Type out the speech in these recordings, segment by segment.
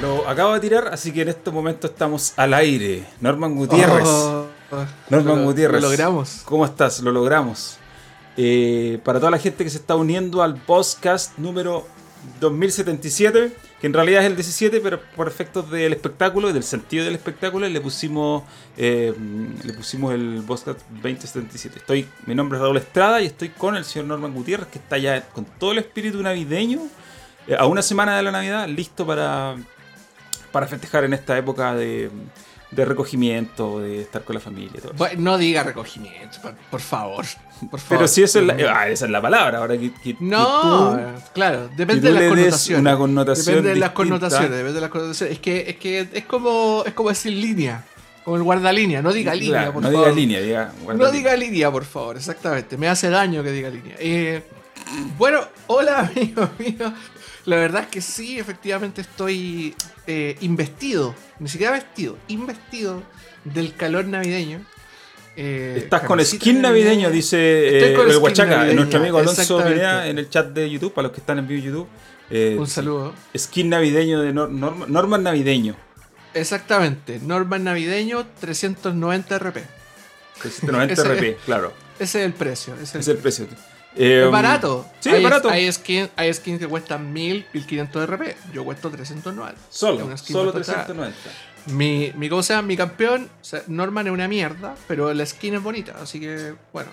Lo acabo de tirar, así que en este momento estamos al aire. Norman Gutiérrez. Oh, Norman lo- Gutiérrez. Lo logramos. ¿Cómo estás? Lo logramos. Eh, para toda la gente que se está uniendo al podcast número 2077, que en realidad es el 17, pero por efectos del espectáculo y del sentido del espectáculo le pusimos eh, le pusimos el podcast 2077. Estoy, mi nombre es Raúl Estrada y estoy con el señor Norman Gutiérrez, que está ya con todo el espíritu navideño, eh, a una semana de la Navidad, listo para, para festejar en esta época de, de recogimiento, de estar con la familia y todo eso. Bueno, no diga recogimiento, por, por favor. Por favor. Pero si eso es la, ah, esa es la palabra, ahora que, que- que No, tú- claro, depende de las connotaciones. una connotación Depende de las connotaciones, depende de las connotaciones. Es que, es que es como es como decir línea, como el guardalínea, no diga línea, Claro, por no favor. diga línea, diga No diga línea, por favor, exactamente. Me hace daño que diga línea. Eh, bueno, hola amigos míos. La verdad es que sí, efectivamente estoy eh, investido, ni siquiera vestido, investido del calor navideño. Eh, Estás con skin navideño, dice eh, con el Huachaca, nuestro amigo Alonso. Pineda en el chat de YouTube, para los que están en vivo YouTube. eh, Un saludo. Skin navideño de Nor- Norma- Norman Navideño. Exactamente, Norman navideño 390 RP. 390 Ese- RP, claro. Ese es el precio. ese es el Es el precio. Eh, Es barato. Sí, hay, es barato. Hay skins hay skins que cuestan 1000, 1500 RP. Yo cuesto 390. Es Solo, skin solo bastante- 390. Mi, mi ¿cómo se llama? Mi campeón, o sea, Norman es una mierda, pero la skin es bonita. Así que, bueno,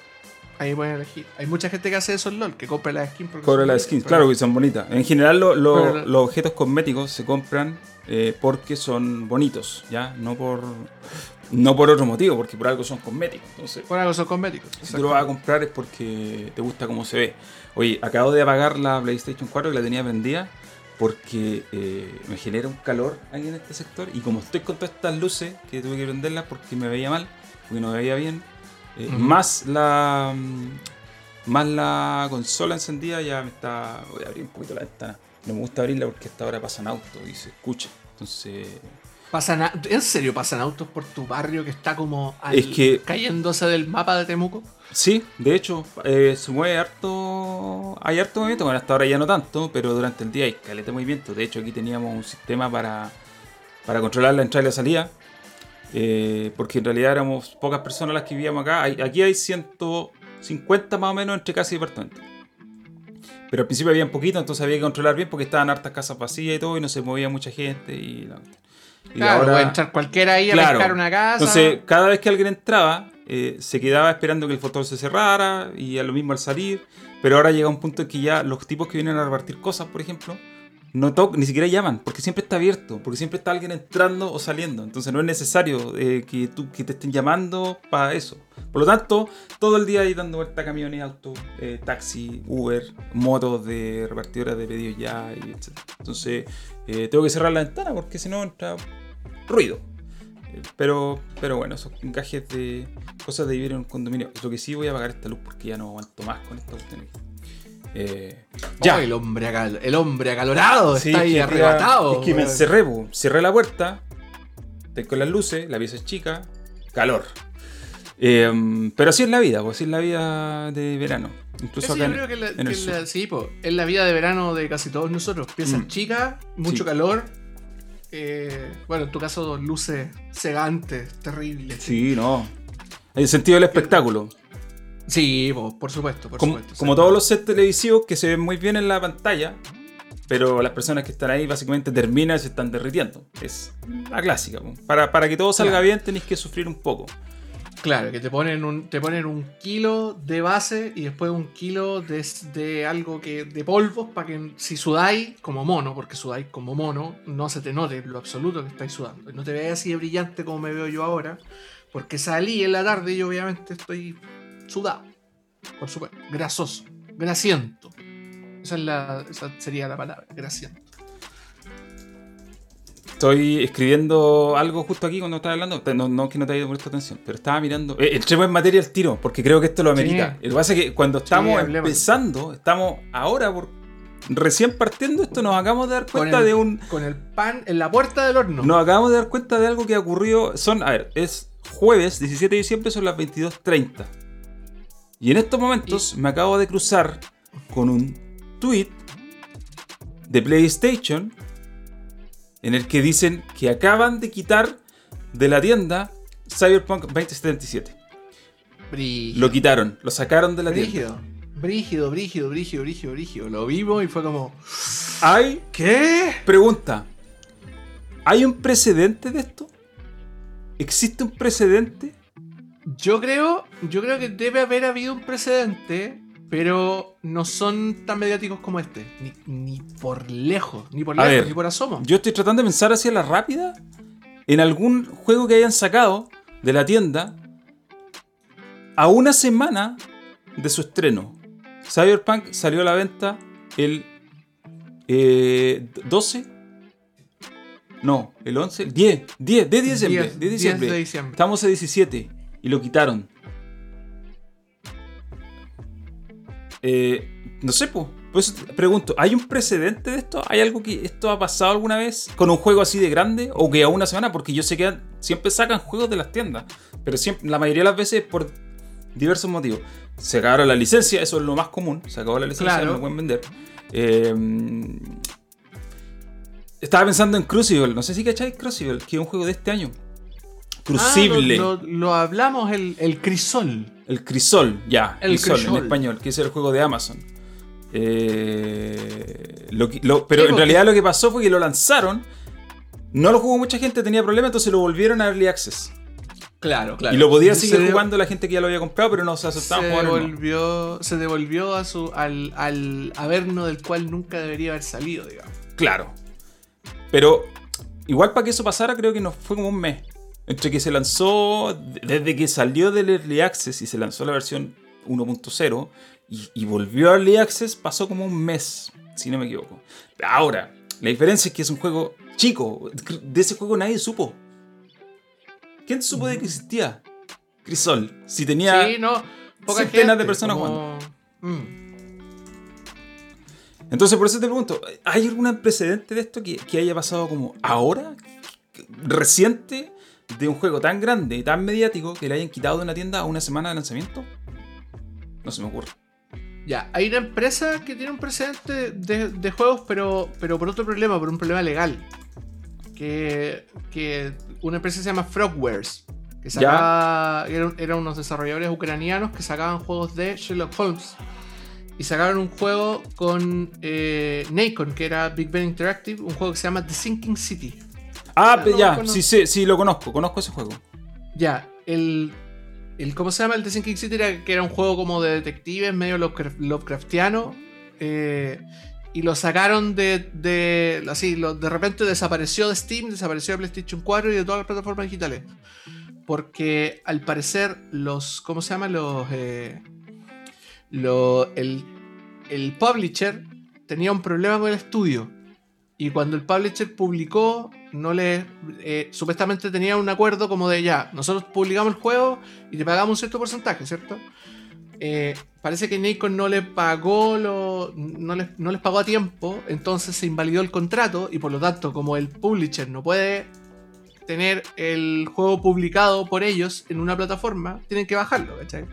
ahí pueden elegir. Hay mucha gente que hace eso en LOL, que compra la skin. porque Cobra las skins, claro que son bonitas. En general lo- lo- Pero- los objetos cosméticos se compran eh, porque son bonitos, ¿ya? No por no por otro motivo, porque por algo son cosméticos. Entonces, Por algo son cosméticos. si tú lo vas a comprar es porque te gusta cómo se ve. Oye, acabo de apagar la PlayStation 4 que la tenía prendida porque eh, me genera un calor aquí en este sector y como estoy con todas estas luces que tuve que prenderlas porque me veía mal, porque no me veía bien, eh, más la más la consola encendida ya me está voy a abrir un poquito la ventana. No me gusta abrirla porque hasta ahora pasan autos y se escucha. Entonces, Pasan a- ¿En serio pasan autos por tu barrio que está como al- Es que- cayéndose del mapa de Temuco? Sí, de hecho, eh, se mueve harto. Hay harto movimiento, bueno, hasta ahora ya no tanto, pero durante el día hay caleta de movimiento. De hecho, aquí teníamos un sistema para, para controlar la entrada y la salida, eh, porque en realidad éramos pocas personas las que vivíamos acá. Hay- aquí hay 150 más o menos entre casa y departamento. Pero al principio había un poquito, entonces había que controlar bien porque estaban hartas casas vacías y todo, y no se movía mucha gente. Y, la- y Claro, ahora- puede entrar cualquiera ahí a pescar una casa. entonces, cada vez que alguien entraba, eh, se quedaba esperando que el portón se cerrara y a lo mismo al salir. Pero ahora llega un punto en que ya los tipos que vienen a repartir cosas, por ejemplo, no to- ni siquiera llaman, porque siempre está abierto, porque siempre está alguien entrando o saliendo. Entonces no es necesario eh, que, tú, que te estén llamando para eso. Por lo tanto, todo el día ahí dando vuelta camiones, autos, eh, taxi, Uber, motos de repartidoras de pedidos ya, y etc. Entonces, eh, tengo que cerrar la ventana porque si no entra ruido. Eh, Pero, pero bueno, esos encajes de cosas de vivir en un condominio. Lo que sí voy a apagar esta luz porque ya no aguanto más con esta cuestión. Eh, ya. ya. el, hombre acal- el hombre acalorado Sí, está ahí arrebatado. Es que me encerré, cerré la puerta, estoy con las luces, la pieza es chica, calor. Eh, pero así es la vida, pues así es la vida de verano. Incluso acá yo en- creo que, la- en el que sur. la- sí, po, es la vida de verano de casi todos nosotros. Piezas Mm. chicas, mucho Sí. calor. Eh, bueno, en tu caso, luces cegantes, terribles. Sí, Sí, no. El sentido del espectáculo. po, por supuesto, por como, supuesto. como todos los sets televisivos que se ven muy bien en la pantalla, pero las personas que están ahí básicamente terminan y se están derritiendo. Es la clásica. Para, para que todo salga Claro. bien tenéis que sufrir un poco. Claro, que te ponen un, te ponen un kilo de base y después un kilo de, algo que. de polvos para que si sudáis como mono, porque sudáis como mono, no se te note lo absoluto que estáis sudando. No te veas así de brillante como me veo yo ahora. Porque salí en la tarde y obviamente estoy sudado. Por supuesto. Grasoso. Grasiento. Esa, es la, esa sería la palabra, grasiento. Estoy escribiendo algo justo aquí cuando estaba hablando. No, no que no te haya puesto atención, pero estaba mirando. Eh, entremos en materia al tiro, porque creo que esto lo amerita. Sí. Lo que pasa es que cuando estamos empezando, estamos ahora por recién partiendo esto, nos acabamos de dar cuenta el- de un. Con el pan en la puerta del horno. Nos acabamos de dar cuenta de algo que ocurrió. Son, a ver, es jueves 17 de diciembre, son las 22.30. Y en estos momentos me acabo de cruzar con un tweet de PlayStation en el que dicen que acaban de quitar de la tienda Cyberpunk 2077. Brígido. Lo quitaron, lo sacaron de la tienda. Brígido. Brígido, brígido, brígido, brígido, brígido. Lo vimos y fue como. Hay, ¿Qué? pregunta, ¿hay un precedente de esto? ¿Existe un precedente? Yo creo, yo creo que debe haber habido un precedente, pero no son tan mediáticos como este. Ni, ni por lejos, ni por lejos, ver, ni por asomo. Yo estoy tratando de pensar hacia la rápida en algún juego que hayan sacado de la tienda a una semana de su estreno. Cyberpunk salió a la venta el eh, 12. No, el 11, el 10, 10 de diciembre. 10, de diciembre. 10 de diciembre. Estamos a 17 y lo quitaron. Eh, no sé, pues. Pues pregunto, ¿hay un precedente de esto? ¿Hay algo que esto ha pasado alguna vez con un juego así de grande? ¿O que a una semana? Porque yo sé que siempre sacan juegos de las tiendas. Pero siempre, la mayoría de las veces por diversos motivos. Se acabaron la licencia, eso es lo más común. Se acabó la licencia, Claro. no pueden vender. Eh, estaba pensando en Crucible. No sé si cacháis Crucible, que es un juego de este año. Crucible. Ah, lo, lo- lo hablamos, el, el crisol. El Crisol, ya. El Crisol, Crisol. en español, que es el juego de Amazon. Eh, lo que- lo- pero Sí, en realidad lo que pasó fue que lo lanzaron. No lo jugó mucha gente, tenía problemas, entonces lo volvieron a Early Access. Claro, claro. Y lo podía Se seguir jugando la gente que ya lo había comprado, pero no se Se aceptaban no. devolvió, se devolvió a su, al, al averno del cual nunca debería haber salido, digamos. Claro. Pero igual para que eso pasara, creo que no fue como un mes. Entre que se lanzó, desde que salió del Early Access y se lanzó la versión 1.0 y, y volvió a Early Access, pasó como un mes, si no me equivoco. Ahora, la diferencia es que es un juego chico. De ese juego nadie supo. ¿Quién supo de que existía? Crisol. Si tenía. sí, no. Poca centenas gente, de personas como- Mm. Entonces, por eso te pregunto, ¿hay algún precedente de esto que, que haya pasado como ahora? ¿Reciente? De un juego tan grande y tan mediático que le hayan quitado de una tienda a una semana de lanzamiento? No se me ocurre. Ya, hay una empresa que tiene un precedente de, de juegos, pero, pero por otro problema, por un problema legal. Que, que una empresa se llama Frogwares. Que sacaba, eran, eran unos desarrolladores ucranianos que sacaban juegos de Sherlock Holmes. Y sacaron un juego con eh, Nacon, que era Big Ben Interactive, un juego que se llama The Sinking City. Ah, no, ya, sí, sí, sí, lo conozco, conozco ese juego. Ya, el, el. ¿Cómo se llama? El The Sinking City era, que era un juego como de detectives, medio Lovecraft- Lovecraftiano. eh, y lo sacaron de. de así, lo, de repente desapareció de Steam, desapareció de PlayStation 4 y de todas las plataformas digitales. Porque al parecer, los. ¿Cómo se llama? Los. eh, lo- el, el publisher tenía un problema con el estudio. Y cuando el publisher publicó, no le. eh, supuestamente tenía un acuerdo como de ya, nosotros publicamos el juego y te pagamos un cierto porcentaje, ¿cierto? Eh, parece que Nacon no le pagó lo, no, les, no les pagó a tiempo, entonces se invalidó el contrato y por lo tanto, como el publisher no puede tener el juego publicado por ellos en una plataforma, tienen que bajarlo, ¿cachai?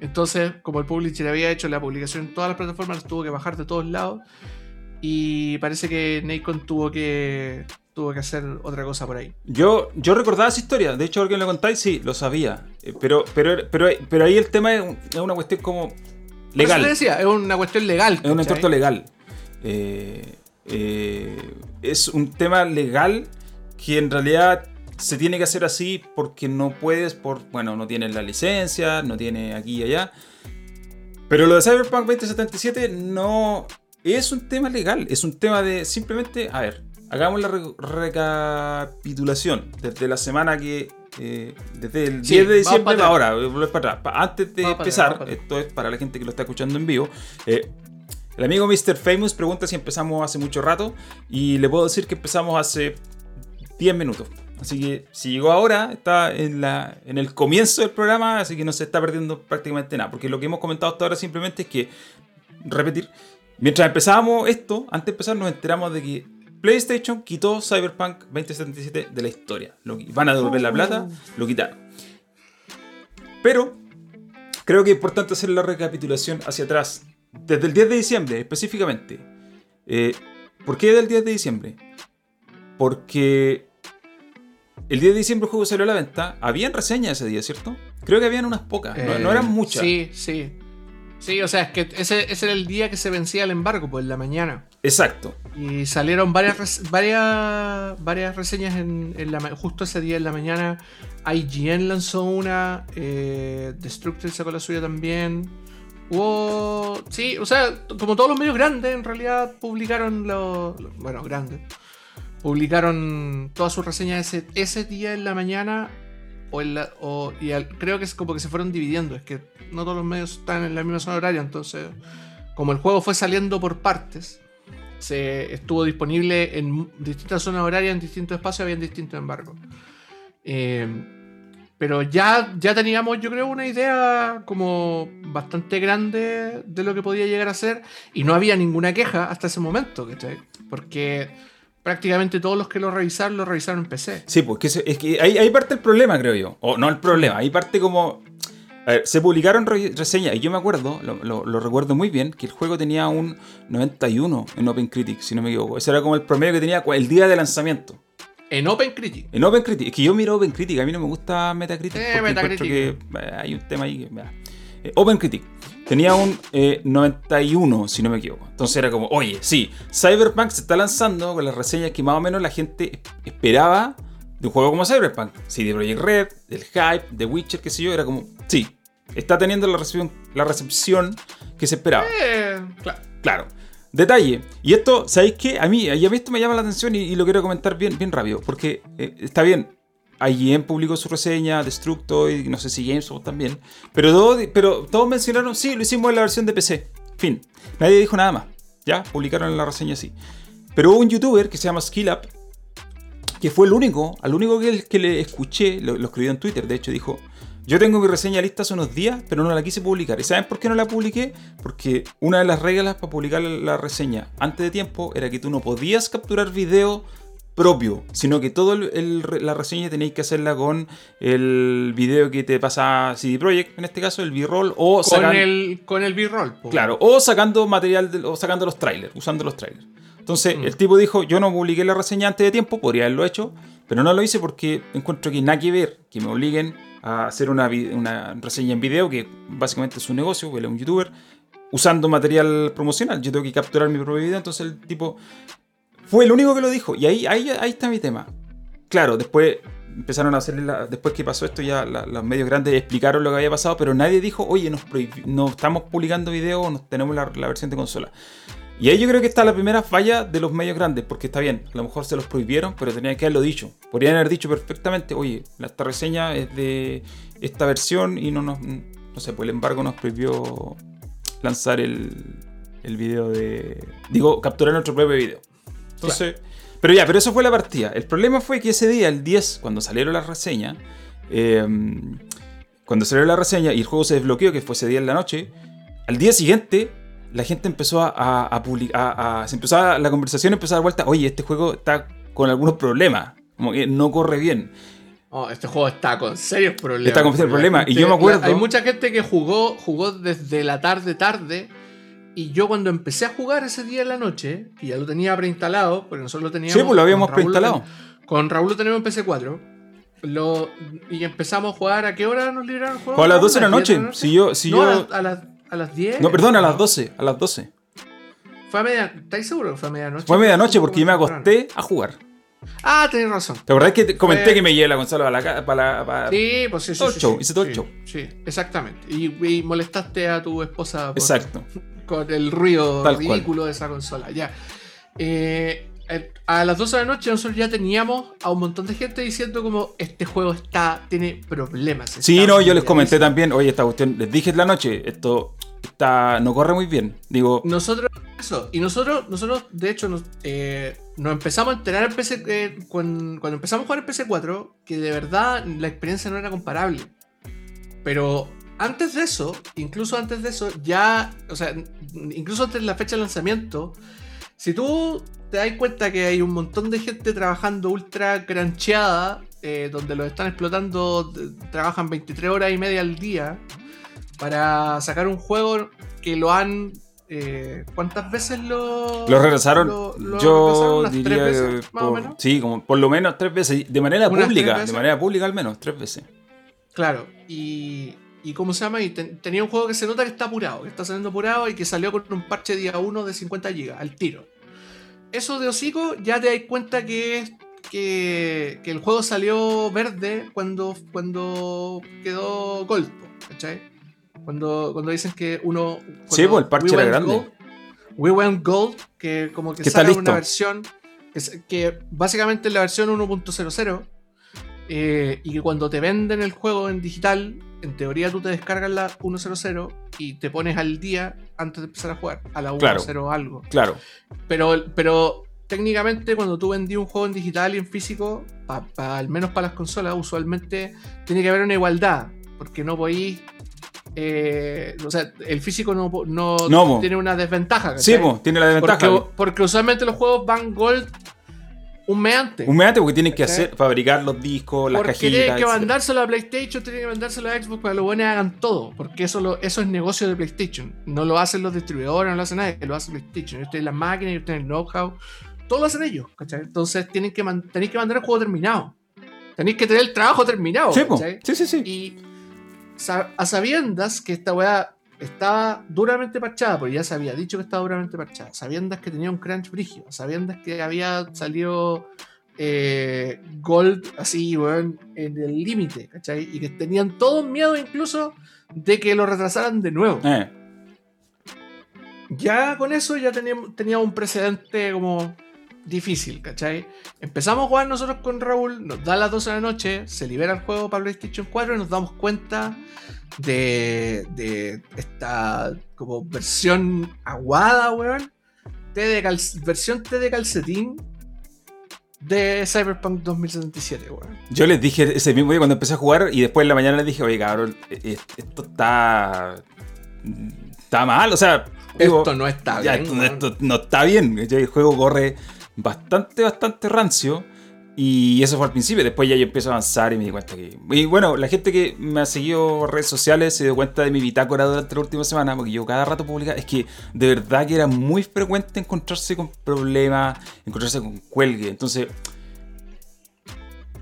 Entonces, como el publisher había hecho la publicación en todas las plataformas, tuvo que bajar de todos lados. Y parece que Nacon tuvo que tuvo que hacer otra cosa por ahí. Yo, yo recordaba esa historia, de hecho, me lo contáis, sí, lo sabía. Eh, Pero, pero, pero, pero ahí el tema es, es una cuestión como legal. te decía, es una cuestión legal. Es un entorno legal. Eh, eh, es un tema legal que en realidad se tiene que hacer así porque no puedes, por bueno, no tienes la licencia, no tienes aquí y allá. Pero lo de Cyberpunk 2077 no es un tema legal, es un tema de simplemente, a ver, hagamos la re- recapitulación desde la semana que... eh, desde el Sí, 10 de diciembre para ahora, volver para atrás. Antes de Vamos empezar, para esto es para la gente que lo está escuchando en vivo. eh, el amigo Mr. Famous pregunta si empezamos hace mucho rato y le puedo decir que empezamos hace 10 minutos. Así que si llegó ahora, está en, la, en el comienzo del programa, así que no se está perdiendo prácticamente nada. Porque lo que hemos comentado hasta ahora simplemente es que, repetir, mientras empezábamos esto, antes de empezar nos enteramos de que PlayStation quitó Cyberpunk 2077 de la historia. Lo, van a devolver la plata, lo quitaron. Pero creo que es importante hacer la recapitulación hacia atrás. Desde el 10 de diciembre, específicamente. Eh, ¿Por qué del 10 de diciembre? porque el 10 de diciembre el juego salió a la venta. Habían reseñas ese día, ¿cierto? Creo que habían unas pocas, no, no eran Eh, muchas. Sí, sí. Sí, o sea, es que ese, ese era el día que se vencía el embargo, pues en la mañana. Exacto. Y salieron varias varias, varias reseñas en, en la justo ese día en la mañana. IGN lanzó una, eh, Destructor sacó la suya también. Hubo. Sí, o sea, como todos los medios grandes, en realidad publicaron los. los- bueno, grandes. Publicaron todas sus reseñas ese, ese día en la mañana. O en la- o- y al- creo que es como que se fueron dividiendo. Es que no todos los medios están en la misma zona horaria. Entonces, como el juego fue saliendo por partes, se estuvo disponible en distintas zonas horarias, en distintos espacios, había distintos embargos. Eh, pero ya, ya teníamos, yo creo, una idea como bastante grande de lo que podía llegar a ser. Y no había ninguna queja hasta ese momento, ¿cachai? Porque prácticamente todos los que lo revisaron, lo revisaron en PC. Sí, pues que es que ahí, ahí parte el problema, creo yo. O no el problema, ahí parte como... A ver, se publicaron re- reseñas y yo me acuerdo, lo, lo- lo recuerdo muy bien, que el juego tenía un 91 en OpenCritic, si no me equivoco. Ese era como el promedio que tenía el día de lanzamiento. En OpenCritic. En OpenCritic, es que yo miro OpenCritic, a mí no me gusta Metacritic. Eh, porque Metacritic. que eh, hay un tema ahí que... Eh, OpenCritic tenía un eh, 91, si no me equivoco. Entonces era como, oye, sí, Cyberpunk se está lanzando con las reseñas que más o menos la gente esperaba de un juego como Cyberpunk. Sí, de Project Red, del hype, de Witcher, qué sé yo, era como, sí, está teniendo la recepción, la recepción que se esperaba. Eh, claro. Claro. Detalle. Y esto, ¿sabéis qué? A mí, a mí esto me llama la atención y, y lo quiero comentar bien, bien rápido. Porque eh, está bien. IGN publicó su reseña, Destructoid, no sé si GameSpot también. Pero, pero todos mencionaron, sí, lo hicimos en la versión de PC. Fin. Nadie dijo nada más. Ya, publicaron la reseña así. Pero hubo un youtuber que se llama SkillUp, que fue el único, al único que, le escuché, lo, lo escribió en Twitter, de hecho dijo, yo tengo mi reseña lista hace unos días, pero no la quise publicar. ¿Y saben por qué no la publiqué? Porque una de las reglas para publicar la reseña antes de tiempo era que tú no podías capturar video propio, sino que toda la reseña tenéis que hacerla con el video que te pasa CD Projekt, en este caso, el B-roll, o Con sacan- el, con el B-roll. Claro, o sacando material, de- o sacando los trailers, usando los trailers. Entonces, Mm. el tipo dijo, yo no publiqué la reseña antes de tiempo, podría haberlo hecho, pero no lo hice porque encuentro que nada que ver que me obliguen a hacer una, una reseña en video, que básicamente es un negocio, él es un youtuber, usando material promocional. Yo tengo que capturar mi propio video, entonces el tipo fue el único que lo dijo. Y ahí, ahí, ahí está mi tema. Claro, después empezaron a hacer la- después que pasó esto ya los medios grandes explicaron lo que había pasado, pero nadie dijo, oye, nos no estamos publicando videos, no tenemos la, versión de consola. Y ahí yo creo que está la primera falla de los medios grandes, porque está bien, a lo mejor se los prohibieron, pero tenían que haberlo dicho. Podrían haber dicho perfectamente, oye, esta reseña es de esta versión y no nos, no sé, pues el embargo nos prohibió lanzar el, el video de... Digo, capturar nuestro propio video. Entonces... Pero ya, pero eso fue la partida. El problema fue que ese día, el 10, cuando salieron las reseñas, eh, cuando salió la reseña y el juego se desbloqueó, que fue ese día en la noche, al día siguiente la gente empezó a, a, a public- a- a- se empezó a- la conversación empezó a dar vuelta, oye, este juego está con algunos problemas, como que no corre bien. Oh, este juego está con serios problemas. Está con serios problemas, y yo me acuerdo- Hay mucha gente que jugó, jugó desde la tarde tarde. Y yo cuando empecé a jugar ese día en la noche, que ya lo tenía preinstalado, porque nosotros lo teníamos. Sí, pues lo habíamos preinstalado. Con Raúl lo teníamos en PC4. Lo, y empezamos a jugar. ¿A qué hora nos libraron el juego? A las 12 de la 10 noche. Si yo, si no, yo... a, las, a, las, a las 10. No, perdón, a las 12, a las 12. Fue a media, ¿Estáis seguros que fue a medianoche? Fue a medianoche porque yo me acosté a jugar. Ah, tenés razón. ¿Te acordás que te comenté Fue- que me llevé la consola para la casa? Para para- Sí, pues sí, sí. Todo el sí, show, sí, hice todo el show. Sí, exactamente. Y, y molestaste a tu esposa por- Exacto. con el ruido Tal cual. ridículo de esa consola. Ya. Eh, a las 12 de la noche nosotros ya teníamos a un montón de gente diciendo como este juego está tiene problemas. Sí, no, yo les comenté vulgarísimo". también, oye, esta cuestión, les dije en la noche, esto está, no corre muy bien. Digo, Nosotros, eso, y nosotros, nosotros de hecho, nos, eh, nos empezamos a enterar en PC, eh, cuando, cuando empezamos a jugar en PC4, que de verdad la experiencia no era comparable. Pero antes de eso, incluso antes de eso, ya, o sea, incluso antes de la fecha de lanzamiento, si tú te das cuenta que hay un montón de gente trabajando ultra crancheada, eh, donde los están explotando, trabajan 23 horas y media al día, para sacar un juego que lo han eh, ¿cuántas veces lo. Lo retrasaron. lo- lo yo diría. tres veces, más o menos? Sí, como por lo menos tres veces. De manera ¿Unas pública. De manera pública al menos, tres veces. Claro, y, y ¿cómo se llama? Y ten- tenía un juego que se nota que está apurado, que está saliendo apurado y que salió con un parche día 1 de 50 GB, al tiro. Eso de hocico ya te das cuenta que, es- que, que el juego salió verde cuando, cuando quedó gold, ¿cachai? Cuando, cuando dicen que uno... Sí, pues, el parche we era grande. gold, we went gold, que como que listo. una versión que básicamente es la versión 1.00 eh, y que cuando te venden el juego en digital, en teoría tú te descargas la 1.00 y te pones al día antes de empezar a jugar, a la 1.0 Claro. algo. Claro. Pero, pero técnicamente cuando tú vendí un juego en digital y en físico, pa- pa- al menos para las consolas, usualmente tiene que haber una igualdad, porque no podéis... eh, o sea, el físico no, no, No, tiene una desventaja. Sí, ¿cachai? pues, tiene la desventaja. porque, porque usualmente los juegos van gold un mes antes. Un mediante porque tienen que hacer, fabricar los discos, las Porque cajitas. tienen que mandárselo a PlayStation, tienen que mandárselo a Xbox para que los buenos hagan todo. Porque eso, lo- eso es negocio de PlayStation. No lo hacen los distribuidores, no lo hace nadie, lo hace PlayStation. Ellos tienen las máquinas, ellos tienen el know-how. Todo lo hacen ellos, ¿cachai? Entonces tienen que man- tenéis que mandar el juego terminado. Tenéis que tener el trabajo terminado. Sí, sí, sí, sí. Y a sabiendas que esta weá estaba duramente parchada, porque ya se había dicho que estaba duramente parchada, sabiendas que tenía un crunch brígido, sabiendas que había salido eh, Gold así, weón, en el límite, ¿cachai? Y que tenían todos miedo incluso de que lo retrasaran de nuevo. Eh, Ya con eso ya teníamos, teníamos un precedente como difícil, ¿cachai? Empezamos a jugar nosotros con Raúl, nos da las 12 de la noche, se libera el juego para PlayStation 4 y nos damos cuenta de, de esta como versión aguada, weón. Té de cal- versión té de calcetín de Cyberpunk 2077, weón. Yo les dije ese mismo día cuando empecé a jugar y después en la mañana les dije, oye cabrón, eh, esto está. Está mal, o sea. digo, Esto no está ya, bien. esto, esto no está bien. El juego corre bastante, bastante rancio. Y eso fue al principio. Después ya yo empiezo a avanzar y me di cuenta que. Y bueno, la gente que me ha seguido redes sociales se dio cuenta de mi bitácora durante la última semana. Porque yo cada rato publicaba. Es que de verdad que era muy frecuente encontrarse con problemas, encontrarse con cuelgue. Entonces,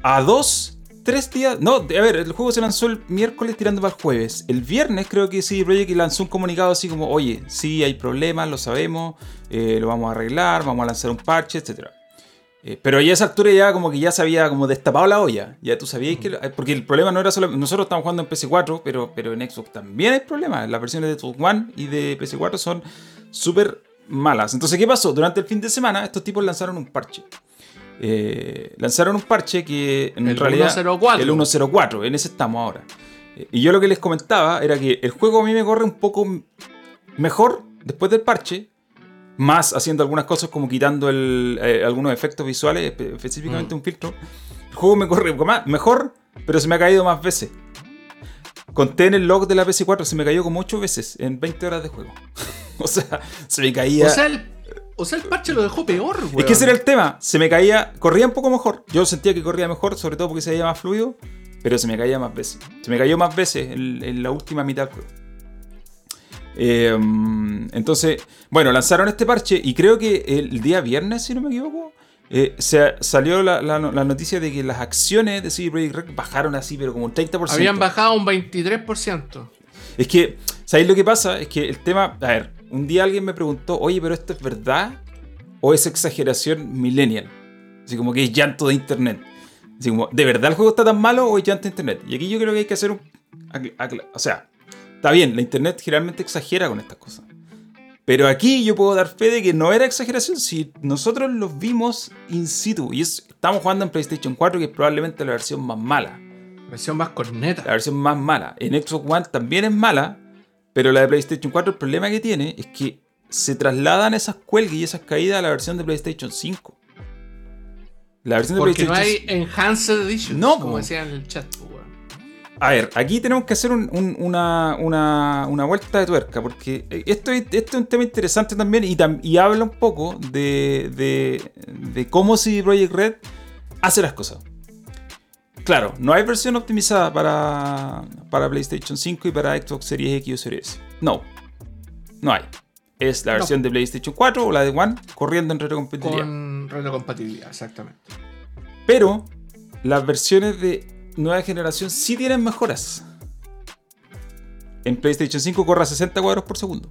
a dos, tres días. No, a ver, el juego se lanzó el miércoles tirando para el jueves. El viernes creo que sí, Projekt lanzó un comunicado así como: Oye, sí hay problemas, lo sabemos, eh, lo vamos a arreglar, vamos a lanzar un parche, etcétera. Eh, pero ya a esa altura ya como que ya se había como destapado la olla. Ya tú sabías que... Porque el problema no era solo... Nosotros estamos jugando en PC4, pero, pero en Xbox también hay problemas. Las versiones de Xbox One y de PC4 son súper malas. Entonces, ¿qué pasó? Durante el fin de semana estos tipos lanzaron un parche. Eh, lanzaron un parche que en El realidad... 104. El 104, en ese estamos ahora. Eh, Y yo lo que les comentaba era que el juego a mí me corre un poco mejor después del parche, más haciendo algunas cosas como quitando el, eh, algunos efectos visuales, espe- específicamente Mm. un filtro. El juego me corre más, mejor, pero se me ha caído más veces. Conté en el log de la PC4, se me cayó como 8 veces en 20 horas de juego. o sea, se me caía... O sea, el, o sea, el parche lo dejó peor, weón. Es que ese era el tema. Se me caía, corría un poco mejor. Yo sentía que corría mejor, sobre todo porque se veía más fluido, pero se me caía más veces. Se me cayó más veces en, en la última mitad. Eh, entonces, bueno, lanzaron este parche y creo que el día viernes, si no me equivoco, eh, se salió la, la- la noticia de que las acciones de CD Projekt Red bajaron así, pero como un 30%. Habían bajado un 23%. Es que, ¿sabéis lo que pasa? Es que el tema. A ver, un día alguien me preguntó, oye, pero esto es verdad o es exageración millennial? Así como que es llanto de internet. Así como, ¿de verdad el juego está tan malo o es llanto de internet? Y aquí yo creo que hay que hacer un. O sea, está bien, la internet generalmente exagera con estas cosas. Pero aquí yo puedo dar fe de que no era exageración si nosotros los vimos in situ. Y es- estamos jugando en PlayStation 4, que es probablemente la versión más mala Versión más corneta. la versión más mala. En Xbox One también es mala, pero la de PlayStation 4 el problema que tiene es que se trasladan esas cuelgues y esas caídas a la versión de PlayStation 5. La versión de Porque no PlayStation hay Enhanced Edition. No, como decían en el chat. A ver, aquí tenemos que hacer un- un- una, una- una vuelta de tuerca, porque esto, es- esto es un tema interesante también y, tam- y habla un poco de, de- de cómo CD Projekt Red hace las cosas. Claro, no hay versión optimizada para, para PlayStation 5 y para Xbox Series X o Series S. No, no hay. es la No. versión de PlayStation 4 o la de One corriendo en retrocompatibilidad. Con retrocompatibilidad, exactamente. Pero las versiones de nueva generación sí tienen mejoras. En PlayStation 5 corre a 60 cuadros por segundo.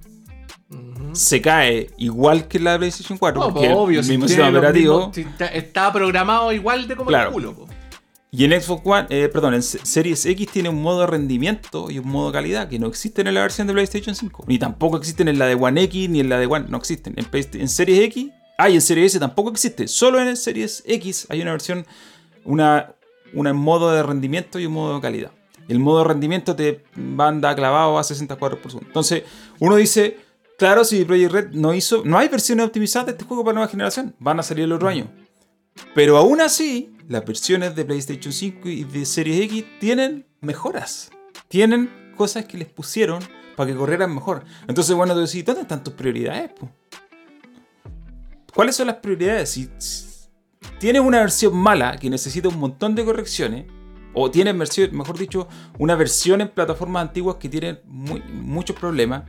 Se cae igual que la de PlayStation 4, No, porque po, obvio, el si mismo tiene sistema operativo. mismos- si está, está programado igual de como Claro. el culo. po. Y en Xbox One, eh, perdón, en Se- Series X tiene un modo de rendimiento y un modo de calidad que no existen en la versión de PlayStation 5. Ni tampoco existen en la de One X ni en la de One. No existen. En, Series X, ah, y en Series S tampoco existe. Solo en Series X hay una versión, una, una modo de rendimiento y un modo de calidad. El modo de rendimiento te manda clavado a 60 cuadros por segundo. Entonces, uno dice, claro, si Project Red no hizo, no hay versiones optimizadas de este juego para nueva generación. Van a salir el otro año. Pero aún así, las versiones de PlayStation 5 y de Series X tienen mejoras. Tienen cosas que les pusieron para que corrieran mejor. Entonces, bueno, tú decís, ¿dónde están tus prioridades? ¿Cuáles son las prioridades? Si, tienes una versión mala que necesita un montón de correcciones, o tienes, mejor dicho, una versión en plataformas antiguas que tienen muchos problemas,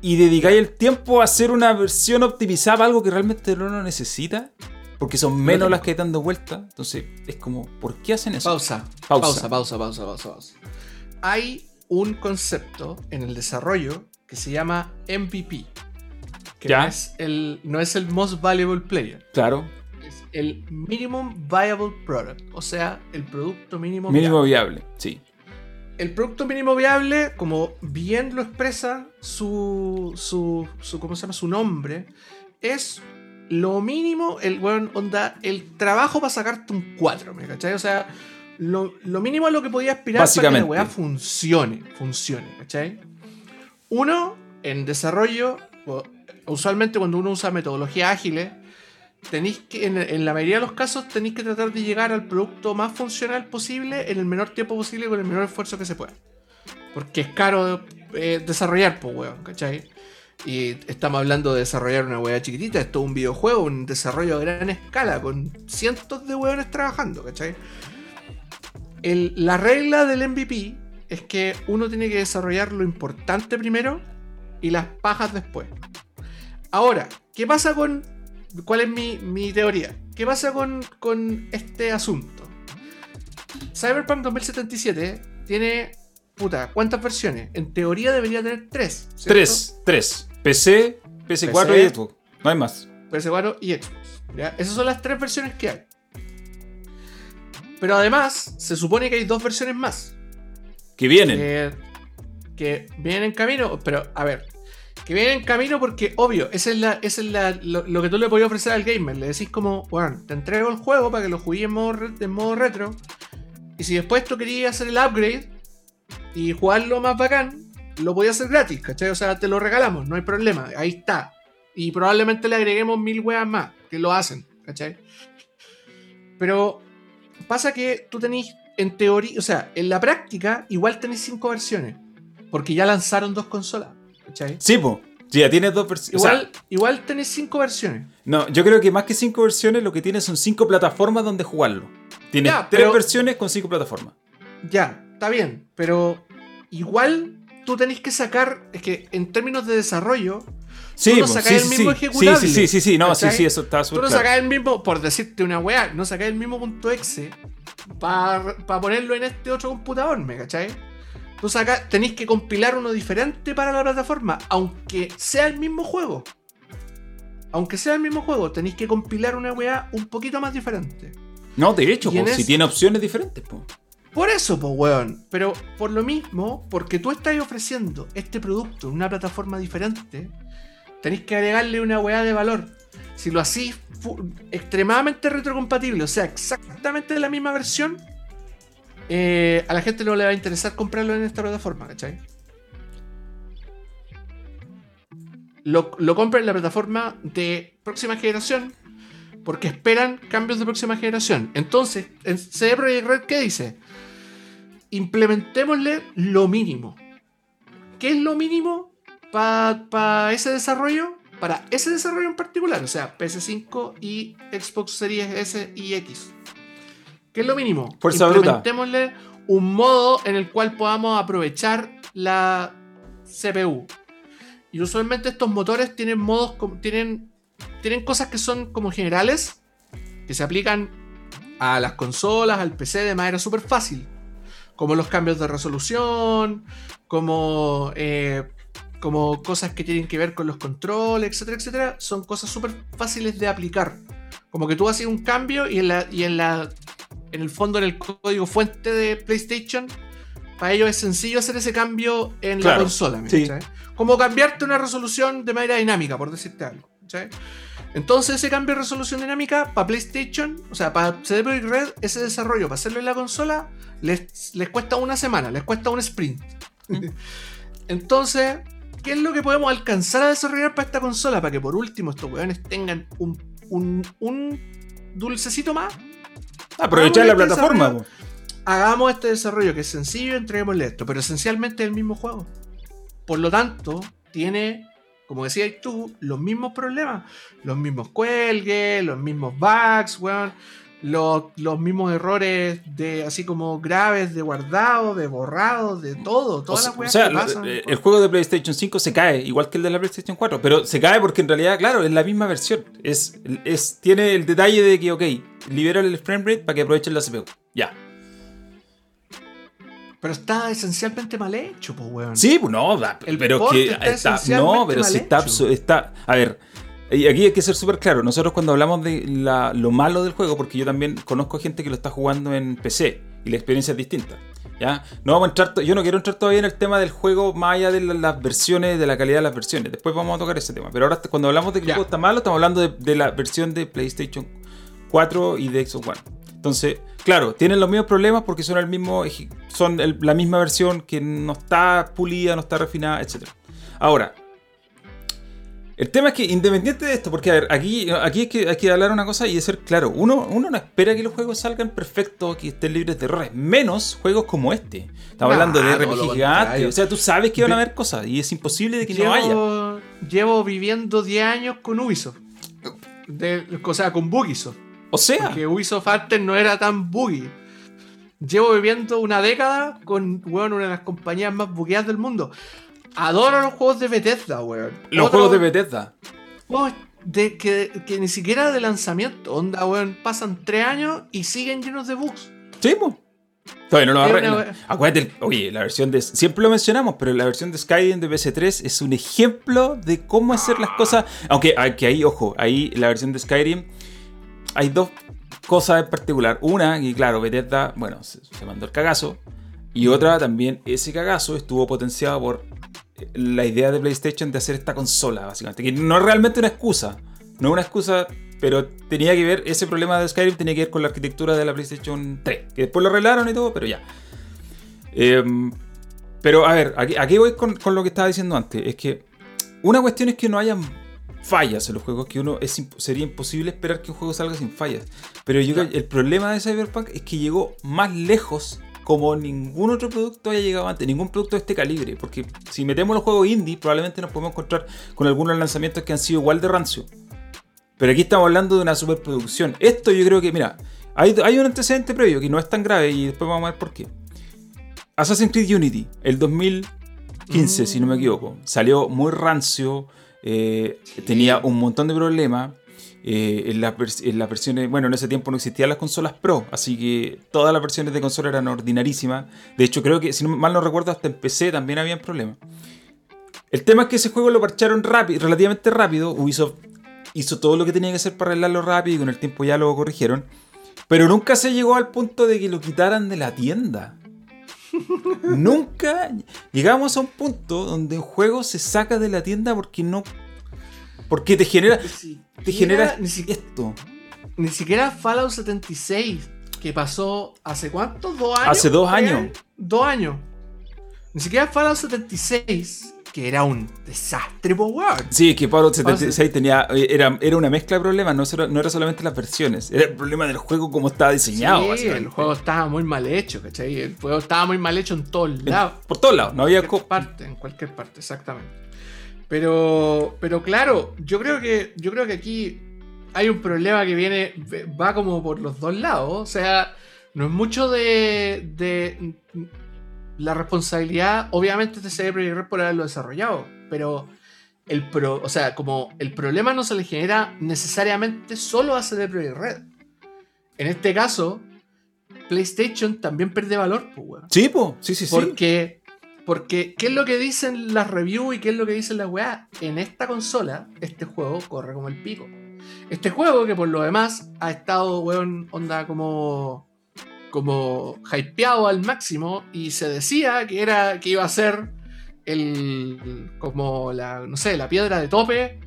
y dedicáis el tiempo a hacer una versión optimizada algo que realmente no lo necesita, porque son menos las que dando vuelta. Entonces, es como, ¿por qué hacen eso? Pausa. Pausa. Pausa, pausa, pausa, pausa, pausa. Hay un concepto en el desarrollo que se llama MVP. Que Ya. No, es el, no es el Most Valuable Player. Claro, Es el Minimum Viable Product. O sea, el producto mínimo, mínimo viable. viable, sí. El producto mínimo viable, como bien lo expresa su, su, su, ¿cómo se llama? su nombre, es lo mínimo, el weón, onda, el trabajo para sacarte un 4, ¿me cachai? O sea, lo, lo mínimo a lo que podía aspirar para que la weá funcione, funcione, ¿cachai? Uno, en desarrollo, usualmente cuando uno usa metodologías ágiles, tenéis que, en, en la mayoría de los casos, tenéis que tratar de llegar al producto más funcional posible en el menor tiempo posible y con el menor esfuerzo que se pueda. Porque es caro eh, desarrollar, pues, weón, ¿cachai? Y estamos hablando de desarrollar una weá chiquitita, esto es un videojuego, un desarrollo a gran escala, con cientos de weones trabajando, ¿cachai? La regla del MVP es que uno tiene que desarrollar lo importante primero y las pajas después. Ahora, ¿qué pasa con... ¿Cuál es mi, mi teoría? ¿Qué pasa con, con este asunto? Cyberpunk 2077 tiene... Puta, ¿cuántas versiones? En teoría debería tener tres. Tres, tres. PC, PS4 PC. y Xbox. No hay más. PS4 y Xbox. ¿ya? Esas son las tres versiones que hay. Pero además, se supone que hay dos versiones más. Que vienen. Que, que vienen en camino. Pero, a ver. Que vienen en camino porque, obvio, esa es, la, esa es la, lo, lo que tú le podías ofrecer al gamer. Le decís como, bueno, te entrego el juego para que lo juegues en modo, en modo retro. Y si después tú querías hacer el upgrade y jugarlo más bacán, lo podías hacer gratis, ¿cachai? O sea, te lo regalamos, no hay problema. Ahí está. Y probablemente le agreguemos mil weas más que lo hacen, ¿cachai? Pero pasa que tú tenés, en teoría, o sea, en la práctica, igual tenés cinco versiones. Porque ya lanzaron dos consolas, ¿cachai? Sí, po. Sí, ya tienes dos versiones. Igual, igual tenés cinco versiones. no, yo creo que más que cinco versiones, lo que tienes son cinco plataformas donde jugarlo. Tienes Ya, tres pero- versiones con cinco plataformas. Ya, está bien, pero igual tú tenés que sacar, es que en términos de desarrollo, Sí, no po, sacás sí, el sí, mismo sí. ejecutable, Sí, sí, sí, sí, sí, no, sí, ¿cachai? sí, eso está tú no claro. sacás el mismo, por decirte una weá, no sacás el mismo punto exe para ponerlo en este otro computador, ¿me cachai? Tú sacás, tenéis que compilar uno diferente para la plataforma, aunque sea el mismo juego. Aunque sea el mismo juego, tenéis que compilar una weá un poquito más diferente. No, de hecho, po, si tiene opciones diferentes, po. Por eso, pues, weón. Pero por lo mismo, porque tú estás ofreciendo este producto en una plataforma diferente, tenéis que agregarle una weá de valor. Si lo hacís extremadamente retrocompatible, o sea, exactamente la misma versión, eh, a la gente no le va a interesar comprarlo en esta plataforma, ¿cachai? Lo, lo compran en la plataforma de próxima generación porque esperan cambios de próxima generación. Entonces, en CD Projekt Red, ¿qué dice? Implementémosle lo mínimo. ¿Qué es lo mínimo para ese desarrollo? Para ese desarrollo en particular, o sea, PS5 y Xbox Series S y X. ¿Qué es lo mínimo? Fuerza bruta. Implementémosle un modo en el cual podamos aprovechar la CPU. Y usualmente estos motores tienen modos, tienen, tienen cosas que son como generales, que se aplican a las consolas, al PC de manera súper fácil. Como los cambios de resolución, como, eh, como cosas que tienen que ver con los controles, etcétera, etcétera. Son cosas súper fáciles de aplicar. Como que tú haces un cambio y en, la, y en, la, en el fondo, en el código fuente de PlayStation, para ellos es sencillo hacer ese cambio en la consola. Como cambiarte una resolución de manera dinámica, por decirte algo. Entonces ese cambio de resolución dinámica para PlayStation, o sea, para CD y Red, ese desarrollo, para hacerlo en la consola, les, les cuesta una semana, les cuesta un sprint. Entonces, ¿qué es lo que podemos alcanzar a desarrollar para esta consola? Para que por último estos weones tengan un, un, un dulcecito más. Aprovechar la plataforma hagamos este desarrollo que es sencillo entreguémosle esto, pero esencialmente es el mismo juego. Por lo tanto, tiene, como decías tú, los mismos problemas, los mismos cuelgues, los mismos bugs, weón, los, los, mismos errores de así como graves de guardado, de borrado, de todo, todas las o sea, eh, El juego de PlayStation 5 se cae, igual que el de la PlayStation 4, pero se cae porque en realidad, claro, es la misma versión. Es, es, tiene el detalle de que, ok, libera el frame rate para que aprovechen la CPU. Ya, pero está esencialmente mal hecho, pues, weón. Sí, pues no, el pero que está, no, pero si está, está, a ver, aquí hay que ser súper claro. Nosotros cuando hablamos de lo malo del juego, porque yo también conozco gente que lo está jugando en PC y la experiencia es distinta. ¿Ya? No vamos a entrar, yo no quiero entrar todavía en el tema del juego más allá de las versiones, de la calidad de las versiones. Después vamos a tocar ese tema. Pero ahora cuando hablamos de que el juego está malo, estamos hablando de, de, la versión de PlayStation 4 y de Xbox One. Entonces, claro, tienen los mismos problemas porque son el mismo, son la misma versión que no está pulida, no está refinada, etc. Ahora, el tema es que independiente de esto, porque a ver, aquí, aquí hay, que, hay que hablar una cosa y es ser claro, uno, uno no espera que los juegos salgan perfectos, que estén libres de errores, menos juegos como este. Estamos hablando de RPG gigantes, o sea, tú sabes que van a haber cosas y es imposible de que no haya. Llevo viviendo 10 años con Ubisoft, de, o sea, con Bugisoft. O sea. Que Ubisoft antes no era tan buggy. Llevo viviendo una década con una de las compañías más bugueadas del mundo. Adoro los juegos de Bethesda, weón. Los juegos de Bethesda. de, que, ni siquiera de lanzamiento. Onda, weón. Pasan tres años y siguen llenos de bugs. Sí, pues. Todavía no lo arreglan. Acuérdate, oye, la versión de. Siempre lo mencionamos, pero la versión de Skyrim de PS3 es un ejemplo de cómo hacer las cosas. Aunque, aunque ahí, ojo, ahí la versión de Skyrim hay dos cosas en particular. Una, y claro, Bethesda, bueno, se, mandó el cagazo. Y otra también, ese cagazo estuvo potenciado por eh, la idea de PlayStation de hacer esta consola, básicamente. Que no es realmente una excusa. No es una excusa, pero tenía que ver, ese problema de Skyrim tenía que ver con la arquitectura de la PlayStation 3. Que después lo arreglaron y todo, pero ya. Em, pero a ver, aquí, voy con, con, lo que estaba diciendo antes. Es que una cuestión es que no hayan fallas en los juegos que uno es, sería imposible esperar que un juego salga sin fallas. Pero yo el problema de Cyberpunk es que llegó más lejos como ningún otro producto haya llegado antes, ningún producto de este calibre. Porque si metemos los juegos indie, probablemente nos podemos encontrar con algunos lanzamientos que han sido igual de rancio. Pero aquí estamos hablando de una superproducción. Esto yo creo que, mira, hay, hay un antecedente previo que no es tan grave y después vamos a ver por qué. Assassin's Creed Unity, el 2015, si no me equivoco, salió muy rancio eh, tenía un montón de problemas. Eh, en, las versiones, bueno, en ese tiempo no existían las consolas Pro, así que todas las versiones de consola eran ordinarísimas. De hecho, creo que, si mal no recuerdo, hasta en PC también habían problemas. El tema es que ese juego lo parcharon rápido, relativamente rápido. Ubisoft hizo todo lo que tenía que hacer para arreglarlo rápido y con el tiempo ya lo corrigieron. Pero nunca se llegó al punto de que lo quitaran de la tienda. Nunca llegamos a un punto donde un juego se saca de la tienda porque no. Porque te genera. te genera ni esto. Ni siquiera Fallout 76, que pasó hace cuánto? ¿Dos años? Hace dos años. Dos años. Ni siquiera Fallout 76 que era un desastre, Power. Sí, que Fallout 76 tenía, eh, era, era una mezcla de problemas, no, no era solamente las versiones, era el problema del juego como estaba diseñado. Sí, el juego estaba muy mal hecho, ¿cachai? El juego estaba muy mal hecho en todos lados. Por todos lados, no había... En cualquier parte, en cualquier parte, exactamente. Pero, pero claro, yo creo que, yo creo que aquí hay un problema que viene, va como por los dos lados, o sea, no es mucho de, de la responsabilidad, obviamente, de CD Projekt por haberlo desarrollado, pero el pro, o sea, como el problema no se le genera necesariamente solo a CD Projekt Red. En este caso, PlayStation también pierde valor, pues, weón. Sí, po, sí, sí, sí. Porque, porque, ¿qué es lo que dicen las reviews y qué es lo que dicen las weá? En esta consola, este juego corre como el pico. Este juego, que por lo demás ha estado, weón, onda como. Como hypeado al máximo. Y se decía que era. que iba a ser el. como la. no sé, la piedra de tope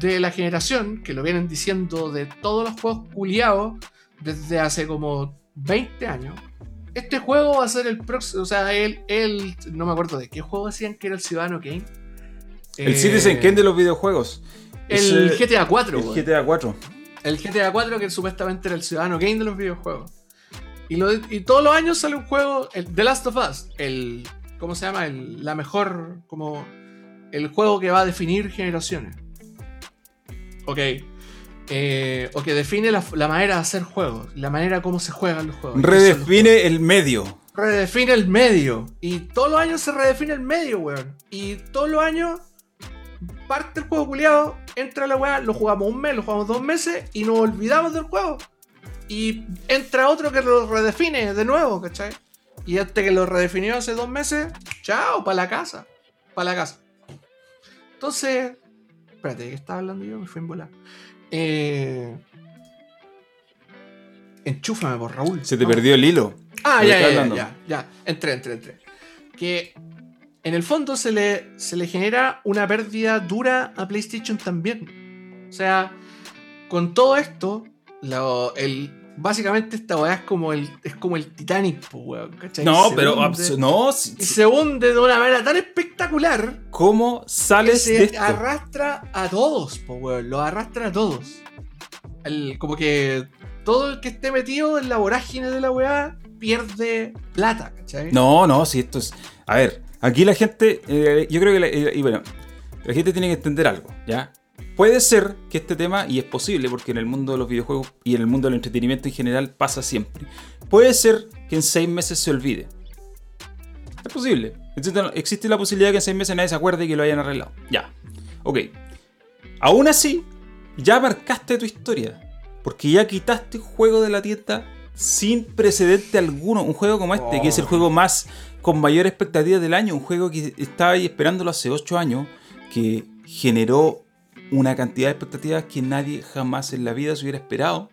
de la generación. Que lo vienen diciendo de todos los juegos culiados desde hace como 20 años. Este juego va a ser el próximo. O sea, él, él. No me acuerdo de qué juego decían que era el Ciudadano Kane. El Eh, Citizen Kane de los videojuegos. El GTA 4, El. GTA 4. El GTA 4 que supuestamente era el Ciudadano Kane de los videojuegos. Y, lo- y todos los años sale un juego, el The Last of Us, el ¿cómo se llama? El, la mejor como el juego que va a definir generaciones. Ok. Eh, o que define la, la manera de hacer juegos, la manera como se juegan los juegos. ¿Qué son los Redefine el medio. redefine el medio. Y todos los años se redefine el medio, weón. Y todos los años parte el juego culiado, entra la weá, lo jugamos un mes, lo jugamos dos meses y nos olvidamos del juego. Y entra otro que lo redefine de nuevo, ¿cachai? Y este que lo redefinió hace dos meses, chao, para la casa. Para la casa. Entonces, espérate, ¿de qué estaba hablando yo? Me fui en volar. Eh... Enchúfame por Raúl. Se te Vamos. perdió el hilo. Ah, ¿De ya, ya, hablando? ya, ya, entré, entré, entré. Que en el fondo se le, se le genera una pérdida dura a PlayStation también. O sea, con todo esto, lo- el, básicamente esta weá es como el, es como el Titanic, po, weón, ¿cachai? No, Se pero hunde- no. si- Y se hunde de una manera tan espectacular ¿Cómo que sales de esto? arrastra a todos, po, weón. Los arrastra a todos. El- como que todo el que esté metido en la vorágine de la weá pierde plata, ¿cachai? No, no, si esto es. A ver, aquí la gente. eh, yo creo que. la- eh, y bueno, la gente tiene que entender algo, ¿ya? Puede ser que este tema, y es posible porque en el mundo de los videojuegos y en el mundo del entretenimiento en general pasa siempre. Puede ser que en seis meses se olvide. Es posible. Existe, la posibilidad que en seis meses nadie se acuerde y que lo hayan arreglado. Ya. Ok. Aún así, ya marcaste tu historia. Porque ya quitaste un juego de la tienda sin precedente alguno. Un juego como este, que es el Oh. juego más con mayor expectativa del año. Un juego que estaba ahí esperándolo hace 8 años. Que generó una cantidad de expectativas que nadie jamás en la vida se hubiera esperado.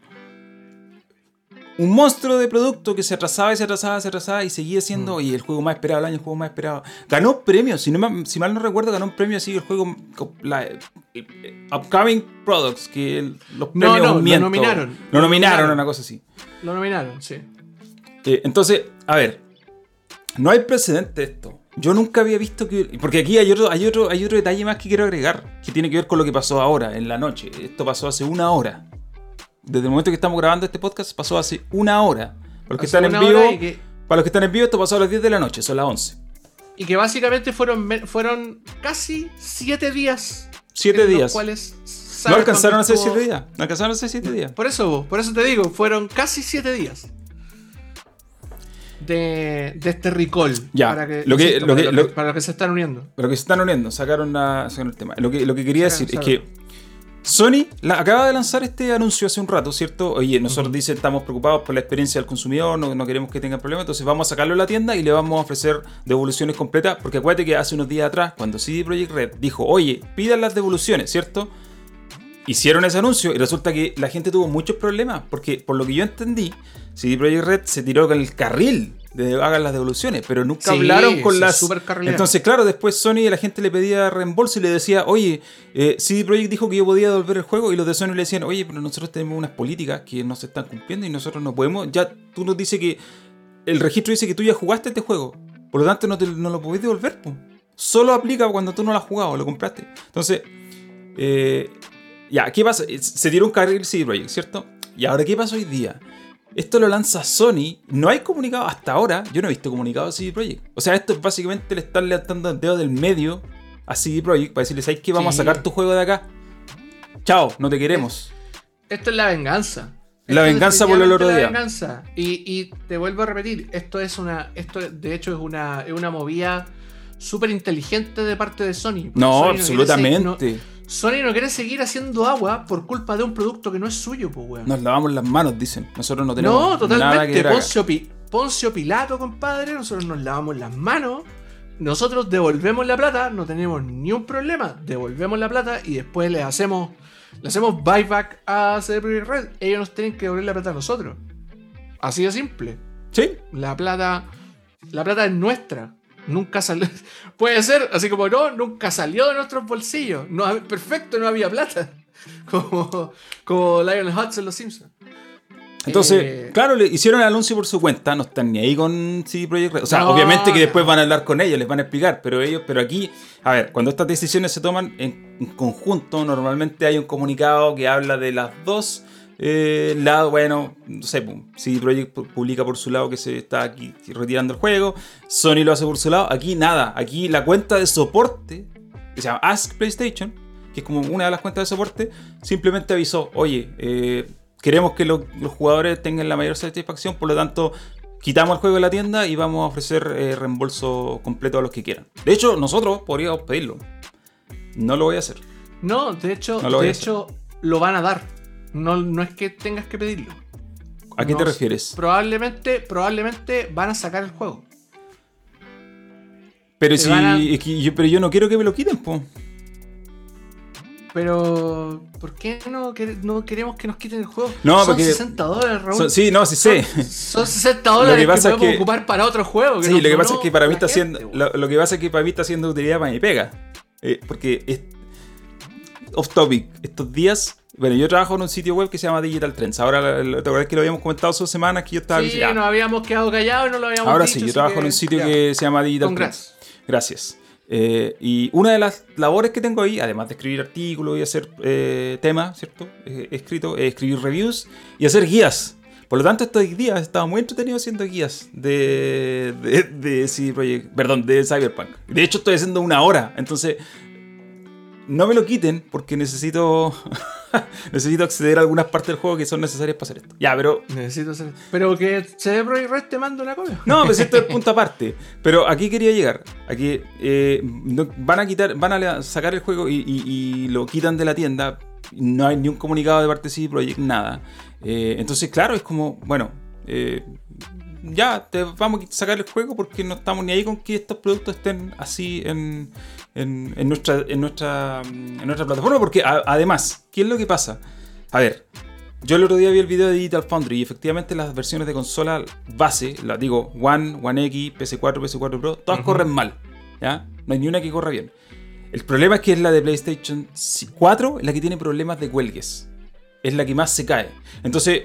Un monstruo de producto que se atrasaba y se atrasaba, se atrasaba y seguía siendo oye, el juego más esperado del año, el juego más esperado. Ganó premios, si, no si mal no recuerdo, ganó un premio así el juego la- eh, eh, Upcoming Products, que el- los No, premios no, lo miento. nominaron. Lo Lo nominaron, una cosa así. Lo nominaron, sí. Eh, entonces, a ver, no hay precedente de esto. Yo nunca había visto que. Porque aquí hay otro, hay, otro, hay otro detalle más que quiero agregar, que tiene que ver con lo que pasó ahora, en la noche. Esto pasó hace una hora. Desde el momento que estamos grabando este podcast, pasó hace una hora. Para los que Hace están en vivo, que, para los que están en vivo, esto pasó a las 10 de la noche, son las 11. y que básicamente fueron, fueron casi siete días. Siete en los días. cuales No alcanzaron a estuvo- 7 días. No alcanzaron a hacer 7 días. Por eso, por eso te digo, fueron casi siete días. De, de este recall. Ya, Para que, lo que- insisto, lo para que- lo que- lo- para los que se están uniendo. Pero que se están uniendo, sacaron, la- sacaron el tema. Lo que, lo que quería Sacaron, decir es que Sony la- acaba de lanzar este anuncio hace un rato, ¿cierto? Oye, nosotros Ujú. dicen estamos preocupados por la experiencia del consumidor, no, no queremos que tengan problemas, entonces vamos a sacarlo de la tienda y le vamos a ofrecer devoluciones completas, porque acuérdate que hace unos días atrás, cuando CD Projekt Red dijo, oye, pidan las devoluciones, ¿cierto? Hicieron ese anuncio y resulta que la gente tuvo muchos problemas, porque por lo que yo entendí, CD Projekt Red se tiró con el carril de hagan las devoluciones, pero nunca Sí, hablaron con las... Entonces, claro, después Sony la gente le pedía reembolso y le decía, oye, eh, CD Projekt dijo que yo podía devolver el juego y los de Sony le decían, oye, pero nosotros tenemos unas políticas que no se están cumpliendo y nosotros no podemos, ya tú nos dices que el registro dice que tú ya jugaste este juego, por lo tanto no, te, no lo podés devolver, po. solo aplica cuando tú no lo has jugado, lo compraste. Entonces, eh, ya, ¿qué pasa? Se tiró un carril CD Projekt, ¿cierto? Y ahora, ¿qué pasa hoy día? Esto lo lanza Sony. No hay comunicado hasta ahora. Yo no he visto comunicado de CD Projekt. O sea, esto es básicamente le están levantando el dedo del medio a CD Projekt para decirles, ¿sabes qué? Vamos Sí. a sacar tu juego de acá. Chao, no te queremos. Esto es la venganza. La Esto venganza por el otro día. La venganza. Y, y te vuelvo a repetir, esto es una. Esto de hecho es una, es una movida súper inteligente de parte de Sony. No, Sony absolutamente. no- Sony no quiere seguir haciendo agua por culpa de un producto que no es suyo, pues, weón. Nos lavamos las manos, dicen. Nosotros no tenemos No, nada que totalmente. ver acá. Poncio, Pi- Poncio Pilato, compadre. Nosotros nos lavamos las manos. Nosotros devolvemos la plata. No tenemos ni un problema. Devolvemos la plata y después le hacemos. Le hacemos buyback a CD Red. Ellos nos tienen que devolver la plata a nosotros. Así de simple. Sí, La plata. La plata es nuestra. Nunca salió. Puede ser, así como no, nunca salió de nuestros bolsillos. No, perfecto, no había plata. Como, como Lionel Hutz en Los Simpsons. Entonces, Eh, claro, le hicieron el anuncio por su cuenta, no están ni ahí con CD Projekt Red. O sea, No, obviamente que después van a hablar con ellos, les van a explicar, pero ellos, pero aquí, a ver, cuando estas decisiones se toman en, en conjunto, normalmente hay un comunicado que habla de las dos eh, lados, bueno, no sé, pum, CD Projekt pu- publica por su lado que se está aquí retirando el juego, Sony lo hace por su lado, aquí nada, aquí la cuenta de soporte, que se llama Ask PlayStation, que es como una de las cuentas de soporte, simplemente avisó, oye, eh, queremos que lo- los jugadores tengan la mayor satisfacción, por lo tanto, quitamos el juego de la tienda y vamos a ofrecer eh, reembolso completo a los que quieran. De hecho, nosotros podríamos pedirlo. No lo voy a hacer. No, de hecho, No de hecho lo van a dar. No, no es que tengas que pedirlo. ¿A qué No te refieres? Probablemente, probablemente van a sacar el juego. Pero si van a- es que yo, pero yo no quiero que me lo quiten, po. Pero, ¿por qué no, quere- no queremos que nos quiten el juego? No, Son porque- 60 dólares, Raúl. Sí, no, sí sé. Son 60 dólares que, pasa podemos que- ocupar para otro juego. Sí, lo que pasa es que para mí está gente, weón. Lo, lo que pasa es que para mí está haciendo utilidad para mi pega. Eh, porque es off topic. Estos días. Bueno, yo trabajo en un sitio web que se llama Digital Trends. Ahora, la- ¿te acuerdas que lo habíamos comentado hace semanas que yo estaba Sí, ya. nos habíamos quedado callados y no lo habíamos Ahora dicho, sí, yo trabajo que en un sitio ya. que se llama Digital Trends. Gracias. Eh, y una de las labores que tengo ahí, además de escribir artículos y hacer eh, temas, ¿cierto? Eh, escrito, es escribir reviews y hacer guías. Por lo tanto, estos días he estado muy entretenido haciendo guías de, de, de CD Projekt, perdón, de Cyberpunk. De hecho, estoy haciendo una hora, entonces no me lo quiten porque necesito necesito acceder a algunas partes del juego que son necesarias para hacer esto. Ya, pero Necesito hacer. Pero que CD Projekt Red te manda una copia. no, pues esto es punto aparte. Pero aquí quería llegar. Aquí eh, no- van a quitar, van a sacar el juego y, y- y lo quitan de la tienda. No hay ni un comunicado de parte de CD Projekt, nada. Eh, entonces, claro, es como, bueno, eh, ya te vamos a sacar el juego porque no estamos ni ahí con que estos productos estén así en, en- en nuestra, en, nuestra, en nuestra plataforma. Porque a- además, ¿qué es lo que pasa? A ver, yo el otro día vi el video de Digital Foundry y efectivamente las versiones de consola base, las digo, One, One X, PS4, PS4 Pro, todas Ujú. corren mal. ¿ya? No hay ni una que corra bien. El problema es que es la de PlayStation 4 la que tiene problemas de cuelgues. Es la que más se cae. Entonces,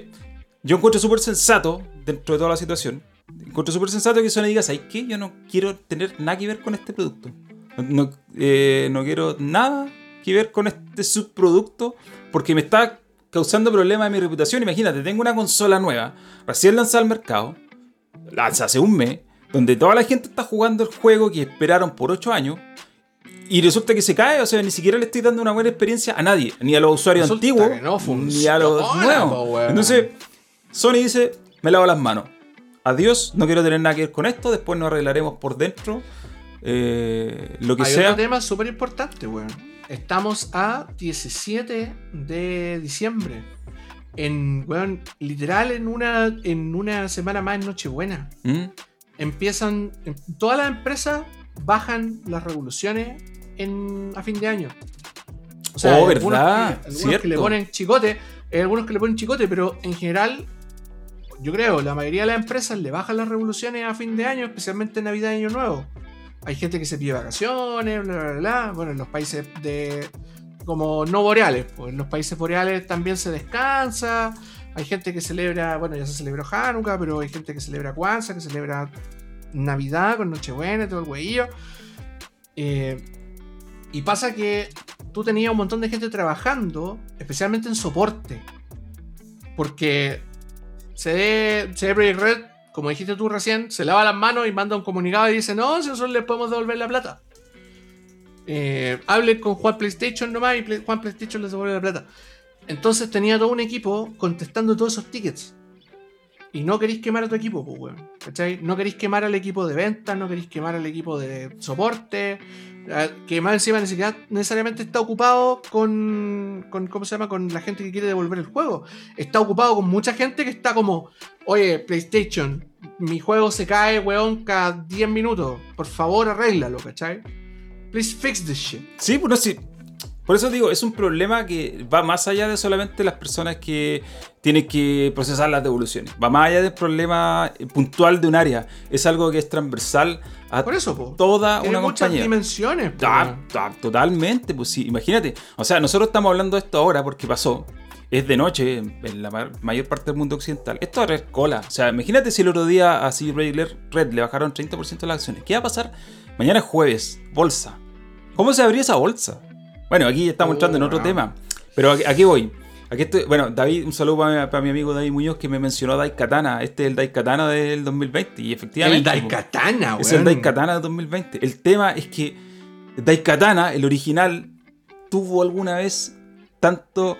yo encuentro súper sensato, dentro de toda la situación, encuentro súper sensato que Sony diga, ¿sabes qué? Yo no quiero tener nada que ver con este producto. No, eh, no quiero nada que ver con este subproducto porque me está causando problemas en mi reputación. Imagínate, tengo una consola nueva, recién lanzada al mercado, lanza hace un mes, donde toda la gente está jugando el juego que esperaron por 8 años. Y resulta que se cae, o sea, ni siquiera le estoy dando una buena experiencia a nadie, ni a los usuarios Resulta antiguos, no ni a los nuevos. weón. Entonces, Sony dice, me lavo las manos. Adiós, no quiero tener nada que ver con esto, después nos arreglaremos por dentro. Eh, lo que Hay sea. otro tema súper importante, weón. Estamos a 17 de diciembre. En, weón, literal en una, en una semana más en Nochebuena. ¿Mm? Empiezan, em- todas las empresas bajan las revoluciones en, a fin de año. O Oh, hay algunos verdad, que- algunos que le ponen chicote, hay algunos que le ponen chicote, pero en general, yo creo, la mayoría de las empresas le bajan las revoluciones a fin de año, especialmente en Navidad y Año Nuevo. Hay gente que se pide vacaciones, bla, bla, bla. Bueno, en los países de como no boreales, pues en los países boreales también se descansa. Hay gente que celebra, bueno, ya se celebró Hanukkah, pero hay gente que celebra Kwanzaa, que celebra Navidad con Nochebuena todo el güeyillo. Eh, y pasa que tú tenías un montón de gente trabajando, especialmente en soporte. Porque CD, CD Projekt Red, como dijiste tú recién, se lava las manos y manda un comunicado y dice, no, si nosotros les podemos devolver la plata. Eh, hable con Juan PlayStation nomás y Juan PlayStation les devuelve la plata. Entonces tenía todo un equipo contestando todos esos tickets. Y no queréis quemar a tu equipo, pues, weón. ¿Cachai? No queréis quemar al equipo de ventas, no queréis quemar al equipo de soporte, eh, que más encima necesariamente está ocupado con, con, ¿cómo se llama? Con la gente que quiere devolver el juego. Está ocupado con mucha gente que está como, oye, PlayStation, mi juego se cae, weón, cada 10 minutos. Por favor, arréglalo, ¿cachai? Please fix this shit. Sí, pues no, sí. Por eso digo, es un problema que va más allá de solamente las personas que tienen que procesar las devoluciones. Va más allá del problema puntual de un área. Es algo que es transversal a Por eso, po. toda Tiene una muchas compañía. dimensiones, po, Ah, ah, totalmente, pues sí, imagínate. O sea, nosotros estamos hablando de esto ahora porque pasó. Es de noche en la ma- mayor parte del mundo occidental. Esto es cola. O sea, imagínate si el otro día así Red, Red le bajaron 30% de las acciones. ¿Qué va a pasar? Mañana es jueves, bolsa. ¿Cómo se abría esa bolsa? Bueno, aquí estamos Oh, entrando en otro tema. Pero aquí, aquí voy. Aquí estoy, bueno, David, un saludo para mi, para mi amigo David Muñoz que me mencionó Daikatana. Este es el Daikatana del 2020. Y El efectivamente. pues, Daikatana, weón. es el Daikatana de 2020. El tema es que Daikatana, el original, tuvo alguna vez tanto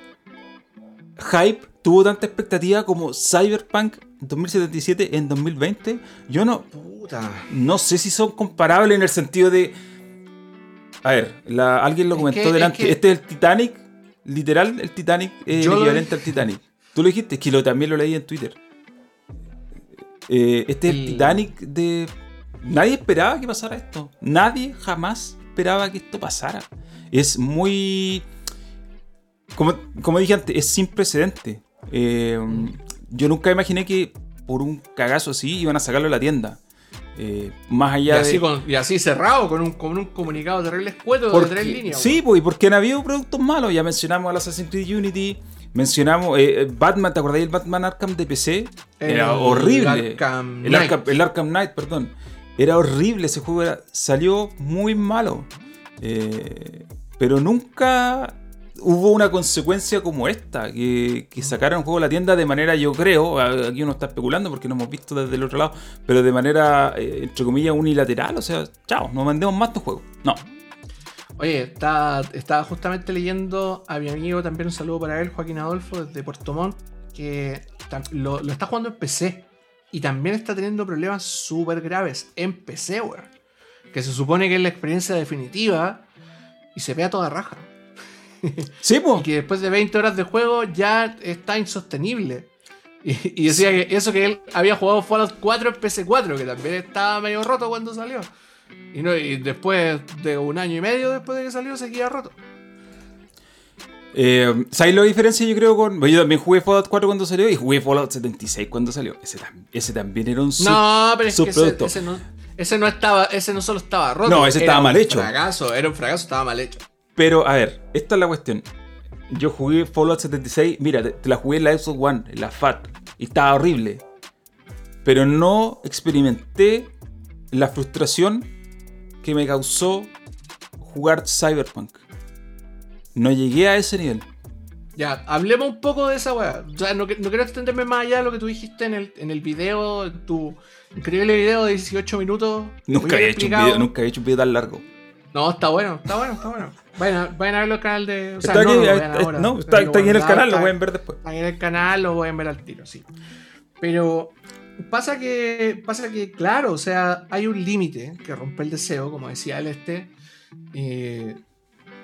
hype, tuvo tanta expectativa como Cyberpunk 2077 en 2020. Yo no, Puta. no sé si son comparables en el sentido de. A ver, la- alguien lo Es comentó es delante. que- Este es el Titanic. Literal, el Titanic es Yo el lo equivalente al Titanic. Tú lo dijiste, es que lo, también lo leí en Twitter. Eh, este es el El- Titanic de. Nadie esperaba que pasara esto. Nadie jamás esperaba que esto pasara. Es muy. Como, como dije antes, es sin precedente. Eh, yo nunca imaginé que por un cagazo así iban a sacarlo de la tienda. Eh, más Y allá así, de. con- y así cerrado, con un, con un comunicado terrible escueto de Porque- tres líneas. sí, pues, y porque han habido productos malos. Ya mencionamos al Assassin's Creed Unity. Mencionamos eh, eh, Batman, ¿te acordáis del Batman Arkham de PC? Era El horrible. Arkham el. Arkham, el Arkham Knight, perdón. Era horrible ese juego. era- salió muy malo. Eh, pero nunca hubo una consecuencia como esta. Que, que sacaran un juego de la tienda de manera, yo creo, aquí uno está especulando porque no hemos visto desde el otro lado, pero de manera, eh, entre comillas, unilateral. O sea, chao, no mandemos más tu juego. No. Oye, estaba justamente leyendo a mi amigo, también un saludo para él, Joaquín Adolfo, desde Puerto Montt, que lo, lo está jugando en PC. Y también está teniendo problemas súper graves en PC, weón. Que se supone que es la experiencia definitiva y se ve a toda raja. Sí, pues. Y que después de 20 horas de juego ya está insostenible. Y, y decía que eso que él había jugado Fallout 4 en PC4, que también estaba medio roto cuando salió. Y, no, y después de un año y medio después de que salió, seguía roto. Eh, ¿Sabes la diferencia yo creo con... Yo también jugué Fallout 4 cuando salió y jugué Fallout 76 cuando salió. Ese, tam- ese también era un... sub- No, pero es que ese, no, ese no estaba, ese no solo estaba roto. No, ese estaba mal hecho. Fracaso, era un fracaso, estaba mal hecho. Pero, a ver, esta es la cuestión. Yo jugué Fallout 76, mira, te, te la jugué en la Xbox One, en la FAT, y estaba horrible. Pero no experimenté la frustración que me causó jugar Cyberpunk. No llegué a ese nivel. Ya, hablemos un poco de esa weá. O sea, no, quiero extenderme más allá de lo que tú dijiste en el, en el video, en tu increíble video de 18 minutos. Nunca había, bien hecho un video, nunca había hecho un video tan largo. No, está bueno, está bueno, está bueno. Vayan a, vayan a verlo al canal de. O sea, Está no, aquí, no, lo vean ahora. no, está, aquí en el canal, lo pueden ver después. Está en el canal, lo pueden ver al tiro, sí. Pero pasa que, pasa que, claro, o sea, hay un límite que rompe el deseo, como decía el este, eh,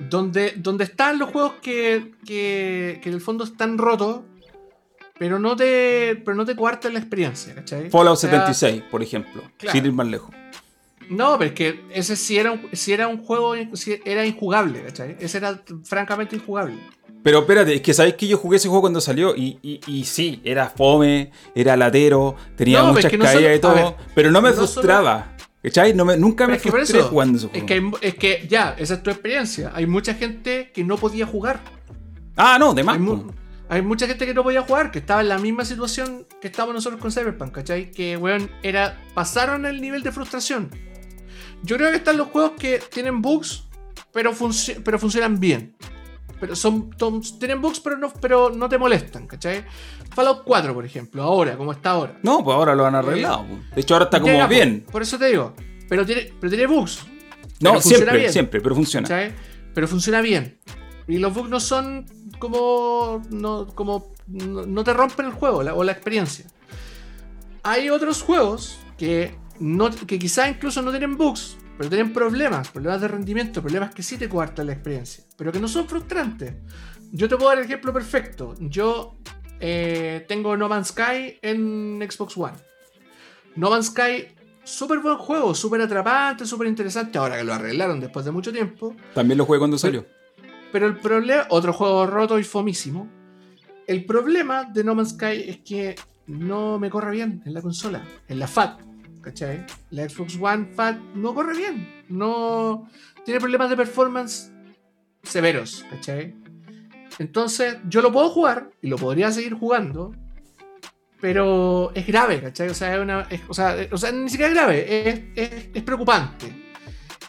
donde, donde están los juegos que, que, que en el fondo están rotos, pero no te, pero no te cuartan la experiencia, ¿cachai? Fallout O sea, 76, por ejemplo, claro. sin ir más lejos. No, pero es que ese sí era un, sí era un juego, sí era injugable, ¿cachai? Ese era francamente injugable. Pero espérate, es que sabéis que yo jugué ese juego cuando salió y, y, y sí, era fome, era latero, tenía No, muchas es que no caídas solo- y todo, ver, pero no me no solo- frustraba. ¿Cachai? No me- nunca me es que frustré eso, jugando ese Es juego. que, hay- es que ya, esa es tu experiencia. Hay mucha gente que no podía jugar. Ah, no, de más. Hay, mu- po. hay mucha gente que no podía jugar, que estaba en la misma situación que estábamos nosotros con Cyberpunk, ¿cachai? Que, weón, era, pasaron el nivel de frustración. Yo creo que están los juegos que tienen bugs, pero, funci- pero funcionan bien. Pero son, tienen bugs, pero no, pero no te molestan, ¿cachai? Fallout 4, por ejemplo, ahora, como está ahora. No, pues ahora lo han arreglado. po. De hecho, ahora está como Llega, bien. Por eso te digo. Pero tiene, pero tiene bugs. No, siempre, bien. siempre, pero funciona. ¿cachai? Pero funciona bien. Y los bugs no son como. No, como no, no te rompen el juego la- o la experiencia. hay otros juegos que, no, que quizás incluso no tienen bugs, pero tienen problemas, problemas de rendimiento, problemas que sí te cuartan la experiencia, pero que no son frustrantes. Yo te puedo dar el ejemplo perfecto. Yo eh, tengo No Man's Sky en Xbox One. No Man's Sky, súper buen juego, súper atrapante, súper interesante. Ahora que lo arreglaron después de mucho tiempo. También lo jugué cuando salió. Pero el problema, otro juego roto y fomísimo. El problema de No Man's Sky es que no me corre bien en la consola, en la FAT, ¿cachai? La Xbox One FAT no corre bien, no tiene problemas de performance severos, ¿cachai? Entonces, yo lo puedo jugar y lo podría seguir jugando, pero es grave, ¿cachai? O sea, es una, o, sea, o sea, ni siquiera es grave, es, es- preocupante.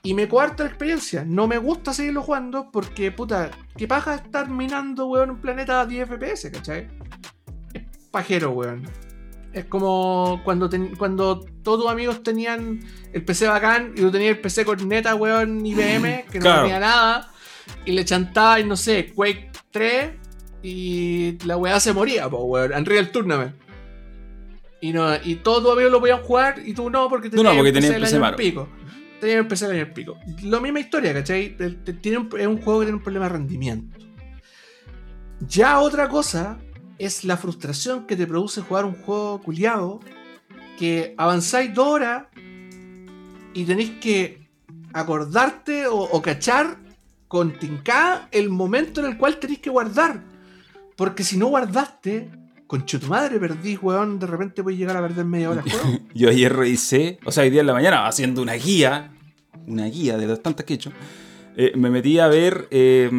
Y me cuarta la experiencia. No me gusta seguirlo jugando porque, puta, qué paja estar minando, weón, un planeta a 10 FPS, ¿cachai? Es pajero, weón. Es como cuando, ten- cuando todos tus amigos tenían el PC bacán y tú tenías el PC con neta, weón, IBM, que no Claro. tenía nada, y le chantabas, no sé, Quake 3 y la weá se moría, po, weón, Unreal Tournament. Y, no, y todos tus amigos lo podían jugar y tú no, porque Tú no, porque el tenías PC año malo. pico. Tenía el PC del año pico. Lo misma historia, ¿cachai? Tiene un- es un juego que tiene un problema de rendimiento. Ya otra cosa es la frustración que te produce jugar un juego culiado que avanzáis dos horas y tenéis que acordarte o, o cachar con tincada el momento en el cual tenéis que guardar. Porque si no guardaste, con tu madre perdís, weón, de repente puedes llegar a perder media hora juego. Yo ayer revisé, o sea, hoy día en la mañana, haciendo una guía, una guía de las tantas que he hecho, eh, me metí a ver eh,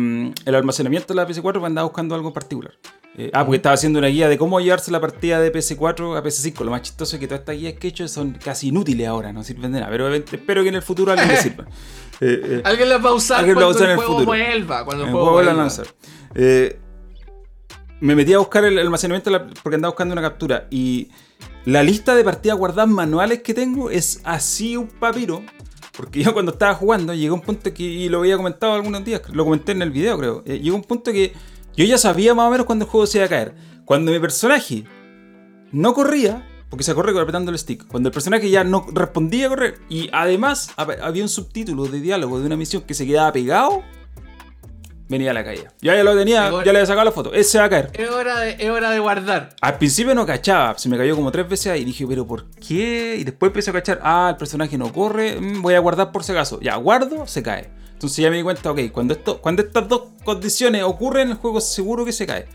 el almacenamiento de la PS4 porque andaba buscando algo particular. Eh, ah, porque estaba haciendo una guía de cómo llevarse la partida de PS4 a PS5. Lo más chistoso es que todas estas guías que he hecho son casi inútiles ahora, no sirven de nada. Pero espero que en el futuro alguien le sirva. Eh, eh, Alguien las va a usar Alguien las va a cuando usar el en el juego futuro. vuelva. Cuando el el juego juego vuelva. lanzar. Eh, me metí a buscar el almacenamiento porque andaba buscando una captura. Y la lista de partidas guardadas manuales que tengo es así un papiro. Porque yo cuando estaba jugando llegó un punto que, y lo había comentado algunos días, lo comenté en el video creo, eh, llegó un punto que yo ya sabía más o menos cuando el juego se iba a caer. Cuando mi personaje no corría, porque se corre apretando el stick, cuando el personaje ya no respondía a correr, y además hab- había un subtítulo de diálogo de una misión que se quedaba pegado, venía la caída. Ya ya lo tenía, ya le había sacado la foto, ese se va a caer. Es hora, de, es hora de guardar. Al principio no cachaba, se me cayó como tres veces ahí y dije, pero ¿por qué? Y después empecé a cachar, ah, el personaje no corre, mm, voy a guardar por si acaso. Ya, guardo, se cae. Entonces ya me di cuenta, ok, cuando, esto, cuando estas dos condiciones ocurren, el juego seguro que se cae.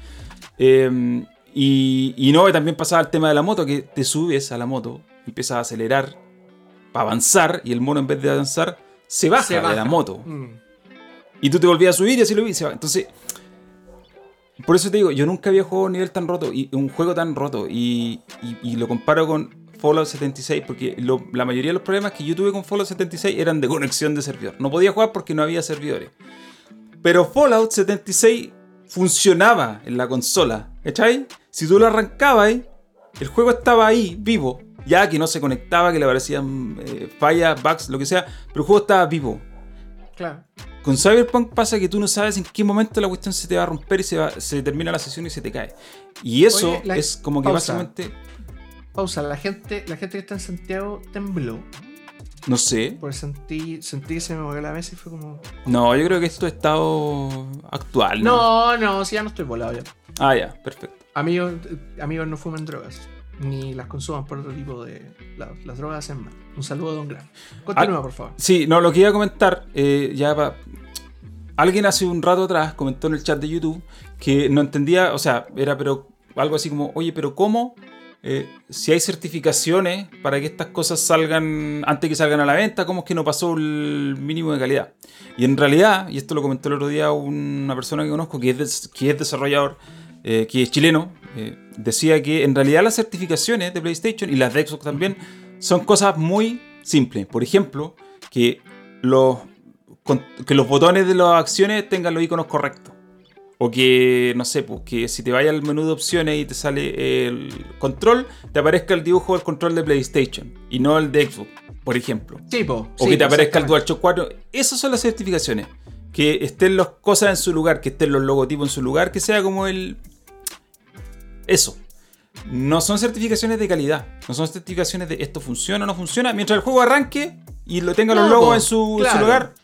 Eh, y, y no, también pasaba el tema de la moto, que te subes a la moto, empiezas a acelerar para avanzar y el mono en vez de avanzar se baja, Se de baja. la moto. Mm. Y tú te volvías a subir y así lo vi. se va. Entonces, por eso te digo, yo nunca había jugado a un nivel tan roto, y un juego tan roto, y, y- y lo comparo con Fallout 76, porque lo- la mayoría de los problemas que yo tuve con Fallout 76 eran de conexión de servidor. No podía jugar porque no había servidores. Pero Fallout 76 funcionaba en la consola, ¿cachai? Si tú lo arrancabas, el juego estaba ahí, vivo. Ya que no se conectaba, que le aparecían eh, fallas, bugs, lo que sea, pero el juego estaba vivo. Claro. Con Cyberpunk pasa que tú no sabes en qué momento la cuestión se te va a romper y se, va- se termina la sesión y se te cae. Y eso Oye, la- es como que pausa. básicamente, Pausa. La gente, la gente que está en Santiago tembló. no sé. Porque sentí, sentí que se me movió la mesa y fue como. No, yo creo que esto es estado actual. No, no, si ya no estoy volado ya. Ah, ya, perfecto. Amigos, eh, amigos no fumen drogas. Ni las consuman por otro tipo de. la- las drogas hacen mal. Un saludo a Don Gran. Continúa, Ah, por favor. Sí, no, lo que iba a comentar, eh, ya pa- Alguien hace un rato atrás comentó en el chat de YouTube que no entendía, o sea, era pero algo así como, oye, pero ¿cómo? Eh, si hay certificaciones para que estas cosas salgan antes que salgan a la venta, ¿cómo es que no pasó el mínimo de calidad? Y en realidad, y esto lo comentó el otro día una persona que conozco que es, que es desarrollador, eh, que es chileno, eh, decía que en realidad las certificaciones de PlayStation y las de Xbox también son cosas muy simples. Por ejemplo, que los, que los botones de las acciones tengan los iconos correctos. O que, no sé, pues que si te vayas al menú de opciones y te sale el control, te aparezca el dibujo del control de PlayStation y no el de Xbox, por ejemplo. Tipo. O que te aparezca el DualShock 4. Esas son las certificaciones. Que estén las cosas en su lugar, que estén los logotipos en su lugar, que sea como el. Eso. no son certificaciones de calidad. No son certificaciones de esto funciona o no funciona. Mientras el juego arranque y lo tenga los logos po, en su, en su claro. lugar.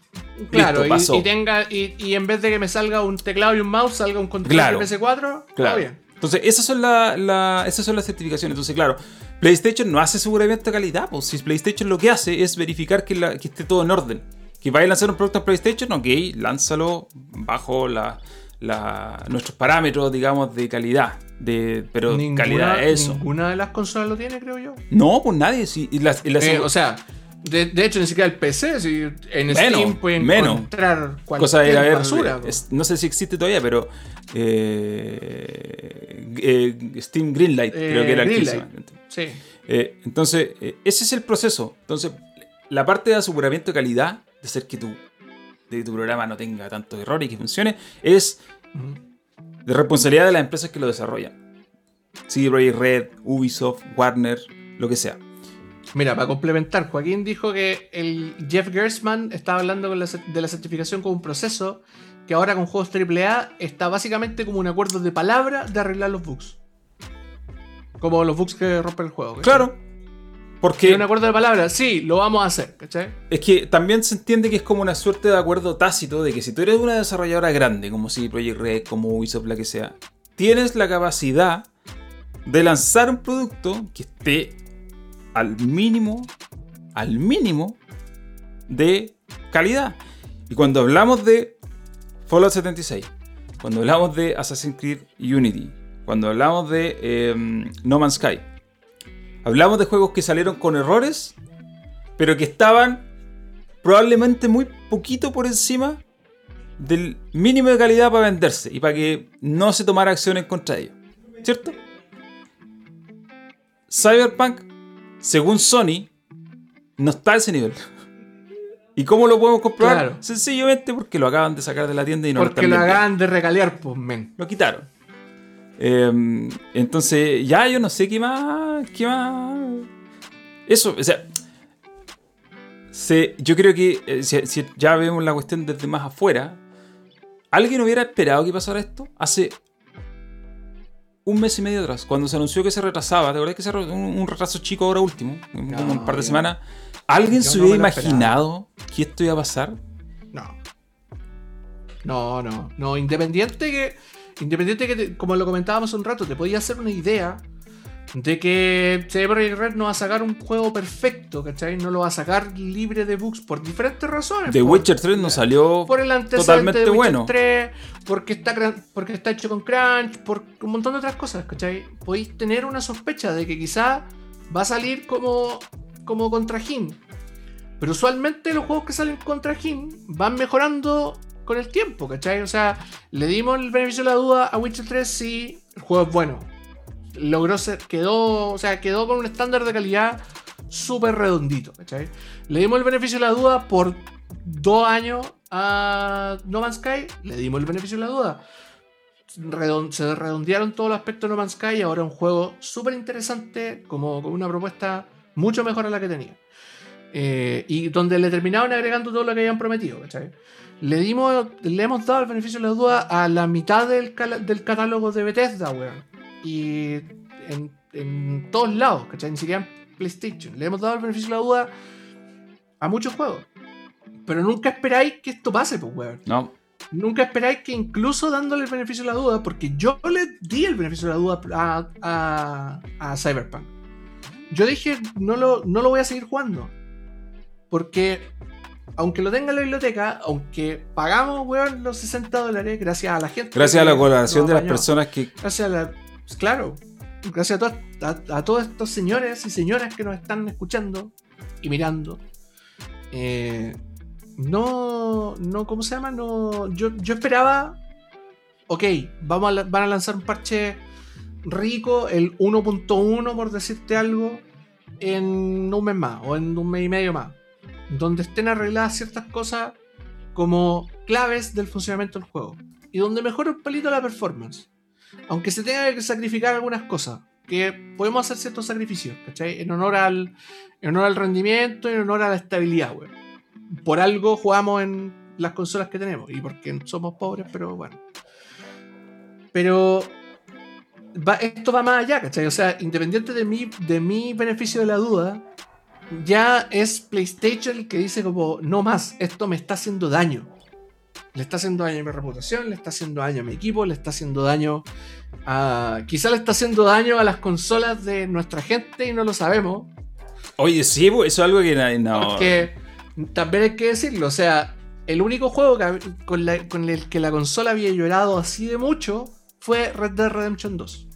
Claro, listo, y- pasó. y, tenga, y, y en vez de que me salga un teclado y un mouse, salga un control Claro. de PS4, todo Claro. bien. Entonces, esas son, la- la- esas son las certificaciones. Entonces, claro, PlayStation no hace aseguramiento de calidad. Pues si PlayStation lo que hace es verificar que, la- que esté todo en orden. Que vaya a lanzar un producto en PlayStation, ok, lánzalo bajo la, la- nuestros parámetros, digamos, de calidad. De, pero calidad es eso. ninguna de las consolas lo tiene, creo yo. No, pues nadie. Si, y las- y las- Eh, o sea, de, de hecho, ni siquiera el PC. Si en Menos, Steam pueden menos. encontrar cualquier cosa de ver. basura. es- no sé si existe todavía, pero. eh, eh, Steam Greenlight, creo Eh, que era el que se Greenlight. Sí. Eh, entonces, eh, ese es el proceso. Entonces, la parte de aseguramiento de calidad, de hacer que tu, de que tu programa no tenga tantos errores y que funcione, es de responsabilidad de las empresas que lo desarrollan. CD Projekt Red, Ubisoft, Warner, lo que sea. Mira, para complementar, Joaquín dijo que el Jeff Gersman estaba hablando con la cer- de la certificación como un proceso que ahora con juegos AAA está básicamente como un acuerdo de palabra de arreglar los bugs. Como los bugs que rompen el juego. ¿cachai? Claro. Porque un acuerdo de palabra, sí, lo vamos a hacer, ¿cachai? es que también se entiende que es como una suerte de acuerdo tácito de que si tú eres una desarrolladora grande, como CD Projekt Red, como Ubisoft, la que sea, tienes la capacidad de lanzar un producto que esté al mínimo, al mínimo de calidad. Y cuando hablamos de Fallout 76, cuando hablamos de Assassin's Creed Unity, cuando hablamos de eh, No Man's Sky, hablamos de juegos que salieron con errores, pero que estaban probablemente muy poquito por encima del mínimo de calidad para venderse y para que no se tomara acción en contra ellos. ¿Cierto? Cyberpunk, según Sony, no está a ese nivel. ¿Y cómo lo podemos comprobar? Claro. Sencillamente porque lo acaban de sacar de la tienda y no lo Porque lo hagan de recalear, pues, men. Lo quitaron. Eh, entonces, ya yo no sé qué más. ¿Qué más? Eso, o sea. se- yo creo que eh, si, si ya vemos la cuestión desde más afuera, ¿alguien hubiera esperado que pasara esto? Hace un mes y medio atrás, cuando se anunció que se retrasaba, ¿te acuerdas que se un, un retraso chico ahora último? un- como un par de yo- semanas. ¿Alguien se no hubiera imaginado que esto iba a pasar? No. No, no. No, independiente que. Independiente que, te- como lo comentábamos hace un rato, te podía hacer una idea de que CD Projekt Red no va a sacar un juego perfecto, ¿cachai? No lo va a sacar libre de bugs por diferentes razones. The por- Witcher 3 no salió por el antecedente totalmente de Witcher bueno. 3, porque está, porque está hecho con crunch, por un montón de otras cosas, ¿cachai? Podéis tener una sospecha de que quizá va a salir como, como contra Jin. Pero usualmente los juegos que salen contra Jin van mejorando con el tiempo, ¿cachai? O sea, le dimos el beneficio de la duda a Witcher 3 si el juego es bueno. Logró ser, quedó, o sea, quedó con un estándar de calidad súper redondito, ¿cachai? Le dimos el beneficio de la duda por dos años a No Man's Sky, le dimos el beneficio de la duda. Se redondearon todos los aspectos de No Man's Sky y ahora un juego súper interesante, como una propuesta mucho mejor a la que tenía. Eh, y donde le terminaron agregando todo lo que habían prometido, ¿cachai? Le, dimos, le hemos dado el beneficio de la duda a la mitad del, del catálogo de Bethesda, weón. Y en, en todos lados, ¿cachai? Ni siquiera en PlayStation. Le hemos dado el beneficio de la duda a muchos juegos. Pero nunca esperáis que esto pase, pues, weón. No, Nunca esperáis que incluso dándole el beneficio de la duda, porque yo le di el beneficio de la duda a, a- a Cyberpunk. Yo dije, no lo, no lo voy a seguir jugando. Porque, aunque lo tenga en la biblioteca, aunque pagamos, weón, los 60 dólares, gracias a la gente. gracias a la colaboración de las personas que Gracias a la. Pues, Claro. Gracias a, a, todos estos señores y señoras que nos están escuchando y mirando. Eh, no. No. ¿Cómo se llama? No. Yo, yo esperaba. Ok, vamos a, van a lanzar un parche rico, el 1.1, por decirte algo, en un mes más o en un mes y medio más. Donde estén arregladas ciertas cosas como claves del funcionamiento del juego. Y donde mejore un pelito la performance. Aunque se tenga que sacrificar algunas cosas. Que podemos hacer ciertos sacrificios, ¿cachai? En honor al, en honor al rendimiento en honor a la estabilidad, weón. Por algo jugamos en las consolas que tenemos. Y porque somos pobres, pero bueno. Pero esto va más allá, ¿cachai? O sea, independiente de mi, de mi beneficio de la duda, ya es PlayStation el que dice como, no más, esto me está haciendo daño. Le está haciendo daño a mi reputación, le está haciendo daño a mi equipo, le está haciendo daño a... Quizá le está haciendo daño a las consolas de nuestra gente y no lo sabemos. Oye, sí, pues, eso es algo que no. Porque también hay que decirlo, o sea, el único juego que con, la- con el que la consola había llorado así de mucho fue Red Dead Redemption 2.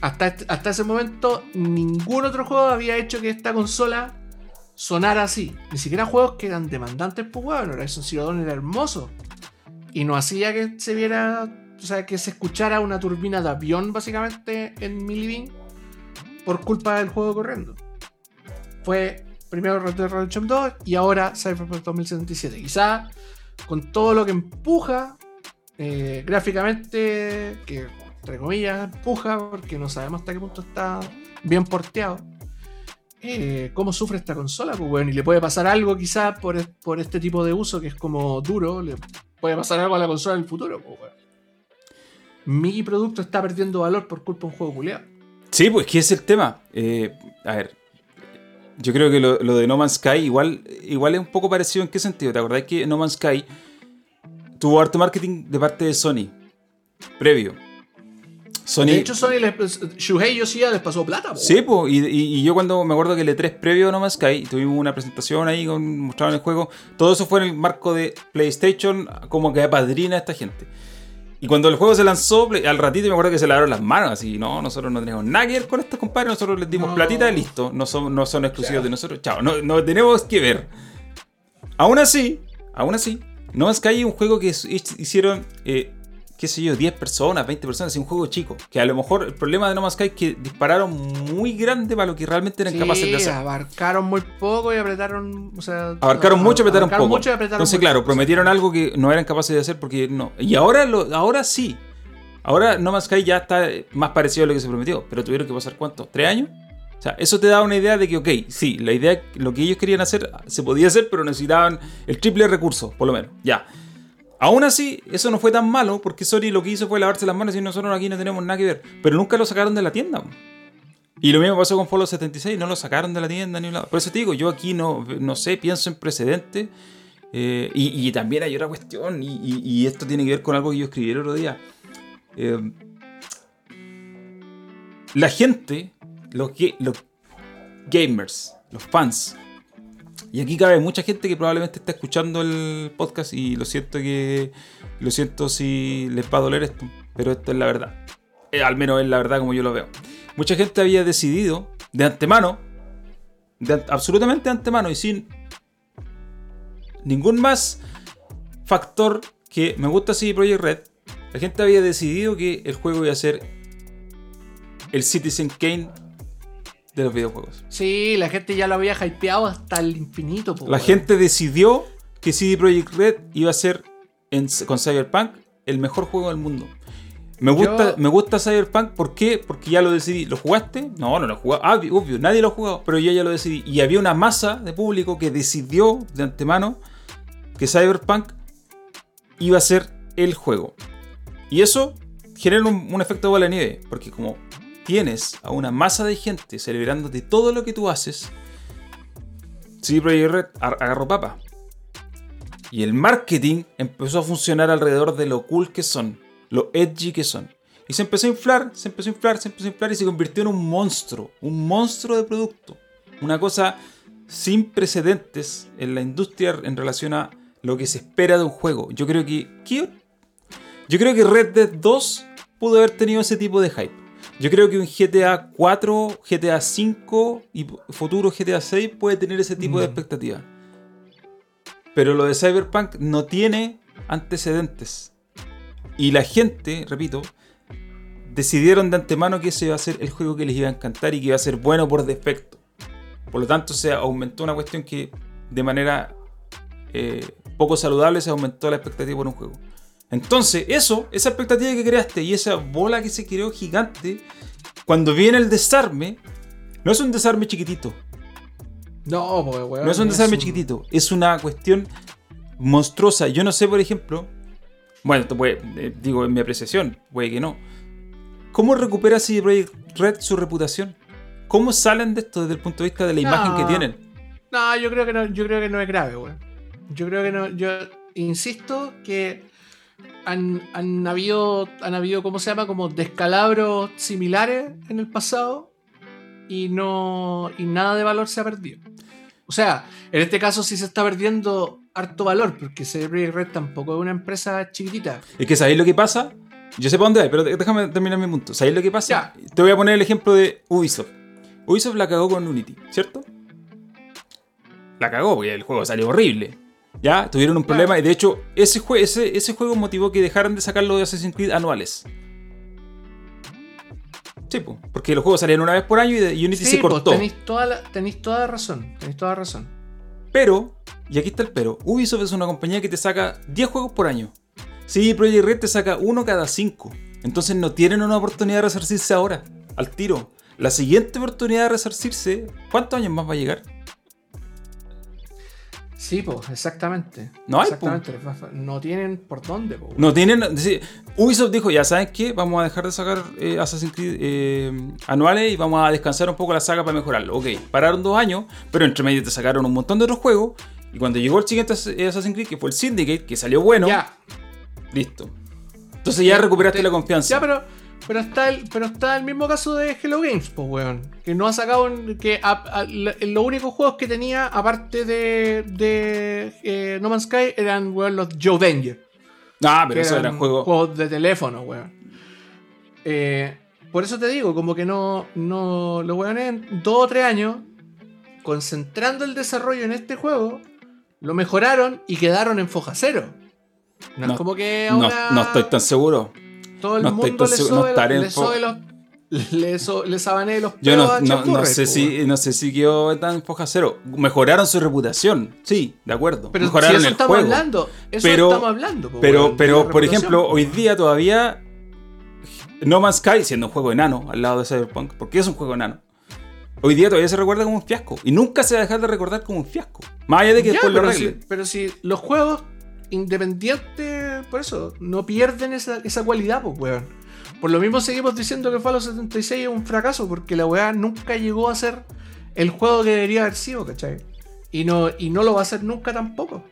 Hasta, hasta ese momento, ningún otro juego había hecho que esta consola sonara así. Ni siquiera juegos que eran demandantes, pues bueno, Horizon Zero era hermoso. Y no hacía que se viera, o sea, que se escuchara una turbina de avión básicamente en mi living por culpa del juego corriendo. Fue primero Red Dead Redemption 2 y ahora Cyberpunk 2077. Quizá con todo lo que empuja eh, gráficamente, que entre comillas empuja, porque no sabemos hasta qué punto está bien porteado. Eh, ¿Cómo sufre esta consola? Pues bueno, y le puede pasar algo quizá por, es- por este tipo de uso que es como duro, le puede pasar algo a la consola en el futuro. Pues. Mi producto está perdiendo valor por culpa de un juego culiado. Sí, pues que es el tema. Eh, a ver, yo creo que lo, lo de No Man's Sky igual, igual es un poco parecido en qué sentido. ¿Te acordás que No Man's Sky tuvo harto marketing de parte de Sony? Previo. Sony. De hecho, Sony les, Shuhei Yoshida les pasó plata. pues. Sí, pues, y, y- y yo cuando me acuerdo que el E3 previo a No Man's Sky, tuvimos una presentación ahí, con, mostraban el juego, todo eso fue en el marco de PlayStation, como que padrina a esta gente. Y cuando el juego se lanzó, al ratito me acuerdo que se lavaron las manos, así, no, nosotros no tenemos nada que ver con estos compadres, nosotros les dimos No. platita y listo, no son, no son exclusivos de nosotros, chao, no, no tenemos que ver. Aún así, aún así, No Man's Sky es un juego que hicieron, eh, qué sé yo, 10 personas, 20 personas, es un juego chico. Que a lo mejor el problema de No Man's Sky es que dispararon muy grande para lo que realmente eran Sí, capaces de hacer. abarcaron muy poco y apretaron. O sea, Abarcaron mucho, apretaron poco. mucho y apretaron Entonces, muy claro, poco. prometieron algo que no eran capaces de hacer porque no. Y ahora, lo, ahora sí. Ahora No Man's Sky ya está más parecido a lo que se prometió. Pero tuvieron que pasar cuánto? ¿Tres años? O sea, eso te da una idea de que, ok, sí, la idea, lo que ellos querían hacer se podía hacer, pero necesitaban el triple de recursos, por lo menos. Ya. Aún así, eso no fue tan malo porque Sony lo que hizo fue lavarse las manos y nosotros aquí no tenemos nada que ver. Pero nunca lo sacaron de la tienda. Y lo mismo pasó con Fallout 76, no lo sacaron de la tienda ni un lado. Por eso te digo, yo aquí no, no sé, pienso en precedentes. eh, y, también hay otra cuestión, y, esto tiene que ver con algo que yo escribí el otro día. Eh, la gente, los gamers, los fans, y aquí cabe mucha gente que probablemente está escuchando el podcast y lo siento que lo siento si les va a doler esto, pero esto es la verdad. Eh, al menos es la verdad como yo lo veo. Mucha gente había decidido de antemano, absolutamente de antemano y sin ningún más factor que me gusta así Project Red, la gente había decidido que el juego iba a ser el Citizen Kane de los videojuegos. Sí, la gente ya lo había hypeado hasta el infinito. po, La gente decidió que CD Projekt Red iba a ser en- con Cyberpunk el mejor juego del mundo. Me gusta, Yo- me gusta Cyberpunk, ¿por qué? Porque ya lo decidí. ¿Lo jugaste? No, no lo jugué. Ah, obvio, obvio, nadie lo ha jugado, pero yo ya lo decidí. Y había una masa de público que decidió de antemano que Cyberpunk iba a ser el juego. Y eso genera un, un efecto bola de nieve, porque como tienes a una masa de gente celebrándote todo lo que tú haces, CD Projekt Red ar- agarró papa. Y el marketing empezó a funcionar alrededor de lo cool que son, lo edgy que son. Y se empezó a inflar, se empezó a inflar, se empezó a inflar y se convirtió en un monstruo, un monstruo de producto. Una cosa sin precedentes en la industria en relación a lo que se espera de un juego. Yo creo que, yo creo que Red Dead 2 pudo haber tenido ese tipo de hype. Yo creo que un GTA 4, GTA 5 y futuro GTA 6 puede tener ese tipo de Mm. expectativa. Pero lo de Cyberpunk no tiene antecedentes. Y la gente, repito, decidieron de antemano que ese iba a ser el juego que les iba a encantar y que iba a ser bueno por defecto. Por lo tanto, se aumentó una cuestión que de manera eh, poco saludable se aumentó la expectativa por un juego. Entonces, eso, esa expectativa que creaste y esa bola que se creó gigante, cuando viene el desarme, no es un desarme chiquitito. No, pues, weón. No es un desarme un- chiquitito, es una cuestión monstruosa. Yo no sé, por ejemplo, bueno, esto puede, eh, digo en mi apreciación, puede que no. ¿cómo recupera CD Projekt Red su reputación? ¿Cómo salen de esto desde el punto de vista de la imagen que tienen? No, yo creo que no, yo creo que no es grave, weón. Yo creo que no, yo insisto que han, han habido, han habido, ¿cómo se llama? Como descalabros similares en el pasado y no, y nada de valor se ha perdido. O sea, en este caso sí se está perdiendo harto valor, porque CD Projekt Red tampoco es una empresa chiquitita. Es que ¿sabéis lo que pasa? Yo sé para dónde hay, pero déjame terminar mi punto. ¿Sabéis lo que pasa? Ya. Te voy a poner el ejemplo de Ubisoft. Ubisoft la cagó con Unity, ¿cierto? La cagó porque el juego salió horrible. Ya, tuvieron un problema y de hecho ese, jue- ese, ese juego motivó que dejaran de sacar los de Assassin's Creed anuales. Sí, po, porque los juegos salían una vez por año y, Unity Sí, se cortó. tenéis toda la, tenéis toda la razón. Tenéis toda la razón. Pero, y aquí está el pero, Ubisoft es una compañía que te saca 10 juegos por año. CD Projekt Red te saca uno cada 5. Entonces no tienen una oportunidad de resarcirse ahora, al tiro. La siguiente oportunidad de resarcirse, ¿cuántos años más va a llegar? Sí, pues, exactamente. No hay, Exactamente. No tienen por dónde, po. No tienen. decir, Ubisoft dijo, ya saben qué, vamos a dejar de sacar eh, Assassin's Creed eh, anuales y vamos a descansar un poco la saga para mejorarlo. Ok, pararon dos años, pero entre medio te sacaron un montón de otros juegos. Y cuando llegó el siguiente eh, Assassin's Creed, que fue el Syndicate, que salió bueno, Ya, listo. Entonces ya recuperaste te- la confianza. Ya, pero, pero, está el, pero está el mismo caso de Hello Games, pues, weón. Que no ha sacado. que a- a- la- los únicos juegos que tenía, aparte de, de eh, No Man's Sky, eran, weón, los Joe Danger. Ah, pero eso eran juegos. juegos de teléfono, weón. Eh, por eso te digo, como que no. no los weones en dos o tres años, concentrando el desarrollo en este juego, lo mejoraron y quedaron en foja cero. No, No, es como que No, no estoy tan seguro. Todo el no mundo le seguro, no le los. Le, so- le los Yo no, no, sé si no sé si quedó tan foja cero. Mejoraron su reputación, sí, de acuerdo. Pero si Mejoraron eso el estamos juego. hablando, eso Pero- estamos hablando. po, Pero, pero por ejemplo, hoy día todavía No Man's Sky, siendo un juego enano al lado de Cyberpunk, porque es un juego enano. Hoy día todavía se recuerda como un fiasco. Y nunca se va a dejar de recordar como un fiasco. Más allá de que Ya, después lo si, pero si los juegos independientes, por eso, no pierden esa, esa cualidad, pues, weón. Por lo mismo seguimos diciendo que Fallout 76 es un fracaso, porque la weá nunca llegó a ser el juego que debería haber sido, ¿cachai? Y no, y no lo va a ser nunca tampoco.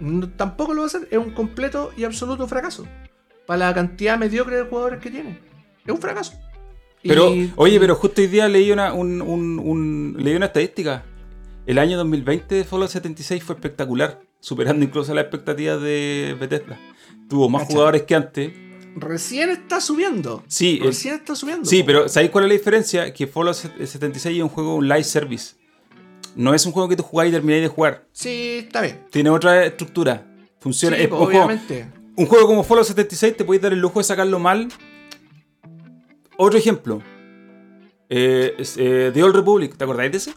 No- tampoco lo va a ser, es un completo y absoluto fracaso. Para la cantidad mediocre de jugadores que tiene. Es un fracaso. Pero, Y- oye, pero justo hoy día leí una, un- un- un- leí una estadística. El año 2020 de Fallout 76 fue espectacular, superando incluso las expectativas de Bethesda. Tuvo más Cacha. jugadores que antes. Recién está subiendo. Sí, el- Recién está subiendo. sí, pero ¿sabéis cuál es la diferencia? Que Fallout 76 es un juego, un live service. No es un juego que tú jugáis y termináis de jugar. Sí, está bien. Tiene otra estructura. Funciona. Sí, es pues, un, juego, obviamente. un juego como Fallout 76 te podéis dar el lujo de sacarlo mal. Otro ejemplo. Eh, eh, The Old Republic, ¿te acordáis de ese?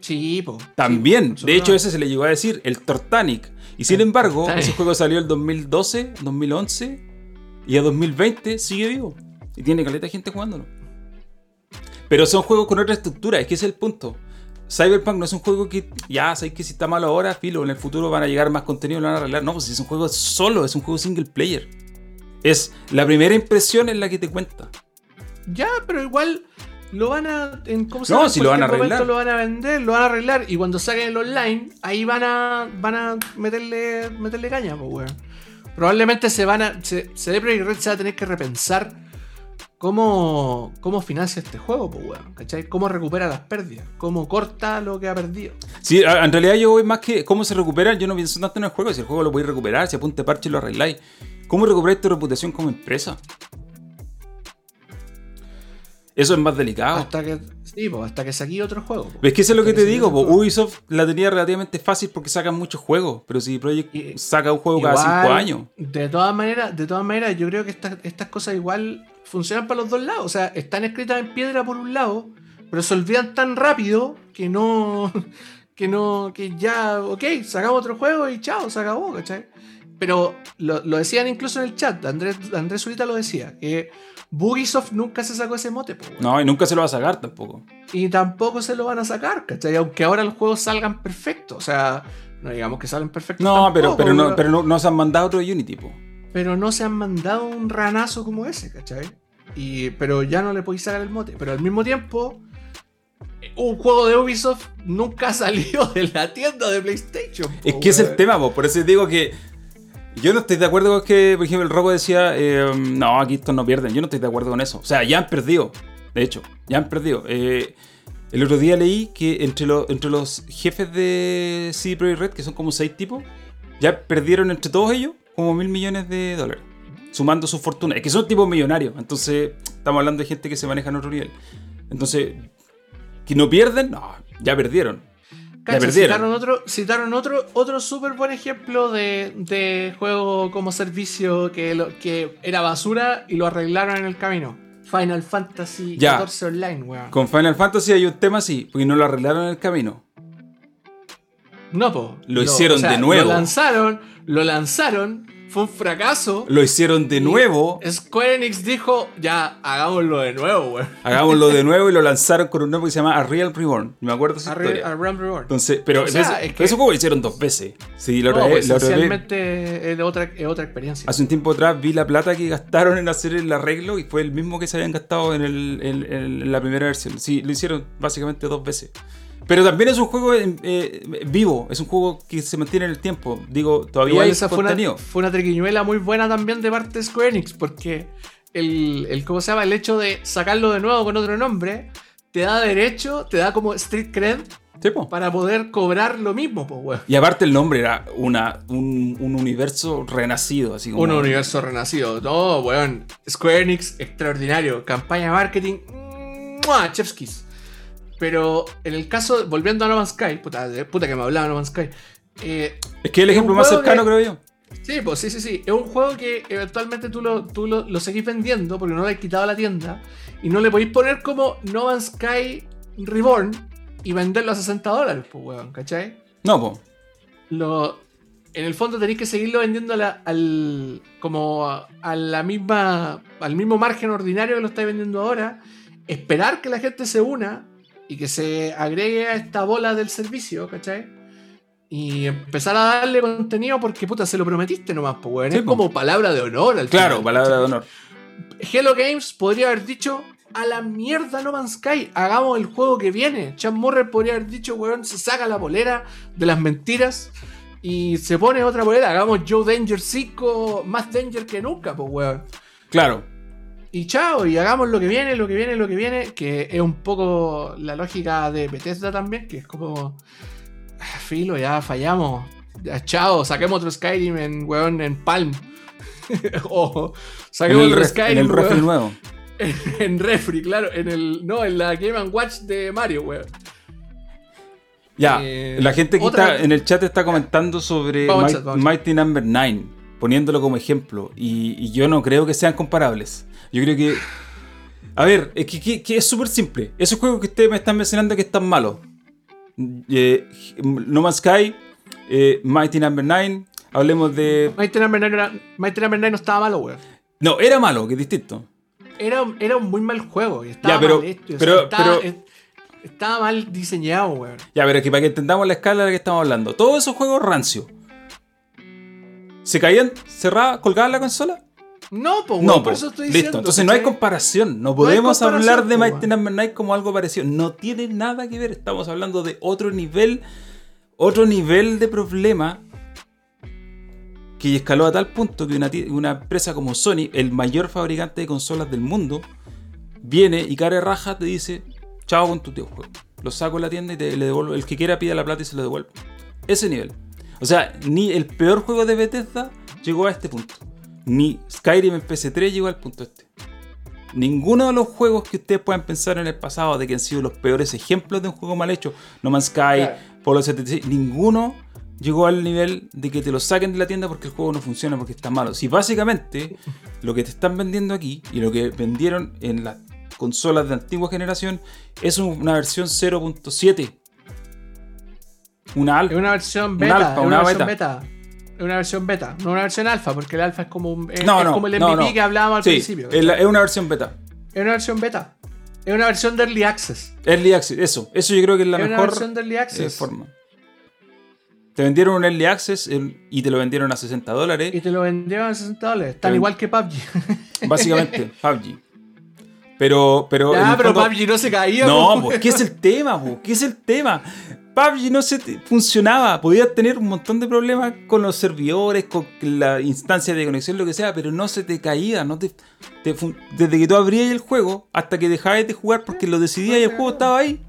Sí, po. También, Sí, de hecho ese se le llegó a decir, el Tortanic. Y sin El embargo, Tortanic. ese juego salió el 2012, 2011 y a 2020 sigue vivo. Y tiene caleta de gente jugándolo. Pero son juegos con otra estructura, es que ese es el punto. Cyberpunk no es un juego que ya sabéis que si está malo ahora, filo, en el futuro van a llegar más contenido, lo van a arreglar. No, pues es un juego solo, es un juego single player. Es la primera impresión en la que te cuenta. Ya, pero igual lo van a. En, ¿cómo se No, llama? Si lo van a arreglar. Lo van a vender, lo van a arreglar. Y cuando saquen el online, ahí van a. van a meterle. meterle caña, pues, weón. Probablemente se van a. Se, CD Projekt Red se va a tener que repensar cómo. cómo financia este juego, pues, weón. ¿Cachai? Cómo recupera las pérdidas. Cómo corta lo que ha perdido. Sí, en realidad yo voy más que cómo se recuperan, yo no pienso tanto en el juego, si el juego lo podéis recuperar, si apunte parche y lo arregláis. ¿Cómo recuperáis tu reputación como empresa? Eso es más delicado. Hasta que. Sí, pues, hasta que saque otro juego. po. ¿Ves que eso es lo que te digo? po? Ubisoft la tenía relativamente fácil porque sacan muchos juegos, pero si Project Y- saca un juego cada cinco años. De todas maneras, de todas maneras, yo creo que estas, estas cosas igual funcionan para los dos lados. O sea, están escritas en piedra por un lado, pero se olvidan tan rápido que no. Que no. Que ya, ok, sacamos otro juego y chao, se acabó, ¿cachai? Pero lo, lo decían incluso en el chat, Andrés, Andrés Zurita lo decía, que Bugisoft nunca se sacó ese mote, weón. No, y nunca se lo va a sacar tampoco. Y tampoco se lo van a sacar, ¿cachai? Aunque ahora los juegos salgan perfectos. O sea, no digamos que salen perfectos. No, pero, tampoco, pero, no, pero no, no se han mandado otro Unity, po. pero no se han mandado un ranazo como ese, ¿cachai? Y, pero ya no le podéis sacar el mote. Pero al mismo tiempo, un juego de Ubisoft nunca salió de la tienda de PlayStation. Es que es el tema, po. por eso digo que yo no estoy de acuerdo con que, por ejemplo, el Robo decía, eh, no, aquí estos no pierden. Yo no estoy de acuerdo con eso. O sea, ya han perdido. De hecho, ya han perdido. Eh, el otro día leí que entre, los entre los jefes de CD Projekt Red, que son como seis tipos, ya perdieron entre todos ellos como mil millones de dólares. Sumando su fortuna. Es que son tipos millonarios. Entonces, estamos hablando de gente que se maneja en otro nivel. Entonces, que no pierden, no, ya perdieron. Cacha, citaron otro, citaron otro, otro súper buen ejemplo de, de, juego como servicio que, lo, que era basura y lo arreglaron en el camino. Final Fantasy XIV Online, weón. Con Final Fantasy hay un tema así, porque no lo arreglaron en el camino. No, po. Lo, hicieron de nuevo. Lo lanzaron, lo lanzaron fue un fracaso. Lo hicieron de nuevo. Square Enix dijo, ya, hagámoslo de nuevo, güey. Hagámoslo de nuevo y lo lanzaron con un nombre que se llama A Real Reborn. Me acuerdo esa historia. A Real Reborn. Entonces, pero, eso, es juego lo hicieron dos veces. Sí, lo, no, pues, esencialmente es otra, otra experiencia. Hace un tiempo atrás vi la plata que gastaron en hacer el arreglo y fue el mismo que se habían gastado en, el, en la primera versión. Sí, lo hicieron básicamente dos veces. Pero también es un juego eh, vivo, es un juego que se mantiene en el tiempo. Digo, todavía hay esa contenido. Fue una, triquiñuela muy buena también de parte de Square Enix, porque el, el, ¿cómo se llama? El hecho de sacarlo de nuevo con otro nombre te da derecho, te da como street cred para poder cobrar lo mismo, po, Y aparte el nombre era una, un, universo renacido, así como... Un universo renacido. No, weón. Square Enix, extraordinario. Campaña marketing. ¡Mua! Chefskis. Pero en el caso, volviendo a No Man's Sky, puta, puta que me hablaba No Man's Sky. Eh, es que es el ejemplo más cercano, creo yo. Sí, pues sí, sí, sí. Es un juego que eventualmente tú lo, tú lo, seguís vendiendo porque no lo has quitado a la tienda. Y no le podéis poner como No Man's Sky Reborn y venderlo a 60 dólares, pues, weón, ¿cachai? No, pues. Lo, en el fondo tenéis que seguirlo vendiendo al, como a, la misma, al mismo margen ordinario que lo estáis vendiendo ahora. Esperar que la gente se una y que se agregue a esta bola del servicio, ¿cachai? Y empezar a darle contenido porque, puta, se lo prometiste nomás, pues, weón. es como palabra de honor al Claro, palabra de honor. Hello Games podría haber dicho, a la mierda No Man's Sky, hagamos el juego que viene. Chan Morrer podría haber dicho, weón, se saca la bolera de las mentiras y se pone otra bolera. Hagamos Joe Danger 5 más Danger que nunca, pues, weón. Claro y chao, y hagamos lo que viene, lo que viene, lo que viene, que es un poco la lógica de Bethesda también, que es como, ah, filo, ya fallamos, ya chao, saquemos otro Skyrim en, weón, en Palm. o saquemos otro Skyrim en el refri nuevo. En, refri, claro, en el, no, en la Game Watch de Mario, weón. Ya, eh, la gente que está en el chat está comentando sobre Mighty, Number 9, poniéndolo como ejemplo, y yo no creo que sean comparables. Yo creo que. A ver, es que, es súper simple. Esos juegos que ustedes me están mencionando que están malos. Eh, no Man's Sky, eh, Mighty Number no. 9. Hablemos de. Mighty Number 9, Mighty Number 9 no estaba malo, weón. No, era malo, que es distinto. Era, era un muy mal juego. Estaba pero, mal hecho, pero, estaba, pero, estaba, mal diseñado, weón. Ya, pero es que para que entendamos la escala de la que estamos hablando. Todos esos juegos rancios. ¿Se caían, cerradas, colgadas la consola? No, no por eso estoy listo. diciendo. Entonces no hay comparación. No podemos hablar de Mighty Number 9 como algo parecido. No tiene nada que ver. Estamos hablando de otro nivel, otro nivel de problema que escaló a tal punto que una, una empresa como Sony, el mayor fabricante de consolas del mundo, viene y cara raja te dice, chao con tu tío juego. Lo saco de la tienda y te, le devuelvo. El que quiera pida la plata y se lo devuelvo. Ese nivel. O sea, ni el peor juego de Bethesda llegó a este punto ni Skyrim en PC3 llegó al punto este. Ninguno de los juegos que ustedes puedan pensar en el pasado de que han sido los peores ejemplos de un juego mal hecho, No Man's Sky, Polo 76, ninguno llegó al nivel de que te lo saquen de la tienda porque el juego no funciona, porque está malo. Si básicamente lo que te están vendiendo aquí y lo que vendieron en las consolas de antigua generación es una versión 0.7. Una alfa. Es una versión beta. una, versión beta. Es una versión beta, no una versión alfa, porque el alfa es como, un, es, como el MVP que hablábamos al principio. Es, es una versión beta. Es una versión beta. Es una versión de Early Access. Early Access, eso. Eso yo creo que es la mejor versión de Early eh, Access. forma. Te vendieron un Early Access y te lo vendieron a 60 dólares. Y te lo vendieron a 60 dólares. Tan igual que PUBG. Básicamente, PUBG. Pero, pero. Ah, pero fondo- PUBG no se caía. No, pues, ¿qué es el tema, po? ¿Qué es el tema? PUBG no se funcionaba. Podías tener un montón de problemas con los servidores, con la instancia de conexión, lo que sea, pero no se te caía. No te, desde que tú abrías el juego hasta que dejabas de jugar porque lo decidías y el juego estaba ahí.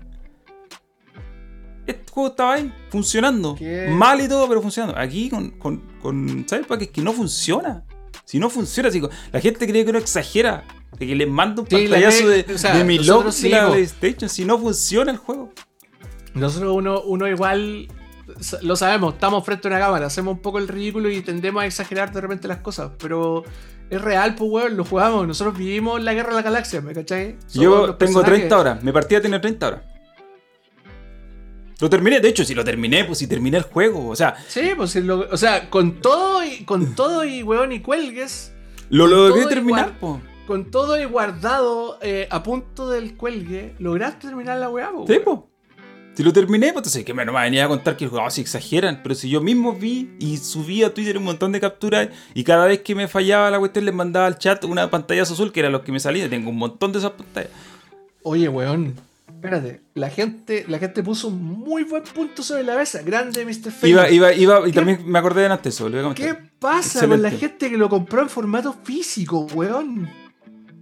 Este juego estaba ahí, funcionando. ¿Qué? Mal y todo, pero funcionando. Aquí con, con, con Cyberpunk es que no funciona. Si no funciona, la gente cree que uno exagera. De que les mando un Sí, la pantallazo de, o sea, de mi nosotros log sí, la. PlayStation. Si no funciona el juego. Nosotros uno, uno igual lo sabemos, estamos frente a una cámara, hacemos un poco el ridículo y tendemos a exagerar de repente las cosas, pero es real, pues weón, lo jugamos, nosotros vivimos la guerra de la galaxia, ¿me cachai? Somos Yo tengo personajes. 30 horas. Mi partida tiene 30 horas. Lo terminé. De hecho, si lo terminé, pues si terminé el juego. O sea, Sí, pues si lo- o sea, con todo y con todo y weón y cuelgues, lo logré terminar, po. con todo y guardado eh, a punto del cuelgue, lograste terminar la weá, po, Sí, po. Si lo terminé, pues entonces que me no me venía a contar que oh, si exageran. Pero si yo mismo vi y subí a Twitter un montón de capturas y cada vez que me fallaba la cuestión les mandaba al chat una pantallazo azul que era lo que me salía. Tengo un montón de esas pantallas. Oye, weón. Espérate, la gente, la gente puso un muy buen punto sobre la mesa. Grande, Mr. Famous. Iba, iba, iba, y también me acordé de antes eso. lo iba a ¿Qué pasa con la gente que lo compró en formato físico, weón?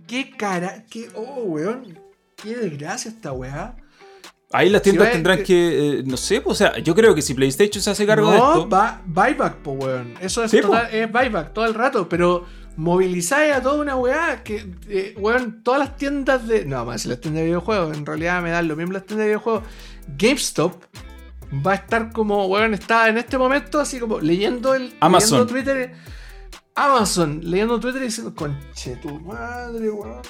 ¿Qué cara? ¿Qué? Oh, weón. Qué desgracia esta weá. Ahí las tiendas tendrán que- que, eh, no sé, pues, o sea, yo creo que si PlayStation se hace cargo de no, esto, va, buyback, po, weón. Eso es, Sí, total- es buyback todo el rato, pero movilizáis a toda una weá que, eh, weón, todas las tiendas de. No, más si las tiendas de videojuegos, en realidad me dan lo mismo las tiendas de videojuegos. GameStop va a estar como, weón, está en este momento así como leyendo el. Amazon. Leyendo Twitter. Amazon, leyendo Twitter y diciendo, conche tu madre, weón.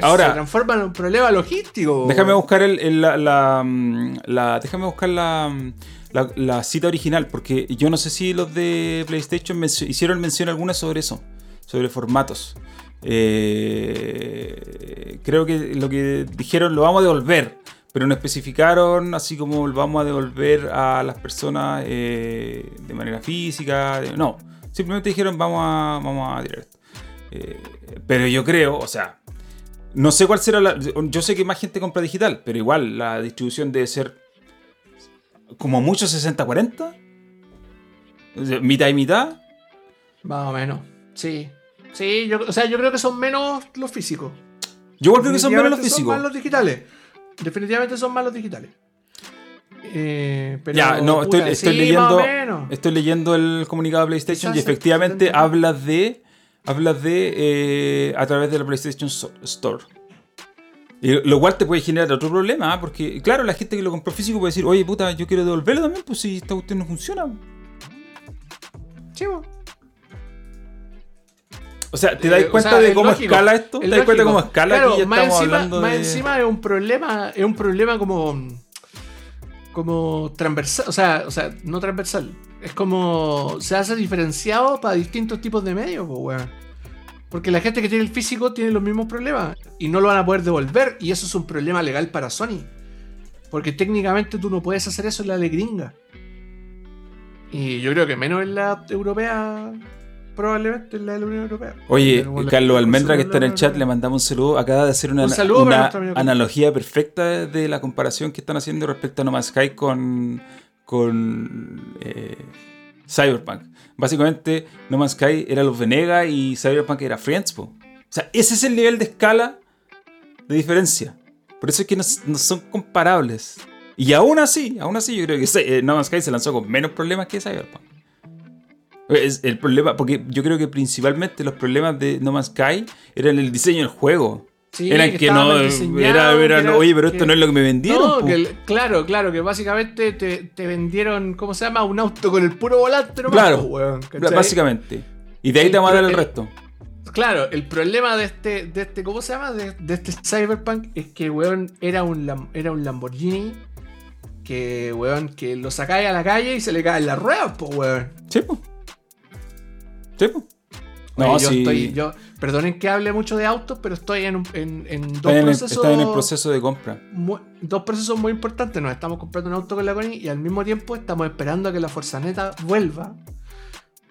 Ahora- Se transforma en un problema logístico. déjame buscar el, el- la, la, mm, la- déjame buscar la, mm, la, la cita original, porque yo no sé si los de PlayStation hicieron mención alguna sobre eso, sobre formatos. Eh, creo que lo que dijeron lo vamos a devolver, pero no especificaron así como lo vamos a devolver a las personas eh, de manera física. de- no, simplemente dijeron vamos a, vamos a tirar esto. Eh, pero yo creo, o sea, no sé cuál será la. Yo sé que más gente compra digital, pero igual la distribución debe ser como mucho 60-40. O sea, Mitad y mitad. Más o menos. Sí. Sí, yo, o sea, yo creo que son menos los físicos. Yo igual creo que son menos los Definitivamente Son físicos. más los digitales. Definitivamente son más los digitales. Eh, pero, Ya, no, estoy, puta, estoy sí, leyendo. Estoy leyendo el comunicado de PlayStation y efectivamente hablas de. Hablas de. eh, a través de la PlayStation Store. Y lo cual te puede generar otro problema, ¿ah? porque, claro, la gente que lo compró físico puede decir, oye, puta, yo quiero devolverlo también, pues si esta cuestión no funciona. Po. O sea, ¿te Eh, das o cuenta sea, de cómo lógico, escala esto? es ¿Te das cuenta de cómo escala? Claro, Aquí ya más estamos encima, hablando más encima es un problema, es un problema como como transversal, o sea, o sea, no transversal, es como se hace diferenciado para distintos tipos de medios, pues, weón. Porque la gente que tiene el físico tiene los mismos problemas y no lo van a poder devolver y eso es un problema legal para Sony. Porque técnicamente tú no puedes hacer eso en la de gringa. Y yo creo que menos en la europea, probablemente en la de la Unión Europea. Oye, Carlos Almendra, que está en el chat, le mandamos un saludo. Acaba de hacer una, Un una analogía perfecta de la comparación que están haciendo respecto a No Man's Sky con, con eh, Cyberpunk. Básicamente, No Man's Sky era los Venegas y Cyberpunk era Friends. po. O sea, ese es el nivel de escala de diferencia. Por eso es que no, no son comparables. Y aún así, aún así, yo creo que eh, No Man's Sky se lanzó con menos problemas que Cyberpunk. Es el problema, porque yo creo que principalmente los problemas de No Man's Sky eran el diseño del juego. Sí, eran que, no, era, eran, oye, pero esto no es lo que me vendieron. No, po". que el- claro, claro, que básicamente te, te vendieron, ¿cómo se llama? Un auto con el puro volante nomás, Claro, weón. Básicamente. Y de ahí El te vamos a dar pro- el el- resto. Claro, el problema de este, de este ¿cómo se llama? De, de este Cyberpunk es que, weón, era un, era un Lamborghini que, weón, que lo sacáis a la calle y se le caen las ruedas, po, weón. Sí, po. Sí. Oye, No, yo sí. estoy, yo, perdonen que hable mucho de autos, pero estoy en, en, en dos en procesos. está en el proceso de compra. dos procesos muy importantes. Nos estamos comprando un auto con la Connie y al mismo tiempo estamos esperando a que la Forzaneta vuelva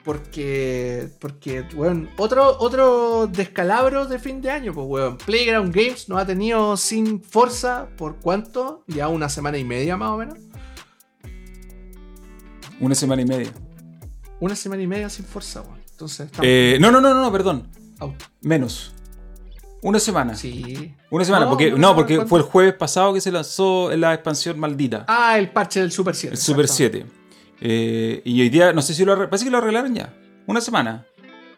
Porque, porque, weón, otro, otro descalabro de fin de año, pues, weón. Playground Games nos ha tenido sin fuerza por cuánto? Ya una semana y media más o menos. Una semana y media. Una semana y media sin fuerza, weón. Entonces, estamos Eh, no, no, no, no, perdón. Menos. Una semana. Sí. Una semana, No, porque, no, porque fue el jueves pasado que se lanzó la expansión maldita. Ah, el parche del Super 7. el Super exacto. 7. Eh, y hoy día, no sé si lo arreglaron. Parece que lo arreglaron ya. Una semana.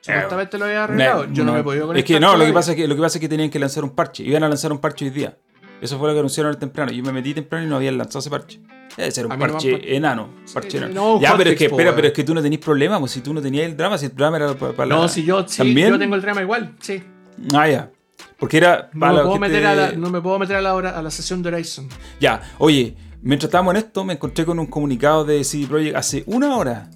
Supuestamente lo había arreglado. Yo no, me he podido Es conectar. que no, lo que, pasa es que, lo que pasa es que tenían que lanzar un parche. Iban a lanzar un parche hoy día. Eso fue lo que anunciaron al temprano. Yo me metí temprano y no habían lanzado ese parche. Debe ser un parche pa- enano. Sí, Parche enano. no, ya, pero es que, espera, pero es que tú no tenés problema, pues si tú no tenías el drama, si el drama era para, la. No, si yo, sí, ¿También? yo tengo el drama igual, sí. Ah, ya. Porque era. No para me, puedo meter a la, no me puedo meter a la, hora, a la sesión de Horizon. Ya, oye, mientras estábamos en esto, me encontré con un comunicado de CD Projekt hace una hora.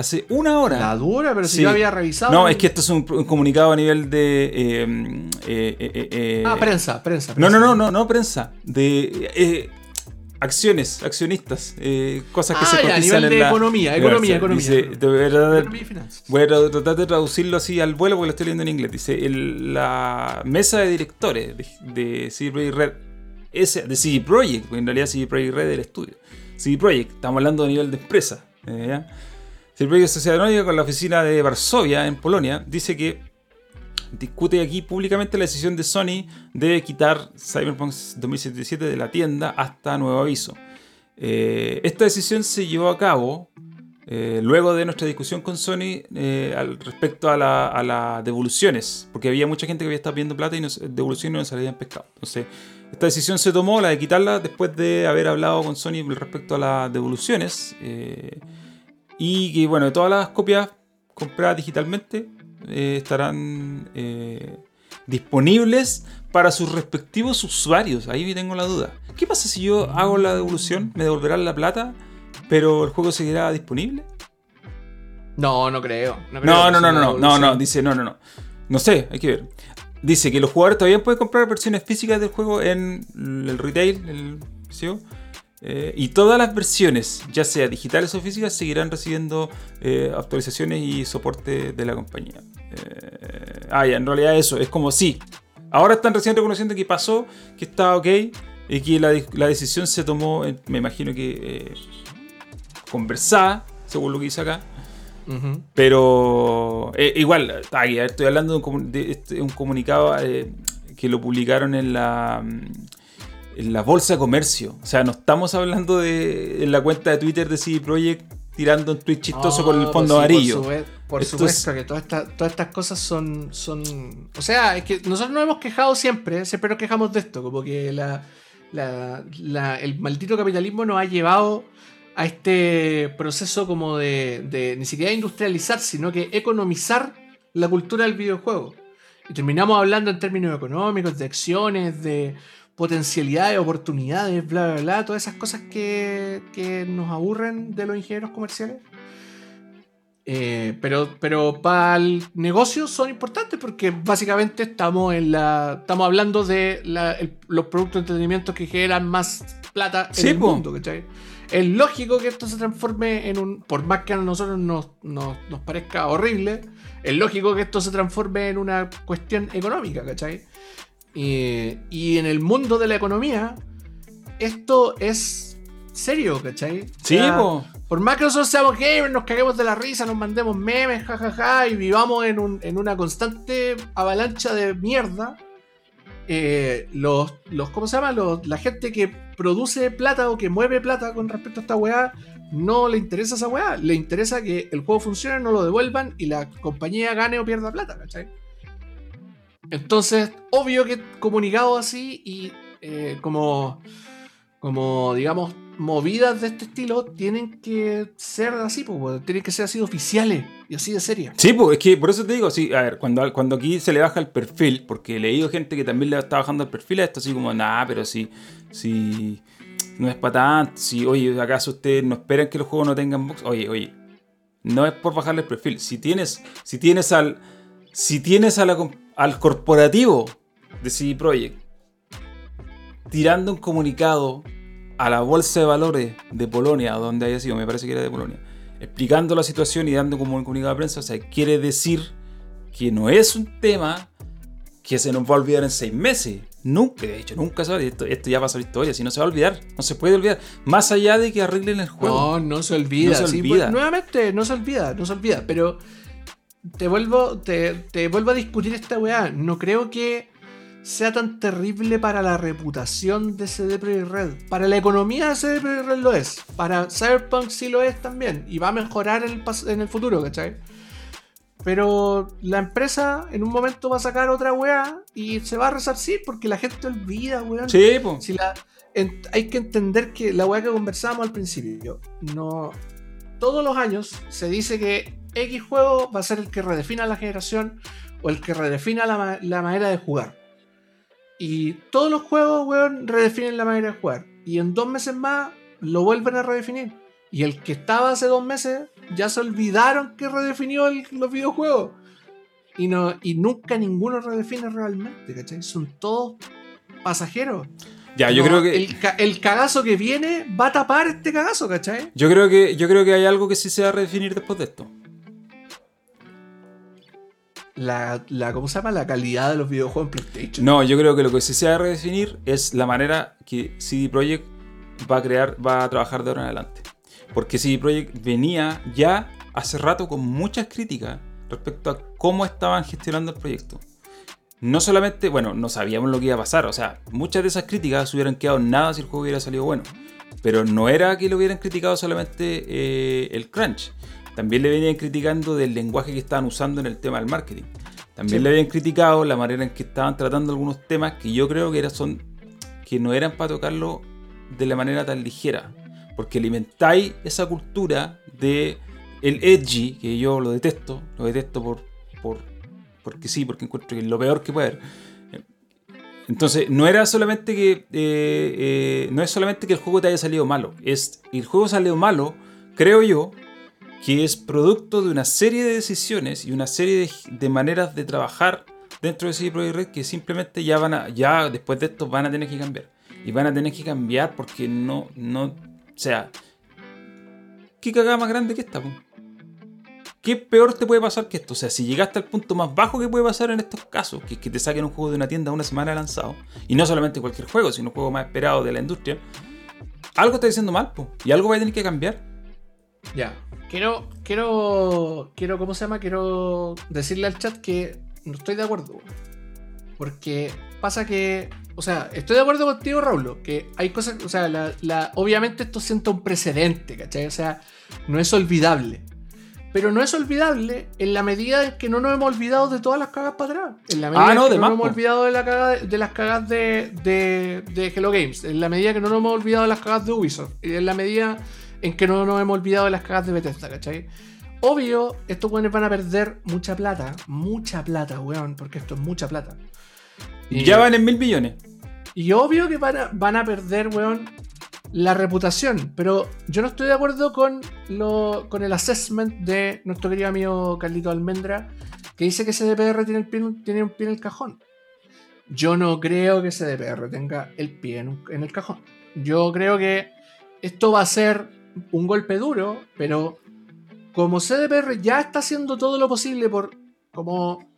Hace una hora. La dura, pero si Sí. yo había revisado. No, es que esto es un, un comunicado a nivel de. eh, eh, eh, Ah, prensa, prensa. No, prensa. no, no, no, no prensa. De acciones, accionistas, eh, cosas que Ah, se ya, a cotizan nivel en de la- economía, economía, economía. Dice, de verdad, Economía. Voy a tra- tratar de traducirlo así al vuelo porque lo estoy leyendo en inglés. Dice, el- la mesa de directores de, de CD Projekt Red, ese, de CD Projekt, porque en realidad CD Projekt Red es el estudio. CD Projekt, estamos hablando a nivel de empresa. ¿ya? CD Projekt Sociedad Anónima con la oficina de Varsovia, en Polonia, dice que discute aquí públicamente la decisión de Sony de quitar Cyberpunk 2077 de la tienda hasta nuevo aviso. Eh, esta decisión se llevó a cabo eh, luego de nuestra discusión con Sony eh, al respecto a las devoluciones, porque había mucha gente que había estado pidiendo plata y nos, devoluciones no nos habían pescado. Entonces, esta decisión se tomó, la de quitarla, después de haber hablado con Sony respecto a las devoluciones. Y que, bueno, todas las copias compradas digitalmente eh, estarán eh, disponibles para sus respectivos usuarios. Ahí tengo la duda. ¿Qué pasa si yo hago la devolución? ¿Me devolverán la plata? ¿Pero el juego seguirá disponible? No, no creo. No, creo No, no, no, no, no, no, dice, no, no, no. No sé, hay que ver. Dice que los jugadores todavía pueden comprar versiones físicas del juego en el retail, el ¿sí? Eh, y todas las versiones, ya sea digitales o físicas, seguirán recibiendo eh, actualizaciones y soporte de la compañía. Eh, ah, ya, en realidad eso, es como sí. Ahora están recién reconociendo que pasó, que está ok, y que la, la decisión se tomó, eh, me imagino que conversada, según lo que dice acá. Pero igual, ah, estoy hablando de un, de este- un comunicado que lo publicaron en la, mm, en la bolsa de comercio. O sea, no estamos hablando de en la cuenta de Twitter de CD Projekt tirando un tweet chistoso No, con el pues fondo amarillo. Por, sue- por Esto supuesto que todas estas, todas estas cosas son, son. O sea, es que nosotros nos hemos quejado siempre, siempre nos quejamos de esto, como que la, la- la- el maldito capitalismo nos ha llevado a este proceso como de, de ni siquiera industrializar, sino que economizar la cultura del videojuego. Y terminamos hablando en términos económicos, de acciones, de potencialidades, oportunidades, bla, bla, bla, todas esas cosas que, que nos aburren de los ingenieros comerciales. Eh, pero pero para el negocio son importantes porque básicamente estamos en la estamos hablando de la- el- los productos de entretenimiento que generan más plata en Sí, el po. mundo. ¿cachai? Es lógico que esto se transforme en un. Por más que a nosotros nos, nos, nos parezca horrible, es lógico que esto se transforme en una cuestión económica, ¿cachai? Y, y en el mundo de la economía, esto es serio, ¿cachai? O Sí, sea, po. por más que nosotros seamos gamers, nos caguemos de la risa, nos mandemos memes, jajaja, y vivamos en, un- en una constante avalancha de mierda, eh, los, los, ¿cómo se llama? Los- la gente que produce plata o que mueve plata con respecto a esta weá, no le interesa esa weá, le interesa que el juego funcione, no lo devuelvan y la compañía gane o pierda plata, ¿cachai? Entonces, obvio que comunicados así y eh, como, como, digamos, movidas de este estilo tienen que ser así, pues, tienen que ser así oficiales y así de serias. Sí, pues es que por eso te digo, sí, a ver, cuando, cuando aquí se le baja el perfil, porque he leído gente que también le está bajando el perfil esto, así como, nah, pero si, si no es para tanto, si, oye, ¿acaso ustedes no esperan que los juegos no tengan box? Oye, oye, no es por bajarle el perfil, si tienes, si tienes al, si tienes a la al corporativo de CD Projekt tirando un comunicado a la bolsa de valores de Polonia, donde haya sido, me parece que era de Polonia, explicando la situación y dando como un comunicado de prensa. O sea, quiere decir que no es un tema que se nos va a olvidar en seis meses. Nunca, de hecho, nunca se va a olvidar. Esto, esto ya pasa a la historia, si no se va a olvidar, no se puede olvidar. Más allá de que arreglen el juego. No, no se olvida. No se sí, olvida. pues, nuevamente, no se olvida, no se olvida. Pero te vuelvo, te, te vuelvo a discutir esta weá. No creo que sea tan terrible para la reputación de CD Projekt Red. Para la economía de CD Projekt Red lo es. Para Cyberpunk sí lo es también. Y va a mejorar en el, en el futuro, ¿cachai? Pero la empresa en un momento va a sacar otra weá y se va a resarcir porque la gente olvida, weón. Sí, pues. Si la- en- hay que entender que la weá que conversábamos al principio, no. Todos los años se dice que X juego va a ser el que redefina la generación o el que redefina la, ma- la manera de jugar. Y todos los juegos, weón, redefinen la manera de jugar. Y en dos meses más lo vuelven a redefinir. Y el que estaba hace dos meses ya se olvidaron que redefinió el- los videojuegos. Y, no, y nunca ninguno redefine realmente, ¿cachai? Son todos pasajeros. Ya, yo No, creo que. El, el cagazo que viene va a tapar este cagazo, ¿cachai? Yo creo que. Yo creo que hay algo que sí se va a redefinir después de esto. La, ¿Cómo se llama? La calidad de los videojuegos en PlayStation. No, yo creo que lo que se va a redefinir es la manera que CD Projekt va a crear, va a trabajar de ahora en adelante. Porque CD Projekt venía ya hace rato con muchas críticas respecto a cómo estaban gestionando el proyecto. No solamente, bueno, no sabíamos lo que iba a pasar, o sea, muchas de esas críticas hubieran quedado nada si el juego hubiera salido bueno. Pero no era que lo hubieran criticado solamente eh, el crunch. También le venían criticando del lenguaje que estaban usando en el tema del marketing. También Sí. le habían criticado la manera en que estaban tratando algunos temas que yo creo que era, son que no eran para tocarlo de la manera tan ligera. Porque alimentáis esa cultura de el edgy, que yo lo detesto, lo detesto por, por porque sí, porque encuentro que es lo peor que puede haber. Entonces, no era solamente que. eh, eh, no es solamente que el juego te haya salido malo. Es. El juego salió malo, creo yo, que es producto de una serie de decisiones y una serie de, maneras de trabajar dentro de CD Projekt Red que simplemente ya van a. Ya después de esto van a tener que cambiar. Y van a tener que cambiar porque no. no o sea. ¿Qué cagada más grande que esta? ¿Qué peor te puede pasar que esto? O sea, si llegaste al punto más bajo que puede pasar en estos casos, que es que te saquen un juego de una tienda una semana lanzado, y no solamente cualquier juego, sino un juego más esperado de la industria, algo está diciendo mal, y algo va a tener que cambiar. Ya. Quiero, quiero, quiero, ¿cómo se llama? Quiero decirle al chat que no estoy de acuerdo. Porque pasa que, o sea, estoy de acuerdo contigo, Raúl, que hay cosas, o sea, la, la- obviamente esto sienta un precedente, ¿cachai? O sea, no es olvidable. Pero no es olvidable en la medida en que no nos hemos olvidado de todas las cagas para atrás. En la medida Ah, en no, que de no nos hemos olvidado de, la caga- de las cagas de, de, de Hello Games. En la medida que no nos hemos olvidado de las cagas de Ubisoft. Y en la medida en que no nos hemos olvidado de las cagas de Bethesda, ¿cachai? Obvio, estos weones van a perder mucha plata. Mucha plata, weón. Porque esto es mucha plata. Y ya van en mil millones. Y obvio que van a, van a perder, weón, la reputación. Pero yo no estoy de acuerdo con, lo, con el assessment de nuestro querido amigo Carlito Almendra, que dice que CDPR tiene, el pie, en- tiene un pie en el cajón. Yo no creo que CDPR tenga el pie en, un- en el cajón. Yo creo que esto va a ser un golpe duro, pero como CDPR ya está haciendo todo lo posible por como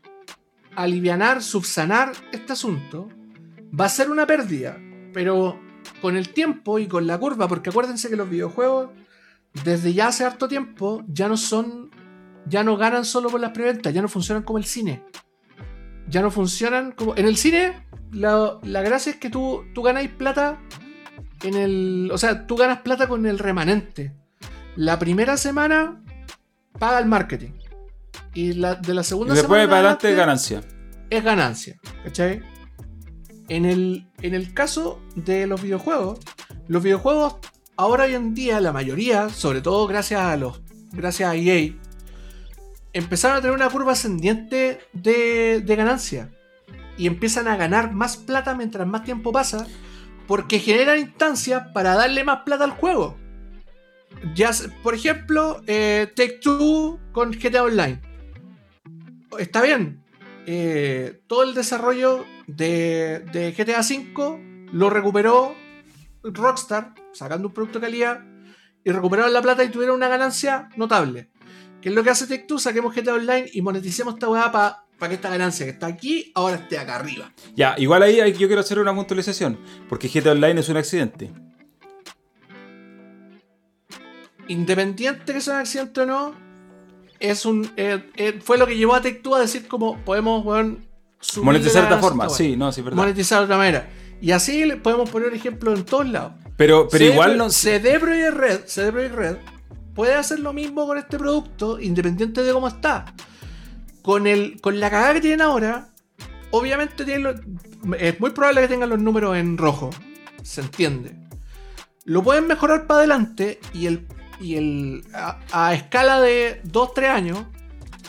alivianar, subsanar este asunto, va a ser una pérdida, pero con el tiempo y con la curva, porque acuérdense que los videojuegos desde ya hace harto tiempo ya no son, ya no ganan solo por las preventas, ya no funcionan como el cine. Ya no funcionan como... En el cine, la, la gracia es que tú, tú ganáis plata en el... O sea, tú ganas plata con el remanente. La primera semana paga el marketing. Y la, de la Y segunda después semana... para adelante adelante- ganancia. es ganancia. ¿Cachai? En el, en el caso de los videojuegos, los videojuegos ahora hoy en día, la mayoría, sobre todo gracias a los. Gracias a EA, empezaron a tener una curva ascendiente de, de ganancia. Y empiezan a ganar más plata mientras más tiempo pasa. Porque generan instancias para darle más plata al juego. Ya, por ejemplo, eh, Take Two con GTA Online. Está bien, eh, todo el desarrollo de, GTA V lo recuperó Rockstar, sacando un producto de calidad, y recuperaron la plata y tuvieron una ganancia notable. ¿Qué es lo que hace Take-Two? Saquemos GTA Online y moneticemos esta weá para que esta ganancia que está aquí ahora esté acá arriba. Ya, igual ahí yo quiero hacer una puntualización, porque GTA Online es un accidente. Independiente que sea un accidente o no, es un, eh, eh, fue lo que llevó a Take-Two a decir como podemos subirle Monetizar de esta ganancia a forma, sí, no, sí, verdad. Monetizar de otra manera. Y así le podemos poner ejemplos en todos lados. Pero, pero CD igual no. CD Projekt Red, CD Projekt Red puede hacer lo mismo con este producto, independiente de cómo está. Con, el, con la cagada que tienen ahora, obviamente tienen los- es muy probable que tengan los números en rojo. Se entiende. Lo pueden mejorar para adelante y el, y el a, escala de 2-3 años,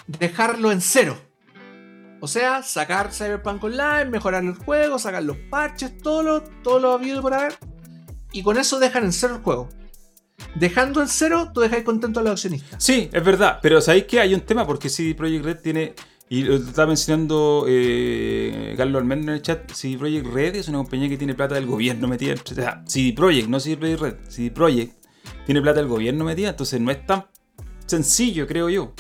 dejarlo en cero. O sea, sacar Cyberpunk Online, mejorar el juego, sacar los parches, todo lo, todo lo habido por haber. Y con eso dejan en cero el juego. Dejando en cero, tú dejáis contento a los accionistas. Sí, es verdad, pero ¿sabéis que hay un tema? Porque CD Projekt Red tiene, y lo estaba mencionando eh, Carlos Almendra en el chat, CD Projekt Red es una compañía que tiene plata del gobierno metida. O sea, CD Projekt, no CD Projekt Red, CD Projekt tiene plata del gobierno metida, entonces no es tan sencillo, creo yo.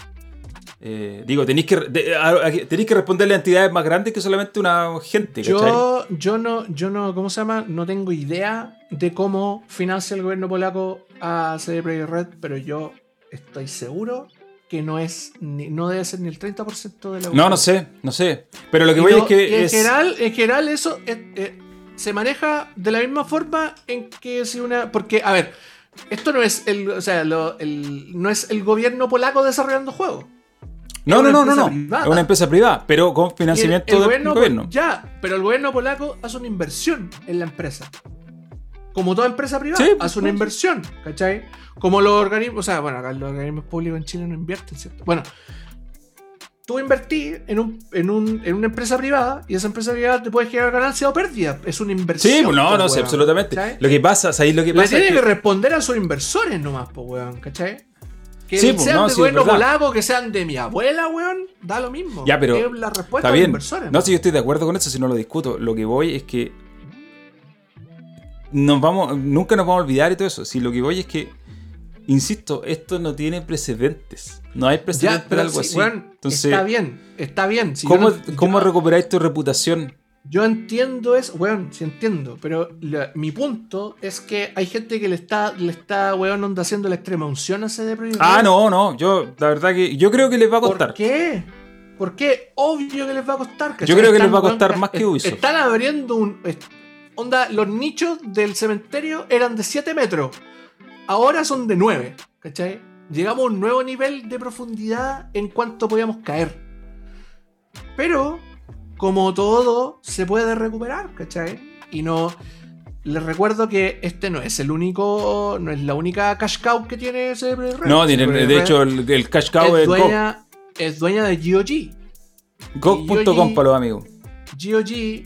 Eh, digo, tenéis que, de- tenéis que responderle a entidades más grandes que solamente una gente, ¿cachai? Yo, yo no, yo no, ¿cómo se llama? No tengo idea de cómo financia el gobierno polaco a CD Projekt Red, pero yo estoy seguro que no es ni- no debe ser ni el 30% de la No, no sé, no sé. Pero lo que Y voy no- es que en, es... general, en general eso es- eh, se maneja de la misma forma en que si una... Porque, a ver, esto no es el, o sea, lo- el- no es el gobierno polaco desarrollando juegos. No, no, no, no, no. privada. Es una empresa privada, pero con el- financiamiento el del gobierno, gobierno. Ya, pero el gobierno polaco hace una inversión en la empresa. Como toda empresa privada, Sí, pues, hace una sí. inversión, ¿cachai? Como los organismos, o sea, bueno, acá los organismos públicos en Chile no invierten, ¿cierto? Bueno, tú invertís en, un, en, un, en una empresa privada y esa empresa privada te puede generar ganancia o pérdida. Es una inversión. Sí, pues no, po, no, sí, absolutamente. ¿cachai? Lo que pasa, ¿sabéis lo que Le pasa? tiene Es que... que- responder a sus inversores nomás, pues, weón, ¿cachai? Que Sí, sean no, del sí, gobierno polaco, que sean de mi abuela, weón, da lo mismo. Ya, pero Es la respuesta Está de los. No, si yo estoy de acuerdo con eso, si no lo discuto. Lo que voy es que nos vamos, nunca nos vamos a olvidar y todo eso. Si lo que voy es que, insisto, esto no tiene precedentes. No hay Ya, precedentes pero de algo sí, así. weón, Entonces, está bien, está bien. Si ¿cómo, no- cómo recuperáis tu reputación? Yo entiendo eso, weón, sí entiendo, pero la- mi punto es que hay gente que le está, le está, weón, onda haciendo la extrema unción a CD Projekt Ah, no, no. Yo, la verdad que yo creo que les va a costar. ¿Por qué? ¿Por qué? Obvio que les va a costar. ¿cachai? Yo creo que les va a weón, costar más que Ubisoft. Están abriendo un... Onda, los nichos del cementerio eran de 7 metros. Ahora son de 9. ¿Cachai? Llegamos a un nuevo nivel de profundidad en cuanto podíamos caer. Pero, como todo, se puede recuperar, ¿cachai? Y no. Les recuerdo que este no es el único. No es la única cash cow que tiene ese Red. No, de hecho, el, el cash cow es dueña, es dueña de GOG. Go.com y- para los amigos. GOG,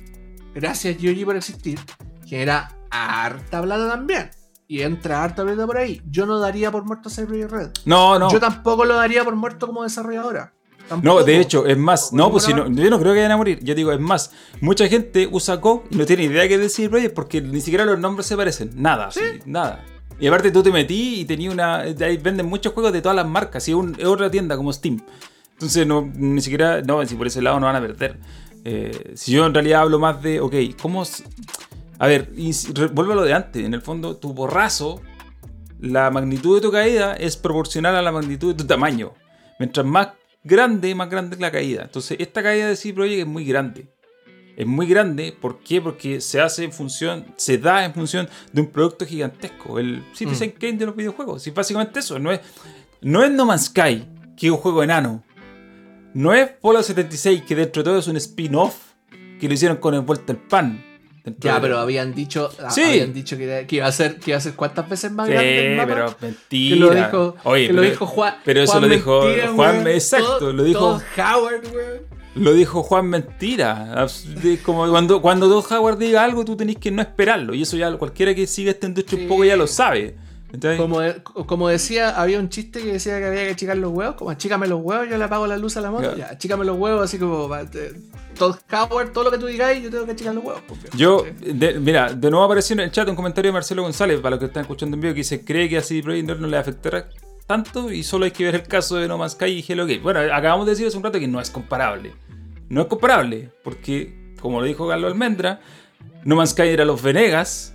gracias GOG por existir, genera harta plata también. Y entra harta plata por ahí. Yo no daría por muerto a Cyber Red. No, no. Yo tampoco lo daría por muerto como desarrolladora. No, de hecho, es más, no, pues si no, yo no creo que vayan a morir. Yo digo, es más, mucha gente usa Go y no tiene idea qué decir Projekt porque ni siquiera los nombres se parecen. Nada, Sí. nada. Y aparte tú te metí y tenías una. Ahí venden muchos juegos de todas las marcas. Y es, un- es otra tienda como Steam. Entonces no, ni siquiera. No, si por ese lado no van a perder. Eh, si yo en realidad hablo más de. Ok, ¿cómo. A ver, y vuelvo a lo de antes. En el fondo, tu borrazo, la magnitud de tu caída es proporcional a la magnitud de tu tamaño. Mientras más grande, más grande es la caída. Entonces, esta caída de CD Projekt es muy grande. Es muy grande, ¿por qué? Porque se hace en función, se da en función de un producto gigantesco, el Citizen Kane de los videojuegos. Y básicamente eso, no es, no es No Man's Sky, que es un juego enano. No es Fallout 76, que dentro de todo es un spin-off que lo hicieron con el pan. Ya, pero habían dicho, ah, Sí. habían dicho que, que iba a ser, que iba a ser cuántas veces más Sí, grande el mapa. pero mentira. que lo dijo, Oye, que lo pero- dijo Juan. pero eso Juan lo dijo Mentira, Juan, weón. exacto, Todo- lo dijo- Howard, weón. Lo dijo Juan Mentira. Como cuando, cuando Don Howard diga algo, tú tenés que no esperarlo. Y eso ya cualquiera que siga esta industria Sí. un poco ya lo sabe. ¿Cachai? Como, de- como decía, había un chiste que decía que había que achicar los huevos. Como achícame los huevos, yo le apago la luz a la moto. Ya. Ya, achícame los huevos, así como. Howard, todo lo que tú digáis, yo tengo que achicar los huevos. pues. Yo, de- mira, de nuevo apareció en el chat un comentario de Marcelo González, para los que están escuchando en vivo, que dice, cree que así Projekt Red no le afectará tanto y solo hay que ver el caso de No Man's Sky y Hello Game. Bueno, acabamos de decir hace un rato que no es comparable. No es comparable, porque, como lo dijo Carlos Almendra, No Man's Sky era los Venegas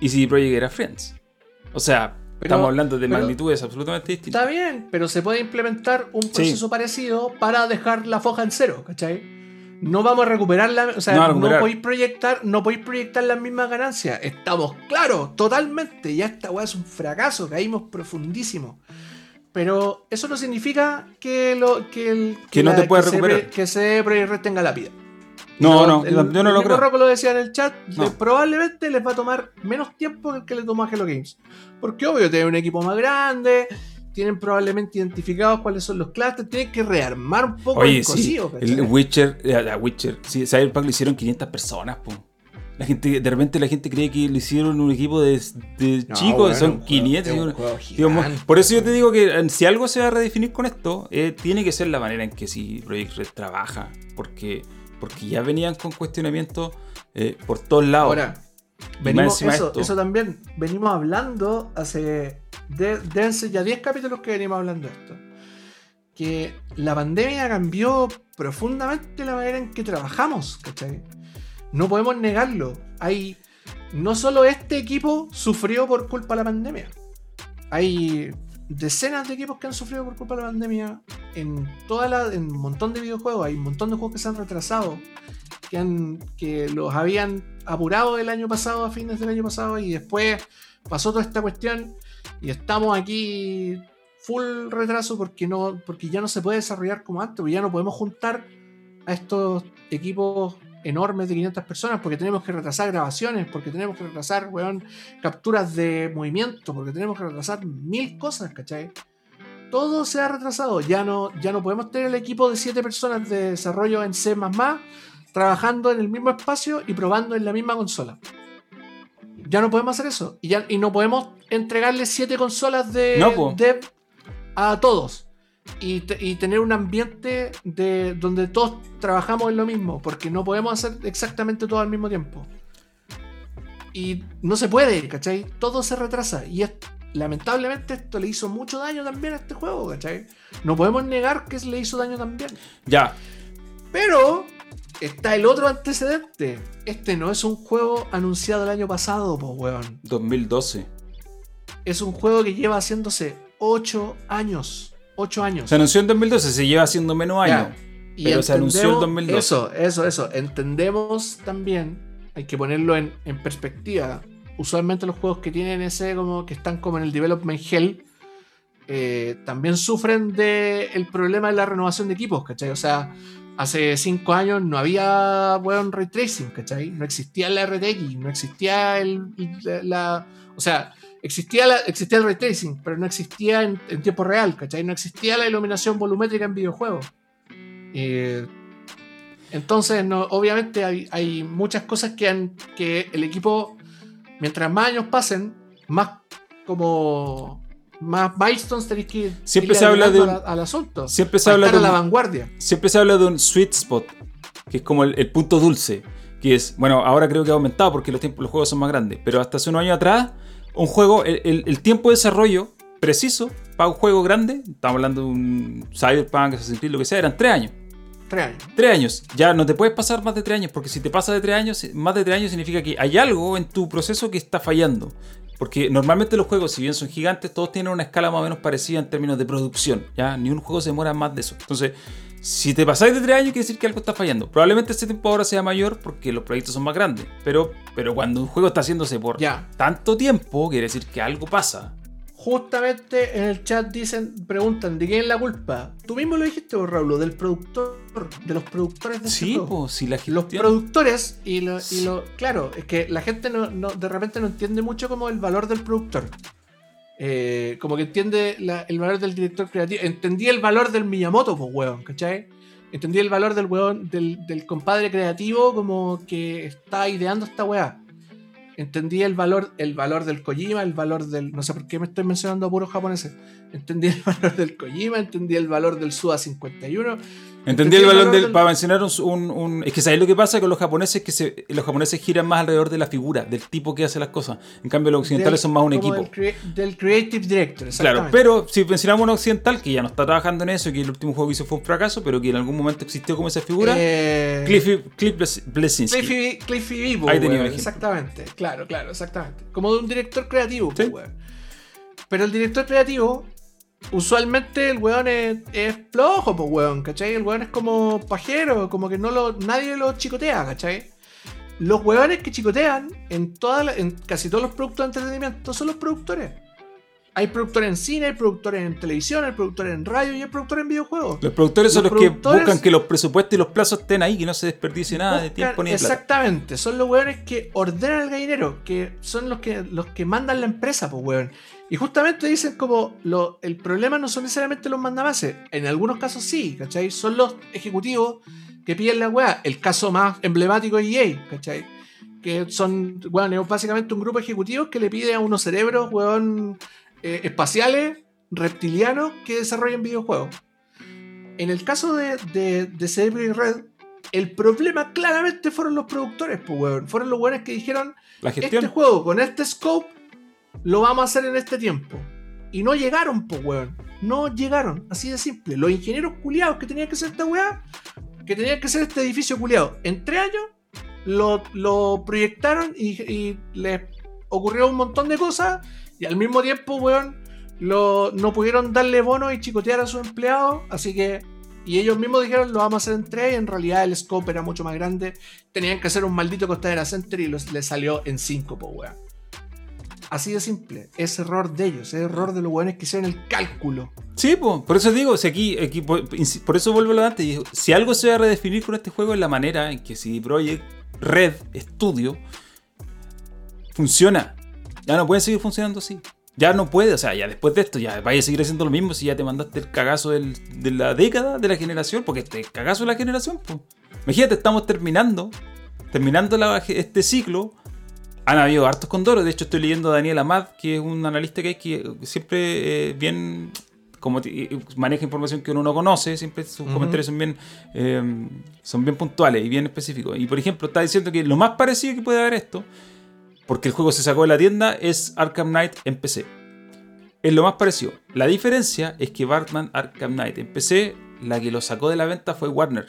y CD Projekt era Friends. O sea, Pero- estamos hablando de pero- magnitudes absolutamente distintas. Está bien, pero se puede implementar un proceso parecido para dejar la foja en cero, ¿cachai? No vamos a recuperar la, o sea, No, podéis proyectar, no podéis proyectar las mismas ganancias. Estamos claros, totalmente. Ya esta weá es un fracaso, caímos profundísimo. Pero eso no significa que lo que el Que no te puedas se recuperar. pre- que se Projekt Red tenga la vida. No, no, el- yo no lo creo. Rocco lo decía en el chat, No. le- probablemente les va a tomar menos tiempo que el que le tomó a Hello Games. Porque obvio, tienen un equipo más grande, tienen probablemente identificados cuáles son los clusters, tienen que rearmar un poco Oye, el sí, cocido. ¿cachai? el Witcher, eh, la Witcher, sí, Cyberpunk lo hicieron 500 personas, po. La gente, de repente la gente cree que lo hicieron un equipo de, de No, chicos, bueno, son un juego- 500. es un digo, juego digo, mo- gigante. por eso yo te digo que eh, si algo se va a redefinir con esto, eh, tiene que ser la manera en que si Project Red trabaja, porque, porque ya venían con cuestionamientos eh, por todos lados. Ahora, venimos, eso, esto. eso también, venimos hablando hace, de, ya 10 capítulos que venimos hablando de esto. Que la pandemia cambió profundamente la manera en que trabajamos, ¿cachai? No podemos negarlo. Hay, no solo este equipo sufrió por culpa de la pandemia. Hay decenas de equipos que han sufrido por culpa de la pandemia en toda la, en un montón de videojuegos. Hay un montón de juegos que se han retrasado que, han, que los habían apurado el año pasado, a fines del año pasado, y después pasó toda esta cuestión y estamos aquí full retraso porque, no, porque ya no se puede desarrollar como antes, porque ya no podemos juntar a estos equipos enormes de 500 personas porque tenemos que retrasar grabaciones, porque tenemos que retrasar weón, capturas de movimiento, porque tenemos que retrasar mil cosas, ¿cachai? Todo se ha retrasado, ya no, ya no podemos tener el equipo de 7 personas de desarrollo en C trabajando en el mismo espacio y probando en la misma consola. Ya no podemos hacer eso. Y, ya, y no podemos entregarle siete consolas de No, dev a todos. Y, te- y tener un ambiente de, donde todos trabajamos en lo mismo. Porque no podemos hacer exactamente todo al mismo tiempo. Y no se puede, ¿cachai? Todo se retrasa. Y es- lamentablemente esto le hizo mucho daño también a este juego, ¿cachai? No podemos negar que le hizo daño también. Ya, Pero está el otro antecedente. Este no es un juego anunciado el año pasado, po, weón. 2012. Es un juego que lleva haciéndose 8 años. 8 años. Se anunció en 2012, se lleva haciendo menos años. Y pero se anunció en entendemos- 2012. Eso, eso, eso. Entendemos también, hay que ponerlo en, en perspectiva. Usualmente los juegos que tienen ese como que están como en el development hell eh, también sufren del problema de la renovación de equipos, ¿cachai? O sea, hace 5 años no había weón ray tracing, ¿cachai? No existía la RTX, no existía el, la, la- o sea, existía, la- existía el ray tracing, pero no existía en, en tiempo real, ¿cachai? No existía la iluminación volumétrica en videojuegos. Eh, entonces, no, obviamente hay, hay muchas cosas que, han, que el equipo, mientras más años pasen, más como más milestones tenéis que ir Siempre se habla de un- al, al asunto. Siempre se habla de a la un- vanguardia. siempre se habla de un sweet spot, que es como el, el punto dulce, que es, bueno, ahora creo que ha aumentado porque los, tiempos, los juegos son más grandes, pero hasta hace unos años atrás, un juego, el, el- el tiempo de desarrollo preciso para un juego grande, estamos hablando de un Cyberpunk, Assassin's Creed, lo que sea, eran tres años. Tres años. Tres años. Ya no te puedes pasar más de tres años, porque si te pasa de tres años, más de tres años significa que hay algo en tu proceso que está fallando. Porque normalmente los juegos, si bien son gigantes, todos tienen una escala más o menos parecida en términos de producción. Ya ni un juego se demora más de eso. Entonces, si te pasáis de tres años, quiere decir que algo está fallando. Probablemente ese tiempo ahora sea mayor porque los proyectos son más grandes. Pero, pero cuando un juego está haciéndose por Ya. tanto tiempo, quiere decir que algo pasa. Justamente en el chat dicen, preguntan, ¿de quién es la culpa? Tú mismo lo dijiste, vos, Raúl, del productor, de los productores de este Sí, juego. pues, si la Los gestión... productores y lo, y lo- Claro, es que la gente no, no- de repente no entiende mucho como el valor del productor. Eh, como que entiende el valor del director creativo. Entendí el valor del Miyamoto, pues, weón, ¿cachai? Entendí el valor del weón, del, del compadre creativo como que está ideando esta weá. Entendí el valor, el valor del Kojima, el valor del. No sé por qué me estoy mencionando a puros japoneses. Entendí el valor del Kojima, entendí el valor del Suda 51. Entendí el valor del. Para mencionar un, un, Es que sabéis lo que pasa con los japoneses que se, los japoneses giran más alrededor de la figura, del tipo que hace las cosas. En cambio, los occidentales son más un equipo. Del, Creative Director, Claro, pero si mencionamos un occidental que ya no está trabajando en eso y que el último juego que hizo fue un fracaso, pero que en algún momento existió como esa figura. Eh... Cliffy, Cliff Blesinski. Cliffy, Cliffy Vivo, Ahí tenía Exactamente, claro, claro, exactamente. Como de un director creativo, ¿Sí? Pero el director creativo usualmente el weón es, es flojo, pues weón, ¿cachai? El weón es como pajero, como que no lo, nadie lo chicotea, ¿cachai? Los weones que chicotean en, toda en casi todos los productos de entretenimiento son los productores. Hay productores en cine, hay productores en televisión, hay productores en radio y hay productores en videojuegos. Los productores son los que buscan que los presupuestos y los plazos estén ahí, que no se desperdicie nada de tiempo ni de Exactamente, son los weones que ordenan el gallinero, que son los que, los que mandan la empresa, pues weón. Y justamente dicen como lo, el problema no son necesariamente los mandamases, en algunos casos sí, ¿cachai? Son los ejecutivos que piden la weá. El caso más emblemático es EA, ¿cachai? Que son, weón, básicamente un grupo de ejecutivos que le pide a unos cerebros, weón, eh, espaciales, reptilianos, que desarrollen videojuegos. En el caso de, de, de Cerebro y Red, el problema claramente fueron los productores, pues, weón. Fueron los weones que dijeron, este juego con este scope lo vamos a hacer en este tiempo. Y no llegaron, pues, weón. No llegaron, así de simple. Los ingenieros culiados que tenían que hacer esta weá, que tenían que hacer este edificio culiado en tres años, lo, proyectaron y, les ocurrió un montón de cosas. Y al mismo tiempo, weón, no pudieron darle bono y chicotear a sus empleados. Así que y ellos mismos dijeron, lo vamos a hacer en tres, y en realidad el scope era mucho más grande. Tenían que hacer un maldito Costadera Center y les salió en cinco, pues weón. Así de simple. Es error de ellos, es error de los buenos que hicieron el cálculo. Sí, por eso digo, si aquí, por, eso vuelvo a lo de antes. Si algo se va a redefinir con este juego es la manera en que CD Projekt Red Studio funciona. Ya no puede seguir funcionando así. Ya no puede, o sea, ya después de esto, ya vaya a seguir haciendo lo mismo si ya te mandaste el cagazo de la década, de la generación, porque este cagazo de la generación, pues. Imagínate, estamos terminando, terminando este ciclo han habido hartos condoros. De hecho, estoy leyendo a Daniel Amad, que es un analista que, que siempre eh, bien como maneja información que uno no conoce, siempre sus comentarios son bien, eh, son bien puntuales y bien específicos. Y por ejemplo, está diciendo que lo más parecido que puede haber esto, porque el juego se sacó de la tienda, es Arkham Knight en PC. Es lo más parecido. La diferencia es que Batman Arkham Knight en PC, la que lo sacó de la venta fue Warner.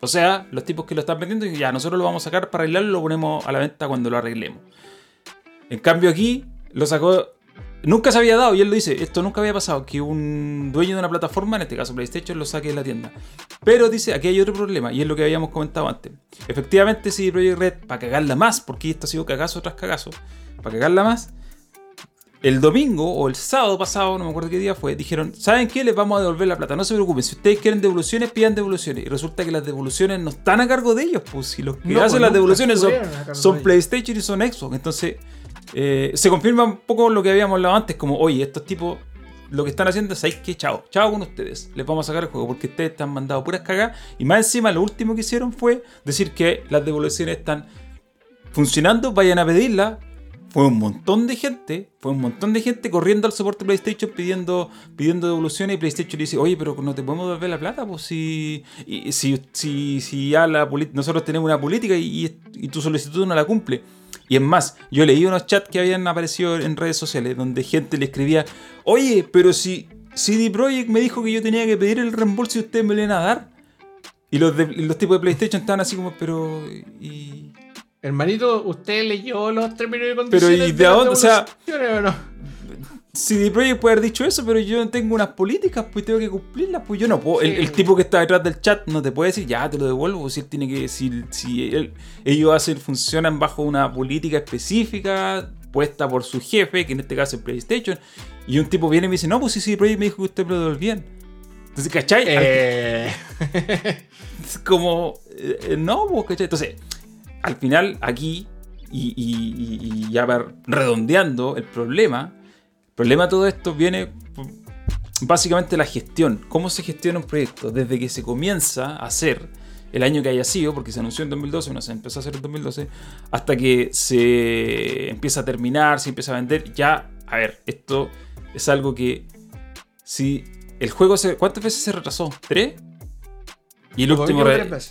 O sea, los tipos que lo están vendiendo y ya, nosotros lo vamos a sacar para arreglarlo lo ponemos a la venta cuando lo arreglemos. En cambio aquí lo sacó... Nunca se había dado, y él lo dice, esto nunca había pasado, que un dueño de una plataforma, en este caso PlayStation, lo saque de la tienda. Pero dice, aquí hay otro problema, y es lo que habíamos comentado antes. Efectivamente, si Project Red, para cagarla más, porque esto ha sido cagazo tras cagazo, para cagarla más, el domingo o el sábado pasado, no me acuerdo qué día fue, dijeron, ¿saben qué? Les vamos a devolver la plata, no se preocupen, si ustedes quieren devoluciones, pidan devoluciones. Y resulta que las devoluciones no están a cargo de ellos, pues si los que hacen pues las devoluciones son, PlayStation y son Xbox. Entonces, eh, se confirma un poco lo que habíamos hablado antes, como, oye, estos tipos lo que están haciendo es, que chao, chao con ustedes, les vamos a sacar el juego porque ustedes están mandado puras cagas. Y más encima, lo último que hicieron fue decir que las devoluciones están funcionando, vayan a pedirla fue un montón de gente, fue un montón de gente corriendo al soporte PlayStation pidiendo, pidiendo devoluciones y PlayStation le dice, oye, pero no te podemos devolver la plata, pues si, si, si, si ya la nosotros tenemos una política y, tu solicitud no la cumple. Y es más, yo leí unos chats que habían aparecido en redes sociales donde gente le escribía, oye, pero si CD Projekt me dijo que yo tenía que pedir el reembolso y ustedes me lo iban a dar. Y los, los tipos de PlayStation estaban así como, pero... Y, Hermanito, ¿usted leyó los términos y condiciones? Pero ¿y de, dónde? O sea, CD Projekt puede haber dicho eso, pero yo tengo unas políticas, pues tengo que cumplirlas, pues yo no puedo. El, tipo que está detrás del chat no te puede decir, ya te lo devuelvo, si él tiene que decir, si ellos hacen, funcionan bajo una política específica puesta por su jefe, que en este caso es PlayStation, y un tipo viene y me dice, no, pues si CD Projekt me dijo que usted me lo devolvían. Entonces, ¿cachai? Eh... como, eh, no, pues, ¿cachai? Entonces al final aquí, y, ya redondeando el problema, el problema de todo esto viene básicamente la gestión. ¿Cómo se gestiona un proyecto? Desde que se comienza a hacer el año que haya sido, porque se anunció en 2012, no se empezó a hacer en 2012, hasta que se empieza a terminar, se empieza a vender. Ya, a ver, esto es algo que si el juego se... ¿Cuántas veces se retrasó? ¿Tres? Y el, último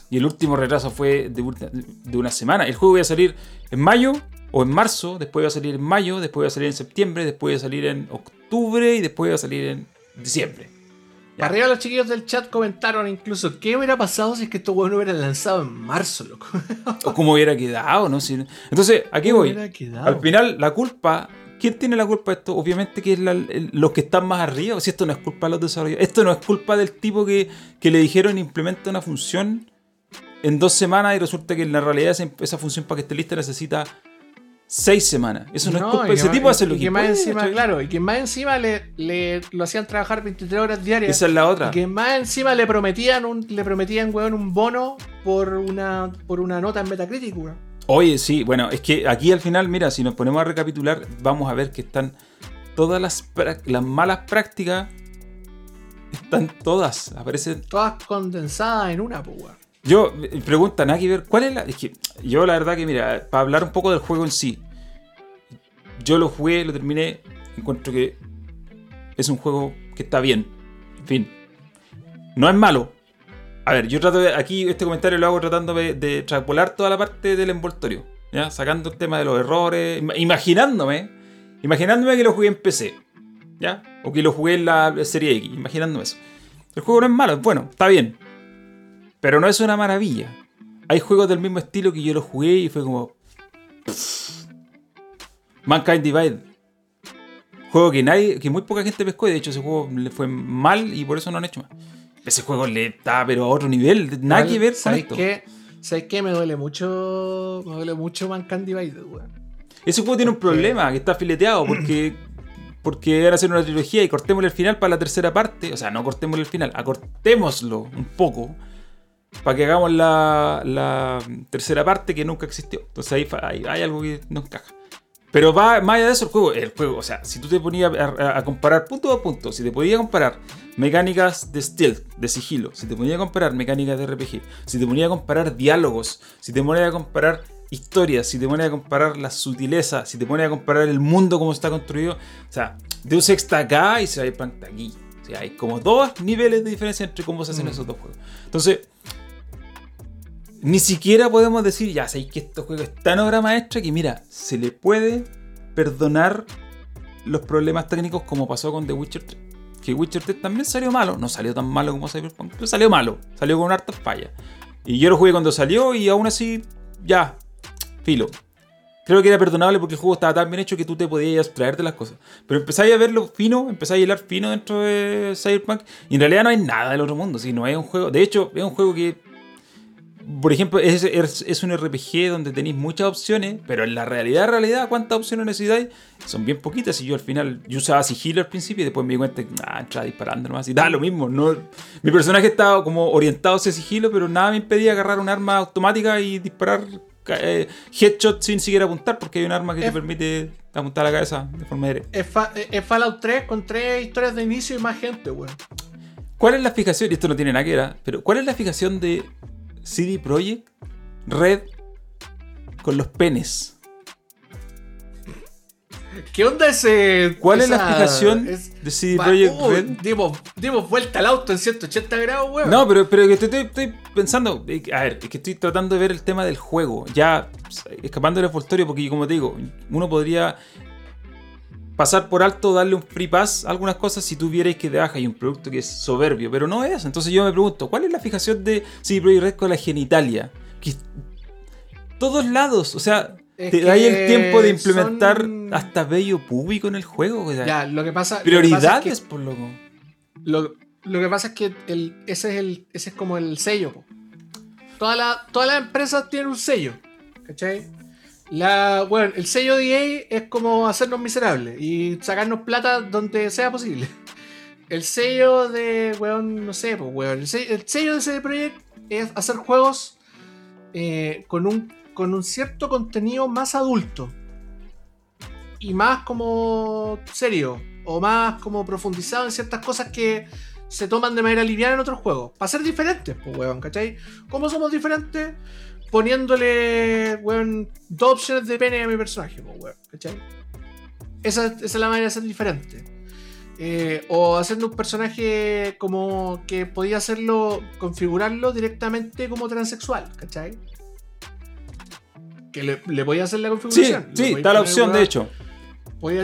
y el último retraso fue de, una semana. El juego iba a salir en mayo o en marzo, después iba a salir en mayo, después iba a salir en septiembre, después iba a salir en octubre y después iba a salir en diciembre. Arriba los chiquillos del chat comentaron incluso qué hubiera pasado si es que estos juegos no hubieran lanzado en marzo, loco. o cómo hubiera quedado, ¿no? Entonces, aquí voy. Al final, la culpa ¿Quién tiene la culpa de esto? Obviamente que es los que están más arriba. Si esto no es culpa de los desarrolladores. Esto no es culpa del tipo que, le dijeron implementa una función en dos semanas y resulta que en la realidad esa, función para que esté lista necesita seis semanas. Eso no, es culpa de ese tipo hace lo que, más encima, claro, y que más encima le, lo hacían trabajar 23 horas diarias. Esa es la otra. Y que más encima le prometían un, le prometían, weón, un bono por una, por una nota en Metacritic, weón. Oye, sí, bueno, es que aquí al final, mira, si nos ponemos a recapitular, vamos a ver que están todas las, las malas prácticas, están todas, aparecen. Todas condensadas en una, pues, Yo, eh, pregunta, nada que ver, ¿cuál es la...? Es que yo la verdad que, mira, para hablar un poco del juego en sí, yo lo jugué, lo terminé, encuentro que es un juego que está bien, en fin. No es malo, a ver, yo trato de. Aquí este comentario lo hago tratando de, de extrapolar toda la parte del envoltorio. ¿ya? Sacando el tema de los errores. Imaginándome. Imaginándome que lo jugué en PC. ¿Ya? O que lo jugué en la serie X. Imaginándome eso. El juego no es malo, bueno, está bien. Pero no es una maravilla. Hay juegos del mismo estilo que yo lo jugué y fue como. Mankind Divide. Juego que nadie, que muy poca gente pescó y de hecho ese juego le fue mal y por eso no han hecho más ese juego le está, pero a otro nivel. Nada que ver con esto. Qué? ¿Sabes qué? Me duele mucho. Me duele mucho Mankind Divided, weón. Ese juego tiene un problema, que está fileteado, porque. Porque era hacer una trilogía y cortémosle el final para la tercera parte. O sea, no cortémosle el final, acortémoslo un poco. Para que hagamos la, la tercera parte que nunca existió. Entonces ahí hay, hay algo que no encaja. Pero va más allá de eso el juego. El juego, o sea, si tú te ponías a, comparar punto a punto, si te podías comparar mecánicas de stealth, de sigilo, si te ponías a comparar mecánicas de RPG, si te ponías a comparar diálogos, si te ponías a comparar historias, si te ponías a comparar la sutileza, si te ponías a comparar el mundo como está construido, o sea, Deus Ex está acá y se va a aquí. O sea, hay como dos niveles de diferencia entre cómo se hacen mm. esos dos juegos. Entonces, ni siquiera podemos decir, ya sabéis que este juego es tan obra maestra que, mira, se le puede perdonar los problemas técnicos como pasó con The Witcher 3. Que Witcher 3 también salió malo, no salió tan malo como Cyberpunk, pero salió malo, salió con hartas fallas. Y yo lo jugué cuando salió y aún así, ya, filo. Creo que era perdonable porque el juego estaba tan bien hecho que tú te podías abstraerte las cosas. Pero empezáis a verlo fino, empezáis a hilar fino dentro de Cyberpunk. Y en realidad no hay nada del otro mundo. Si no es un juego. De hecho, es un juego que por ejemplo, es, es, un RPG donde tenéis muchas opciones, pero en la realidad, realidad, ¿cuántas opciones necesitáis? Son bien poquitas. Y yo al final, yo usaba sigilo al principio y después me di cuenta que ah, entraba disparando nomás. Y da lo mismo. No, mi personaje estaba como orientado hacia sigilo, pero nada me impedía agarrar un arma automática y disparar eh, headshot sin siquiera apuntar, porque hay un arma que te permite apuntar a la cabeza de forma aérea. Es, Fallout 3 con tres historias de inicio y más gente, weón. ¿Cuál es la fijación? Y esto no tiene nada que ver, ¿ah? pero ¿cuál es la fijación de CD Projekt Red con los penes. ¿Qué onda ese.? ¿Cuál es la explicación de CD Projekt Red? Dimos, vuelta al auto en 180 grados, weón. No, pero, pero estoy, estoy, pensando. A ver, es que estoy tratando de ver el tema del juego. Ya escapando del envoltorio, porque como te digo, uno podría pasar por alto, darle un free pass a algunas cosas si tuvierais que de baja hay un producto que es soberbio, pero no es. Entonces yo me pregunto, ¿cuál es la fijación de CD Projekt Red con la genitalia? Que todos lados, o sea, te hay el tiempo de implementar hasta bello público en el juego. ya, lo que pasa. Prioridades, por loco. Lo, lo, que pasa es que el, ese, es el, ese es como el sello. Todas las toda empresas tienen un sello. ¿Cachai? La, bueno, el sello de EA es como hacernos miserables y sacarnos plata donde sea posible. El sello de, weón, no sé, pues, weón. El sello, de CD Projekt es hacer juegos eh, con, un, con un cierto contenido más adulto y más como serio o más como profundizado en ciertas cosas que se toman de manera liviana en otros juegos. Para ser diferentes, pues, weón, ¿cachai? ¿Cómo somos diferentes? Poniéndole, weón, dos opciones de pene a mi personaje, weón, ¿cachai? Esa, esa es la manera de ser diferente. Eh, o haciendo un personaje como que podía hacerlo, configurarlo directamente como transexual, ¿cachai? Que le, le voy a hacer la Sí, configuración. Sí, a está la opción, de hecho.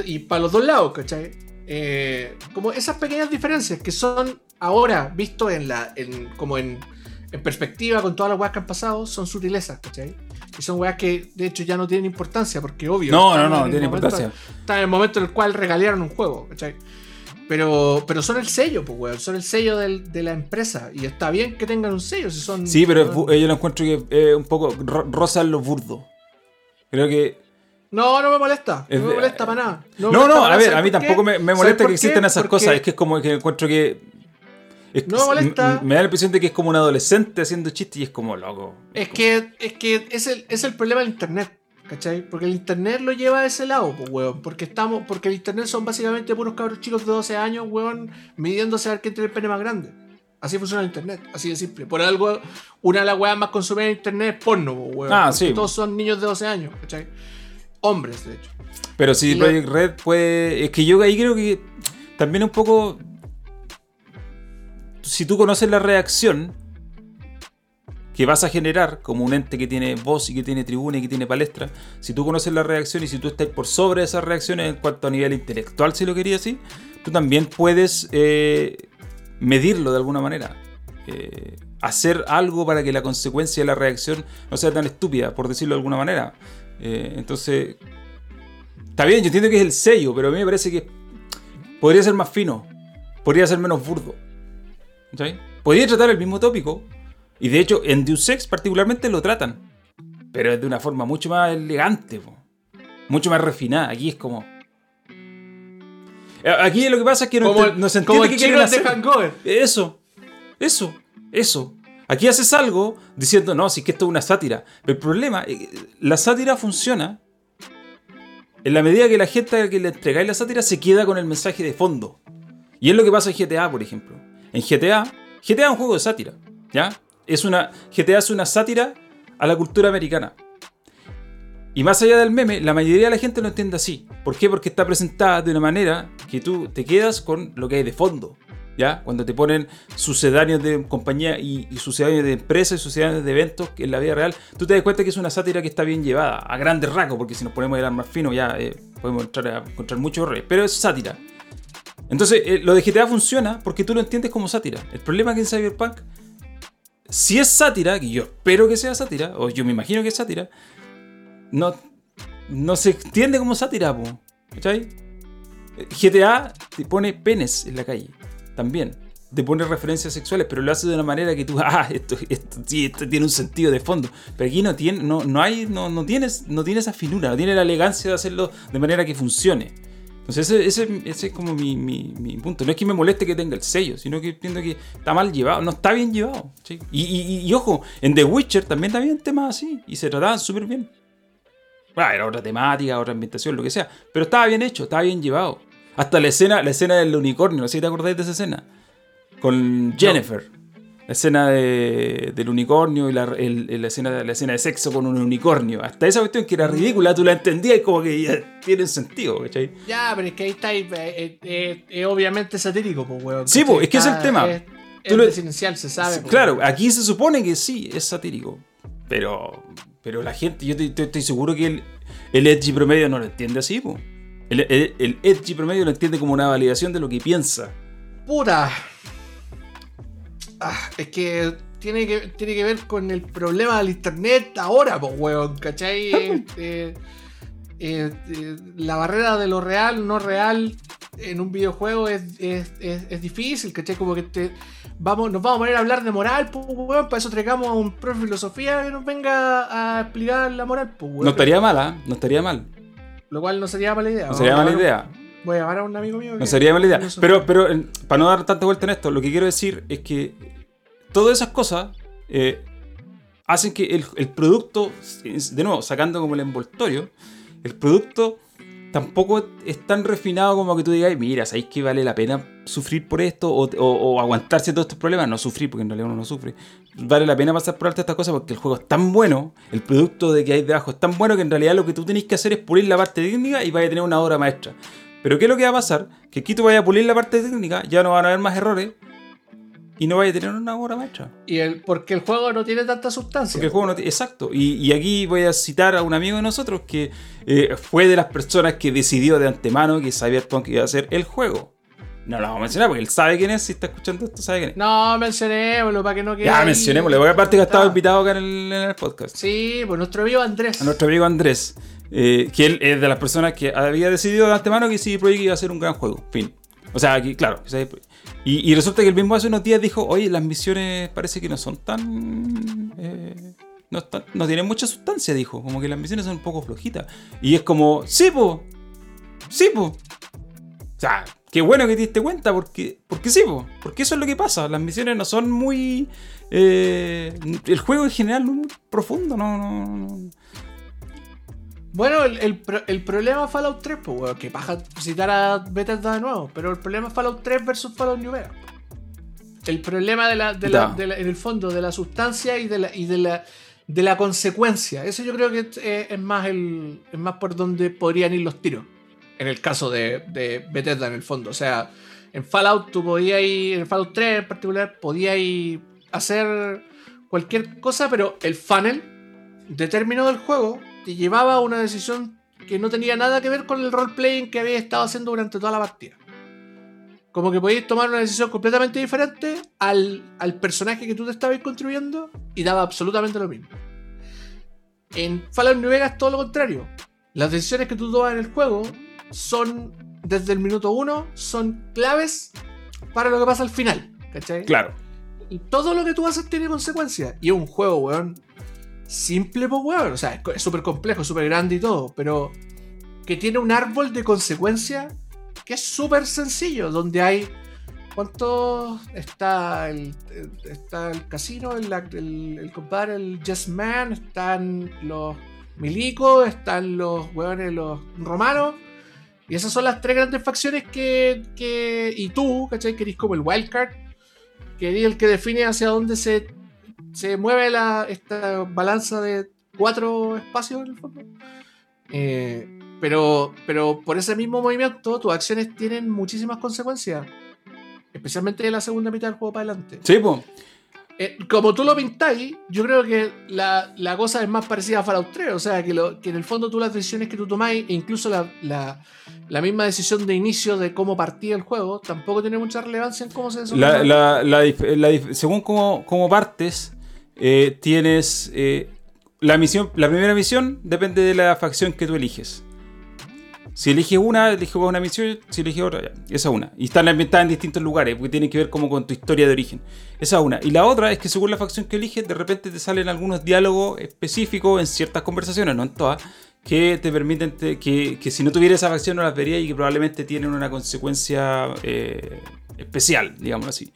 Y para los dos lados, ¿cachai? Eh, como esas pequeñas diferencias que son ahora visto en la. En, como en, en perspectiva con todas las weas que han pasado, son sutilezas, ¿cachai? Y son weas que de hecho ya no tienen importancia, porque obvio. No, no, no, no el tiene momento- importancia. Están en el momento en el cual regalearon un juego, ¿cachai? Pero, pero son el sello, pues, weón. Son el sello del- de la empresa. Y está bien que tengan un sello. Si son, Sí, pero eh, yo lo encuentro que es un poco ro- rosa en lo burdo. Creo que. No, no me molesta. Es no me molesta para nada. No, no, para a ver, ¿Sabes a mí tampoco me, me ¿Sabes molesta que existan esas cosas. Es que es como que encuentro que. Es- No me molesta. Me da la impresión de que es como un adolescente haciendo chistes y es como loco. Es que, es que es el, es el problema del internet, ¿cachai? Porque el internet lo lleva a ese lado, pues, weón. Porque estamos, porque el internet son básicamente puros cabros chicos de 12 años, weón, midiéndose a ver quién tiene el pene más grande. Así funciona el internet, así de simple. Por algo, una de las weas más consumidas en internet es porno, pues, weón. Ah, sí. Todos son niños de 12 años, ¿cachai? Hombres, de hecho. Pero si Project Red puede. Es que yo ahí creo que también un poco. Si tú conoces la reacción que vas a generar como un ente que tiene voz y que tiene tribuna y que tiene palestra, si tú conoces la reacción y si tú estás por sobre esas reacciones en cuanto a nivel intelectual, si lo querías así, tú también puedes eh, medirlo de alguna manera. Eh, hacer algo para que la consecuencia de la reacción no sea tan estúpida, por decirlo de alguna manera. Eh, entonces, Está bien, yo entiendo que es el sello, pero a mí me parece que podría ser más fino, podría ser menos burdo. Podría tratar el mismo tópico, y de hecho en Deus Ex particularmente lo tratan, pero es de una forma mucho más elegante, po. mucho más refinada. Aquí es como. Aquí lo que pasa es que no, Como, ent- no se como entiende qué quieren hacer. Hangover. Eso, eso, eso. Aquí haces algo diciendo, no, si es que esto es una sátira. Pero el problema, eh, la sátira funciona en la medida que la gente a la que le entregáis la sátira se queda con el mensaje de fondo. Y es lo que pasa en GTA, por ejemplo. En GTA, GTA es un juego de sátira, ¿ya? Es una, GTA es una sátira a la cultura americana. Y más allá del meme, la mayoría de la gente lo entiende así. ¿Por qué? Porque está presentada de una manera que tú te quedas con lo que hay de fondo. ¿Ya? Cuando te ponen sucedáneos de compañía y, sucedáneos de empresas y sucedáneos de eventos en la vida real, tú te das cuenta que es una sátira que está bien llevada, a grandes rasgos, porque si nos ponemos hablar más fino ya eh, podemos entrar a encontrar muchos errores, pero es sátira. Entonces, eh, lo de GTA funciona porque tú lo entiendes como sátira. El problema es que en Cyberpunk, si es sátira, que yo espero que sea sátira, o yo me imagino que es sátira, no, no se entiende como sátira, po. Eh, GTA te pone penes en la calle, también. Te pone referencias sexuales, pero lo hace de una manera que tú, ah, esto, esto, sí, esto tiene un sentido de fondo. Pero aquí no tiene, no, no hay, no, no tienes, no tiene esa finura, no tiene la elegancia de hacerlo de manera que funcione. Entonces ese, ese- ese es como mi, mi- mi punto. No es que me moleste que tenga el sello, sino que entiendo que está mal llevado, no está bien llevado. ¿sí? Y, y- ojo, en The Witcher también había temas así y se trataban súper bien. Ah, era otra temática, otra ambientación, lo que sea. Pero estaba bien hecho, estaba bien llevado. Hasta la escena, la escena del unicornio, no sé si te acordáis de esa escena. Con Jennifer. La escena de- del unicornio y la, el- el- la escena, la escena de sexo con un unicornio. Hasta esa cuestión que era ridícula, tú la entendías y como que ya tiene sentido, ¿cachai? Ya, pero es que ahí está, eh, eh, eh, es obviamente satírico, pues, weón. Sí, pues, es que es el tema. Es, Tú es lo- residencial, se sabe. pues, Claro, weón. aquí se supone que sí, es satírico. Pero, pero la gente, yo estoy seguro que el, el edgy promedio no lo entiende así, po. El, el, el edgy promedio lo entiende como una validación de lo que piensa. Puta. Ah, es que tiene, que tiene que ver con el problema del internet ahora, pues, weón, ¿cachai? Eh, eh, eh, eh, la barrera de lo real, no real en un videojuego es, es, es- es difícil, ¿cachai? Como que te, vamos, nos vamos a poner a hablar de moral, pues, weón, para eso traigamos a un profe de filosofía que nos venga a explicar la moral, pues, weón. No estaría mal, ¿ah? No estaría mal. Lo cual no sería mala idea. No sería mala idea. Voy a llamar a un amigo mío. No sería mala idea. Pero, pero eh, para no dar tanta vuelta en esto, lo que quiero decir es que todas esas cosas eh, hacen que el, producto, de nuevo, sacando como el envoltorio, el producto tampoco es tan refinado como que tú digas, mira, ¿sabéis que vale la pena sufrir por esto o, aguantarse todos estos problemas? No sufrir, porque en realidad uno no sufre. Vale la pena pasar por alto estas cosas porque el juego es tan bueno, el producto de que hay debajo es tan bueno que en realidad lo que tú tenéis que hacer es pulir la parte técnica y vais a tener una obra maestra. Pero ¿qué es lo que va a pasar? Que aquí tú vayas a pulir la parte técnica, ya no van a haber más errores y no vaya a tener una obra maestra. Y el, porque el juego no tiene tanta sustancia. Porque el juego no Exacto. Y, aquí voy a citar a un amigo de nosotros que eh, fue de las personas que decidió de antemano que Cyberpunk iba a ser el juego. No lo vamos a mencionar porque él sabe quién es. Si está escuchando esto, sabe quién es. No, mencionémoslo para que no quede. Ya, mencionémoslo. Porque aparte que ha estado invitado acá en el, en el, podcast. Sí, pues nuestro amigo Andrés. A nuestro amigo Andrés. Eh, que él es de las personas que había decidido de antemano que CD Projekt iba a ser un gran juego. Fin. O sea, aquí, claro. Y, resulta que el mismo hace unos días dijo, oye, las misiones parece que no son tan... Eh, no, no, tienen mucha sustancia, dijo. Como que las misiones son un poco flojitas. Y es como, sí, po. Sí, po. O sea, qué bueno que te diste cuenta, porque, porque sí, po. Porque eso es lo que pasa. Las misiones no son muy... Eh, el juego en general no es muy profundo, no, no, bueno, el, el, problema Fallout 3, pues, weón, que paja citar a Bethesda de nuevo, pero el problema es Fallout 3 versus Fallout New Vegas. El problema de la, de la, en el fondo de la sustancia y de la, y de la, de la consecuencia. Eso yo creo que es, más el, es más por donde podrían ir los tiros. En el caso de, de Bethesda, en el fondo. O sea, en Fallout tú podías ir, en Fallout 3 en particular, podías hacer cualquier cosa, pero el funnel de término del juego te llevaba a una decisión que no tenía nada que ver con el roleplaying que había estado haciendo durante toda la partida. Como que podías tomar una decisión completamente diferente al, personaje que tú te estabas construyendo y daba absolutamente lo mismo. En Fallout New Vegas todo lo contrario. Las decisiones que tú tomas en el juego son, desde el minuto uno, son claves para lo que pasa al final. ¿Cachai? Claro. Y todo lo que tú haces tiene consecuencias. Y es un juego, weón, simple, pues, weón. O sea, es súper complejo, súper grande y todo, pero que tiene un árbol de consecuencias que es súper sencillo, donde hay. ¿Cuánto está el, está el casino, el, el, compadre, el Just Man, están los milicos, están los weones, los romanos? Y esas son las tres grandes facciones que. que y tú, ¿cachai? Que eres como el wildcard, que eres el que define hacia dónde se se mueve la, esta balanza de cuatro espacios en el fondo. Eh, pero, pero por ese mismo movimiento, tus acciones tienen muchísimas consecuencias. Especialmente en la segunda mitad del juego para adelante. Sí, pues. como tú lo pintáis, yo creo que la, cosa es más parecida a Fallout 3. O sea, que, en el fondo tú las decisiones que tú tomáis, e incluso la, misma decisión de inicio de cómo partía el juego, tampoco tiene mucha relevancia en cómo se desarrolla. según cómo, cómo partes, eh, tienes eh, la misión, la primera misión depende de la facción que tú eliges. Si eliges una, eliges una misión, si eliges otra, ya, esa una. Y están ambientadas en distintos lugares, porque tienen que ver como con tu historia de origen. Esa una. Y la otra es que según la facción que eliges, de repente te salen algunos diálogos específicos en ciertas conversaciones, no en todas, que te permiten que, si no tuviera esa facción no las verías y que probablemente tienen una consecuencia eh, especial, digámoslo así.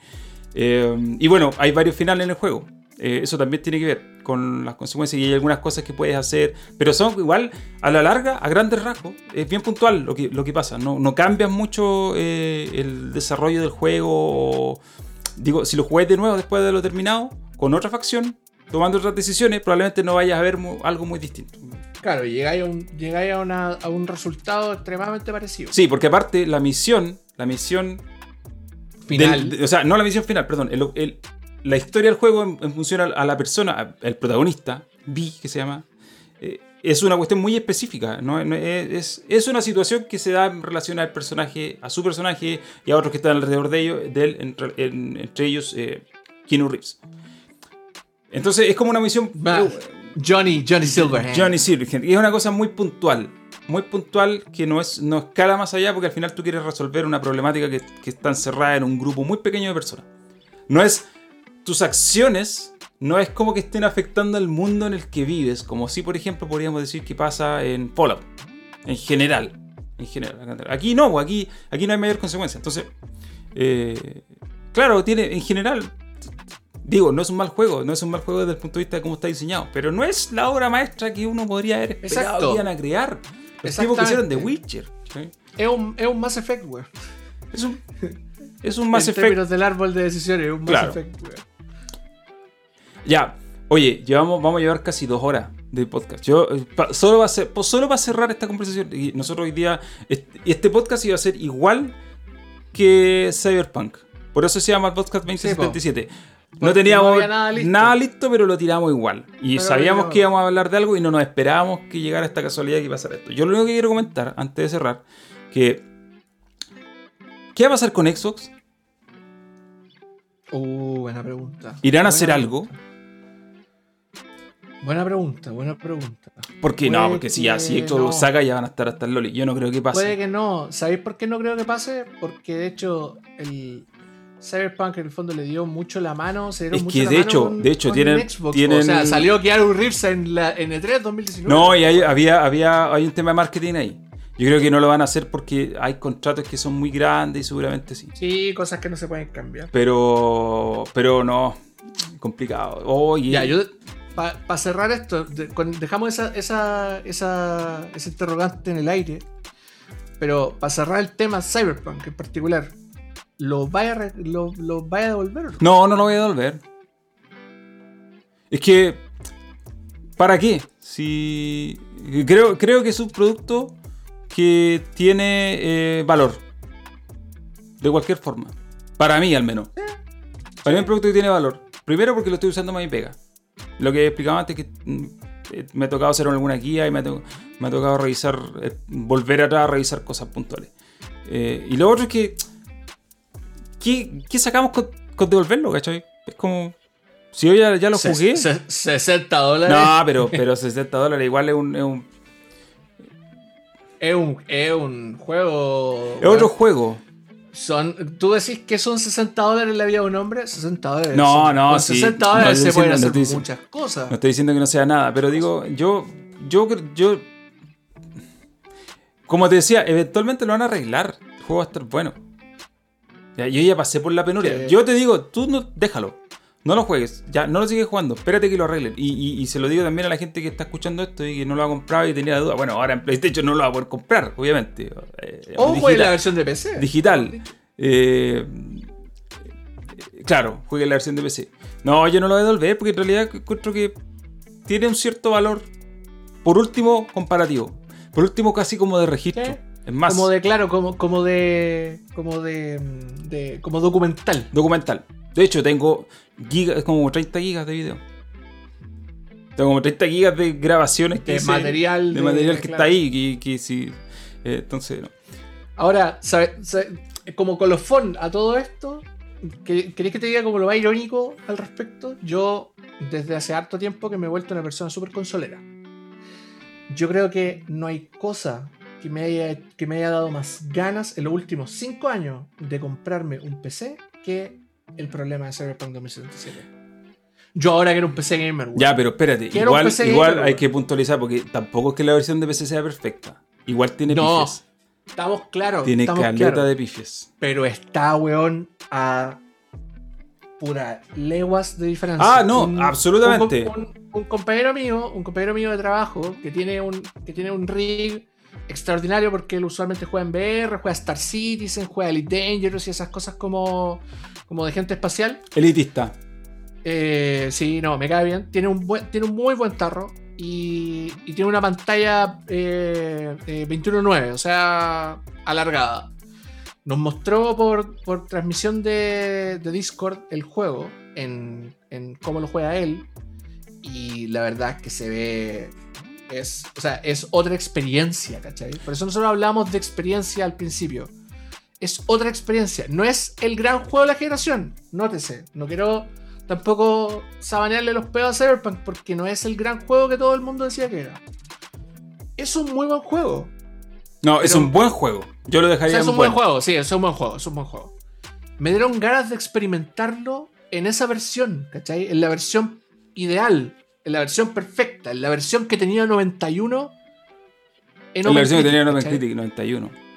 y bueno, hay varios finales en el juego. Eh, eso también tiene que ver con las consecuencias y hay algunas cosas que puedes hacer, pero son igual a la larga, a grandes rasgos, es bien puntual lo que, lo que pasa, no, no cambias mucho eh, el desarrollo del juego. Digo, si lo juegas de nuevo después de lo terminado, con otra facción, tomando otras decisiones, probablemente no vayas a ver algo muy distinto. Claro, llegáis, a un, llegáis a, a, un resultado extremadamente parecido. Sí, porque aparte la misión, la misión final. o sea, no la misión final, perdón, el, la historia del juego en, función a, la persona, el protagonista, B, que se llama, eh, es una cuestión muy específica. ¿no? es, es, una situación que se da en relación al personaje, a su personaje y a otros que están alrededor de, ellos, de él, entre, ellos eh, Keanu Reeves. Entonces es como una misión. Johnny, Johnny Silverhand. Johnny Silverhand. Y es una cosa muy puntual. Muy puntual que no, es, no escala más allá porque al final tú quieres resolver una problemática que, que está encerrada en un grupo muy pequeño de personas. No es tus acciones no es como que estén afectando al mundo en el que vives, como si por ejemplo podríamos decir que pasa en Fallout, en general. En general. Aquí no, aquí, aquí no hay mayor consecuencia. Entonces, eh, claro, tiene en general, digo, no es un mal juego, no es un mal juego desde el punto de vista de cómo está diseñado, pero no es la obra maestra que uno podría haber esperado a crear. Los tipos que hicieron The. Witcher. ¿sí? Es un, es un Mass Effect, weón. Es un, es un Mass en Effect. del árbol de decisiones, es un Mass Claro. Effect, weón. Ya, oye, llevamos, vamos a llevar casi dos horas de podcast. Yo, eh, pa- solo, va a ser, pues, solo va a cerrar esta conversación. Y nosotros hoy día, este, este podcast iba a ser igual que Cyberpunk. Por eso se llama podcast 2077. no Porque teníamos no nada listo. nada listo, pero lo tiramos igual. Y Pero sabíamos que íbamos a hablar de algo y no nos esperábamos que llegara esta casualidad que pasara esto. Yo lo único que quiero comentar, antes de cerrar, que... ¿Qué va a pasar con Xbox? Uh, buena pregunta. ¿Irán a hacer algo? Buena pregunta, buena pregunta. Porque no, Puede porque si ya que si Xbox no. lo saca ya van a estar hasta el Loli. Yo no creo que pase. Puede que no. ¿Sabéis por qué no creo que pase? Porque de hecho el Cyberpunk en el fondo le dio mucho la mano. Se dieron Es mucho que la de mano hecho- con- de hecho tienen- Xbox, tienen- O sea, salió Keanu Reeves en, la, en E3 2019. No, y hay- había, había, hay un tema de marketing ahí. Yo creo que no lo van a hacer porque hay contratos que son muy grandes y seguramente sí. Sí, cosas que no se pueden cambiar. Pero, pero no, complicado. Oye, Ya, yo para cerrar esto, dejamos esa, esa, esa, ese interrogante en el aire. Pero para cerrar el tema Cyberpunk en particular, ¿lo vaya a, lo, lo vaya a devolver no? no, no lo voy a devolver. Es que, ¿para qué? Si creo, creo que es un producto que tiene eh, valor. De cualquier forma. Para mí, al menos. Para mí es un producto que tiene valor. Primero porque lo estoy usando más y pega. Lo que explicaba antes que eh, me ha tocado hacer alguna guía y me ha, to- me ha tocado revisar, eh, volver atrás a revisar cosas puntuales. Eh, y lo otro es que, ¿qué, qué sacamos con, con devolverlo, cachai? Es como, si yo ya, ya lo Se- jugué. se- 60 dólares. No, pero, pero 60 dólares igual es un, es un- Es, un, es un juego. es otro juego. Son, ¿Tú decís que son 60 dólares la vida de un hombre? 60 dólares. No, no, con sí. 60 No dólares estoy se pueden no hacer diciendo- muchas cosas. No estoy diciendo que no sea nada, pero digo, yo, yo, yo, como te decía, eventualmente lo van a arreglar. El juego va a estar bueno. Yo ya pasé por la penuria. Yo te digo, tú no, déjalo. No lo juegues, ya, no lo sigues jugando, espérate que lo arreglen. Y, y- y se lo digo también a la gente que está escuchando esto y que no lo ha comprado y tenía la duda. Bueno, ahora en PlayStation no lo va a poder comprar, obviamente. Eh, O juegue la versión de PC. digital. Eh, claro, juegue la versión de PC. No, yo no lo voy a devolver porque en realidad encuentro que tiene un cierto valor. Por último, comparativo. Por último, casi como de registro. Es más, Como de, claro, como, como de. Como de, de- Como documental. documental. De hecho, tengo gigas, como 30 gigas de video. Tengo como 30 gigas de grabaciones que De hice, material. de material que claro. está ahí. Que, que sí. eh, entonces, no. Ahora, ¿sabe- sabe- como colofón a todo esto, ¿que- ¿queréis que te diga como lo más irónico al respecto? Yo, desde hace harto tiempo que me he vuelto una persona súper consolera. Yo creo que no hay cosa que me, haya, que me haya dado más ganas en los últimos 5 años de comprarme un PC que el problema de Cyberpunk 2077. Yo ahora quiero un PC gamer. weón. Ya, pero espérate, Quiero un igual, igual gamer, hay que puntualizar porque tampoco es que la versión de PC sea perfecta. Igual tiene No, pifies. Estamos claros. Tiene estamos caleta de pifies. Pero está, weón, a pura leguas de diferencia. Ah, no, absolutamente. Un, un- un compañero mío, un compañero mío de trabajo, que tiene un, que tiene un rig extraordinario porque él usualmente juega en VR, juega Star Citizen, juega Elite Dangerous y esas cosas como, como de gente espacial. Elitista. Eh, sí, no, me cae bien. Tiene un, buen, tiene un muy buen tarro y, y tiene una pantalla eh, eh, 21.9, o sea, alargada. Nos mostró por, por transmisión de, de Discord el juego en, en cómo lo juega él. Y la verdad es que se ve. Es, o sea, es otra experiencia, ¿cachai? Por eso nosotros hablamos de experiencia al principio. Es otra experiencia. No es el gran juego de la generación. Nótese. No quiero tampoco sabanearle los pedos a Cyberpunk porque no es el gran juego que todo el mundo decía que era. Es un muy buen juego. No, es un buen juego. Yo lo O dejaría sea, es en un buen bueno. juego, sí, es un buen juego, es un buen juego. Me dieron ganas de experimentarlo en esa versión, ¿cachai? En la versión ideal, en la versión perfecta, en la versión que tenía 91 en la versión que tenía Open Open ¿cachai? Critic 91.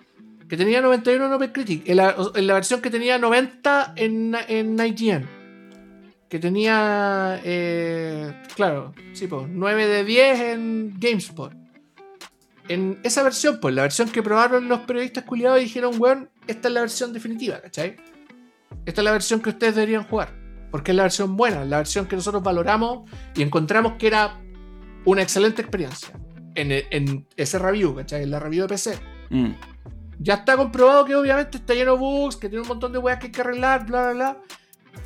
Que tenía 91 en OpenCritic. En la, en la versión que tenía 90 en, en IGN. Que tenía. eh, claro, sí, pues, 9 de 10 en GameSpot. en esa versión, pues la versión que probaron los periodistas culiados y dijeron, weón, esta es la versión definitiva, ¿cachai? Esta es la versión que ustedes deberían jugar. Porque es la versión buena, la versión que nosotros valoramos y encontramos que era una excelente experiencia. En, en ese review, ¿cachai? En la review de PC. Mm. Ya está comprobado que obviamente está lleno de bugs, que tiene un montón de weas que hay que arreglar, bla, bla, bla.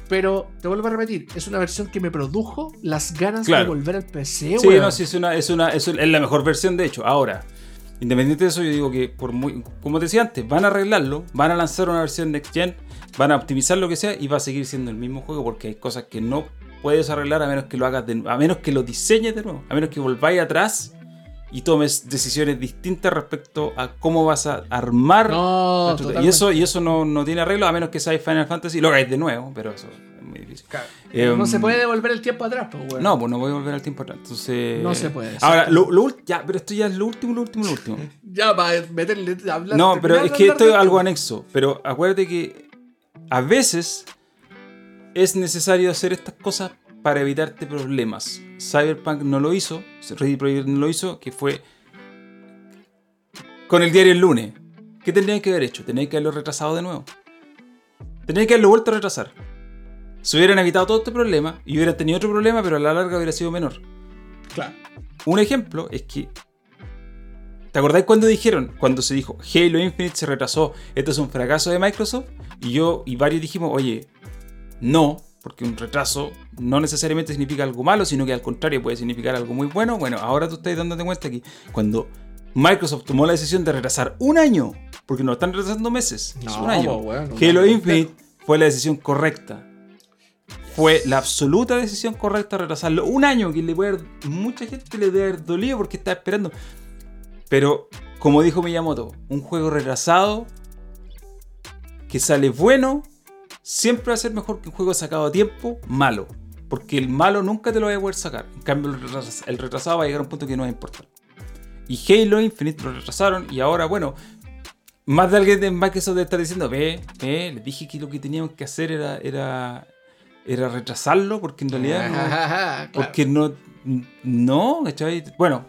Pero te vuelvo a repetir, es una versión que me produjo las ganas Claro. de volver al PC, Sí, weón. no, sí, es una, es una, es, es la mejor versión de hecho. Ahora, independiente de eso, yo digo que por muy, como te decía antes, van a arreglarlo, van a lanzar una versión Next Gen, van a optimizar lo que sea y va a seguir siendo el mismo juego porque hay cosas que no puedes arreglar a menos que lo hagas de a menos que lo diseñes de nuevo, a menos que volváis atrás y tomes decisiones distintas respecto a cómo vas a armar No, y eso, y eso no, no tiene arreglo a menos que seáis Final Fantasy y lo hagáis de nuevo, pero eso es muy difícil. Claro. Em, no se puede devolver el tiempo atrás, pues, weón. No, pues no voy a volver al tiempo atrás. Entonces. No se puede, Ahora, lo, lo ya, pero esto ya es lo último, lo último, lo último. Ya, para meterle. Hablar, No, pero es que esto es algo anexo. Pero acuérdate que a veces es necesario hacer estas cosas para evitarte problemas. Cyberpunk no lo hizo, Ready Project no lo hizo, que fue con el diario el lunes. ¿Qué tendrían que haber hecho? Tenían que haberlo retrasado de nuevo. Tenían que haberlo vuelto a retrasar. Se hubieran evitado todo este problema y hubieran tenido otro problema, pero a la larga hubiera sido menor. Claro. Un ejemplo es que. ¿Te acordáis cuando dijeron? Cuando se dijo Halo Infinite se retrasó, esto es un fracaso de Microsoft. Y yo y varios dijimos, oye, no, porque un retraso no necesariamente significa algo malo, sino que al contrario puede significar algo muy bueno. Bueno, ahora tú estás dándote cuenta que cuando Microsoft tomó la decisión de retrasar un año, porque no están retrasando meses, es un año. un Halo Infinite fue la decisión correcta. Fue la absoluta decisión correcta retrasarlo un año, que le puede haber- mucha gente le debe haber dolido porque estaba esperando. Pero, como dijo Miyamoto, un juego retrasado que sale bueno siempre va a ser mejor que un juego sacado a tiempo malo. Porque el malo nunca te lo va a poder sacar. En cambio, el retras- el retrasado va a llegar a un punto que no va a importar. Y Halo Infinite lo retrasaron y ahora, bueno, más de alguien de Microsoft estar diciendo, ve, ve, les dije que lo que teníamos que hacer era, era, era retrasarlo porque en realidad no, Claro. porque no, no, ¿cachai? Bueno,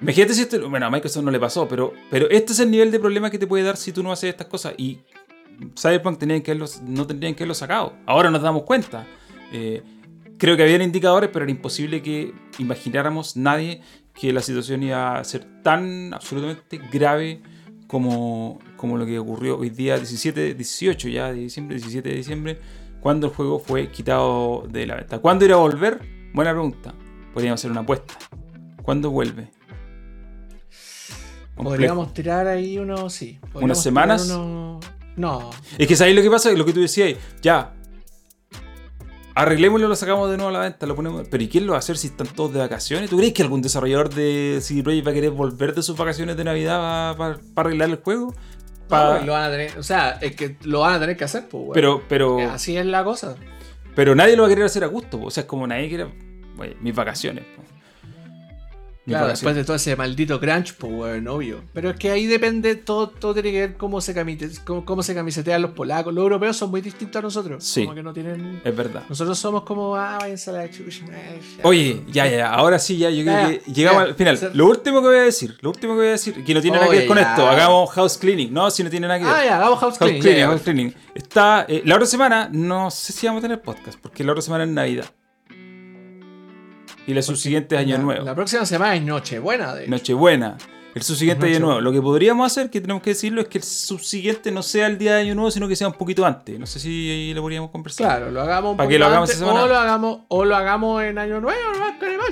imagínate si esto, bueno, a Microsoft no le pasó, pero, pero este es el nivel de problema que te puede dar si tú no haces estas cosas y Cyberpunk tenían que no tendrían que haberlo sacado. Ahora nos damos cuenta. Eh, creo que habían indicadores, pero era imposible que imagináramos nadie que la situación iba a ser tan absolutamente grave como, como lo que ocurrió hoy día 17, 18 ya de diciembre, 17 de diciembre, cuando el juego fue quitado de la venta. ¿Cuándo irá a volver? Buena pregunta. Podríamos hacer una apuesta. ¿Cuándo vuelve? Complejo. Podríamos tirar ahí unos. Sí. ¿Unas semanas? unos- No. Es que sabéis lo que pasa, lo que tú decías, ya. Arreglémoslo, lo sacamos de nuevo a la venta, lo ponemos. Pero ¿y quién lo va a hacer si están todos de vacaciones? ¿Tú crees que algún desarrollador de CD Projekt va a querer volver de sus vacaciones de Navidad para arreglar el juego? Pa- No, lo van a tener, o sea, es que lo van a tener que hacer, pues, weón. pero, pero, Así es la cosa. pero nadie lo va a querer hacer a gusto. po. O sea, es como nadie quiere. Oye, mis vacaciones. po. Claro, después de todo ese maldito crunch, pues, weón, obvio. Pero es que ahí depende, todo, todo tiene que ver cómo se, camite- cómo, cómo se camisetean los polacos. Los europeos son muy distintos a nosotros. Sí. Como que no tienen. Es verdad. Nosotros somos como, ah, váyanse a la eh. Oye, ya, ya, ahora sí, ya, yo creo que llegamos ya. al final. Lo último que voy a decir, lo último que voy a decir, que no tiene nada que Oye, ver con ya. esto, hagamos house cleaning. No, si no tiene nada que ver. Ah, ya, hagamos house House cleaning. cleaning, house cleaning. Está, eh, la otra semana, no sé si vamos a tener podcast, porque la otra semana es Navidad. Y la subsiguiente es Año La- Nuevo. La próxima semana es Nochebuena, de hecho. Nochebuena. El subsiguiente Año Nochebuena. Nuevo. Lo que podríamos hacer, que tenemos que decirlo, es que el subsiguiente no sea el día de Año Nuevo, sino que sea un poquito antes. No sé si ahí lo podríamos conversar. Claro, lo hagamos un ¿Para poquito lo hagamos antes, o lo hagamos o lo hagamos en año nuevo,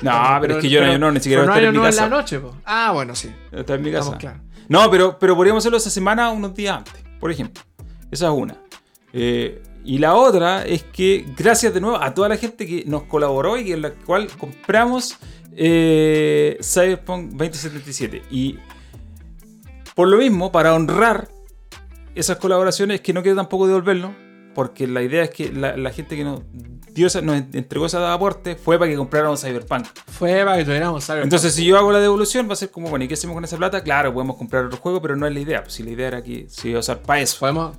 no pero es que yo en Año Nuevo ni siquiera voy a estar no en mi año nuevo casa. en la noche, po. Ah, bueno, sí. Está en mi casa. Estamos. No, pero, pero podríamos hacerlo esa semana unos días antes, por ejemplo. Esa es una. Eh, y la otra es que gracias de nuevo a toda la gente que nos colaboró y en la cual compramos eh, Cyberpunk 2077. Y por lo mismo, para honrar esas colaboraciones, que no quiero tampoco devolverlo, porque la idea es que la, la gente que nos, dio nos entregó ese aporte fue para que compráramos Cyberpunk. Fue para que tuviéramos saber. Entonces, si yo hago la devolución, va a ser como, bueno, ¿y qué hacemos con esa plata? Claro, podemos comprar otro juego, pero no es la idea. Pues si la idea era que se iba a usar para eso. podemos,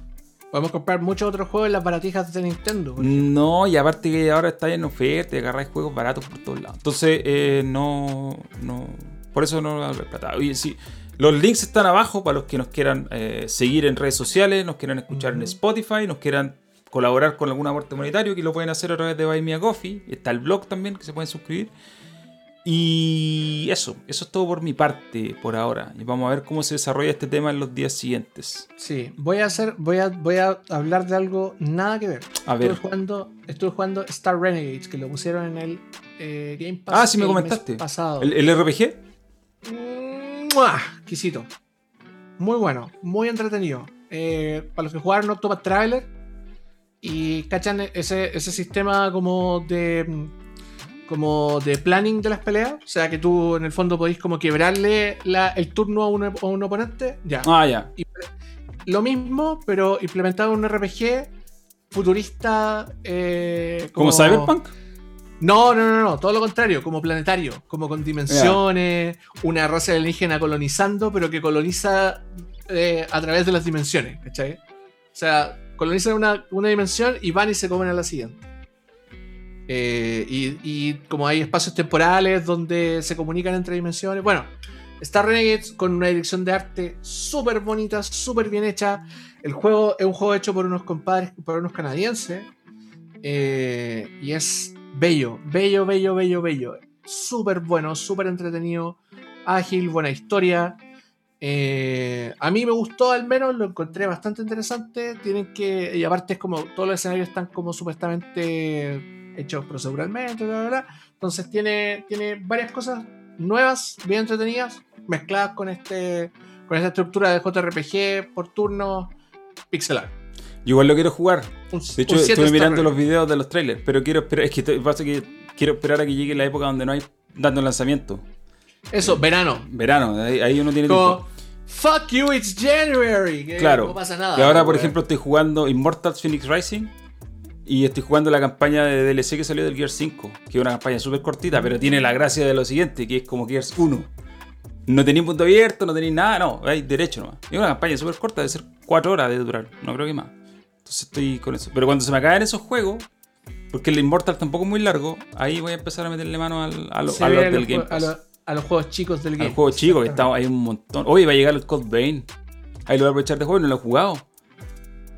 podemos comprar muchos otros juegos en las baratijas de Nintendo. No, y aparte que ahora está en oferta y agarráis juegos baratos por todos lados. Entonces, eh, no, no. Por eso no la plata. Oye, sí. Los links están abajo para los que nos quieran eh, seguir en redes sociales, nos quieran escuchar en. Spotify, nos quieran colaborar con algún aporte monetario, que lo pueden hacer a través de Buy Me a Coffee. Está el blog también, que se pueden suscribir. Y eso, eso es todo por mi parte por ahora. Y vamos a ver cómo se desarrolla este tema en los días siguientes. Sí, voy a hacer, voy a, voy a hablar de algo nada que ver. A ver. Estuve jugando, estuve jugando Star Renegades, que lo pusieron en el eh, Game Pass. Ah, sí me comentaste. Pasado. ¿El, el RPG? ¡Mua! Exquisito. Muy bueno, muy entretenido. Eh, para los que jugaron Octopath Traveler y cachan ese, ese sistema como de como de planning de las peleas, o sea que tú en el fondo podéis como quebrarle la- el turno a un, a un oponente, ya. Ah, ya. Lo mismo, pero implementado en un RPG futurista. eh, ¿Como Cyberpunk? No, no, no, no, todo lo contrario, como planetario, como con dimensiones, una raza alienígena colonizando, pero que coloniza eh, a través de las dimensiones, ¿cachai? O sea, colonizan una, una dimensión y van y se comen a la siguiente. Eh, y, como hay espacios temporales donde se comunican entre dimensiones, bueno, Star Renegades con una dirección de arte súper bonita, súper bien hecha. El juego es un juego hecho por unos compadres, por unos canadienses. eh, y es bello, bello, bello, bello, bello. Súper bueno, súper entretenido, ágil, buena historia. Eh, a mí me gustó al menos, lo encontré bastante interesante. Tienen que. Y aparte es como todos los escenarios están como supuestamente hechos proceduralmente, bla, bla, bla. Entonces tiene, tiene varias cosas nuevas, bien entretenidas, mezcladas con este. con esta estructura de JRPG por turnos pixelar. Yo igual lo quiero jugar. Un, De hecho, un 7 estuve mirando los videos de los trailers, pero quiero esperar. Es que te- pasa que quiero esperar a que llegue la época donde no hay dando lanzamiento. Eso, verano. Verano, ahí, ahí uno tiene Como, tiempo. fuck you, it's January. Que Claro. No pasa nada. Y ahora, por ejemplo, estoy jugando Immortals Phoenix Rising y estoy jugando la campaña de DLC que salió del Gears 5, que es una campaña súper cortita, pero tiene la gracia de lo siguiente, que es como Gears 1. No tenéis punto abierto, no tenéis nada, no, hay derecho nomás. Es una campaña súper corta, debe ser 4 horas de durar, no creo que más. Entonces estoy con eso. Pero cuando se me acaben esos juegos, porque el Immortal tampoco es muy largo, ahí voy a empezar a meterle mano al, a, lo- a los del los Game Pass. a, lo- a los juegos chicos del Al Game Pass, chico, que exactamente. está, hay un montón. Oye, va a llegar el Code Vein. Ahí lo voy a aprovechar de juego y no lo he jugado.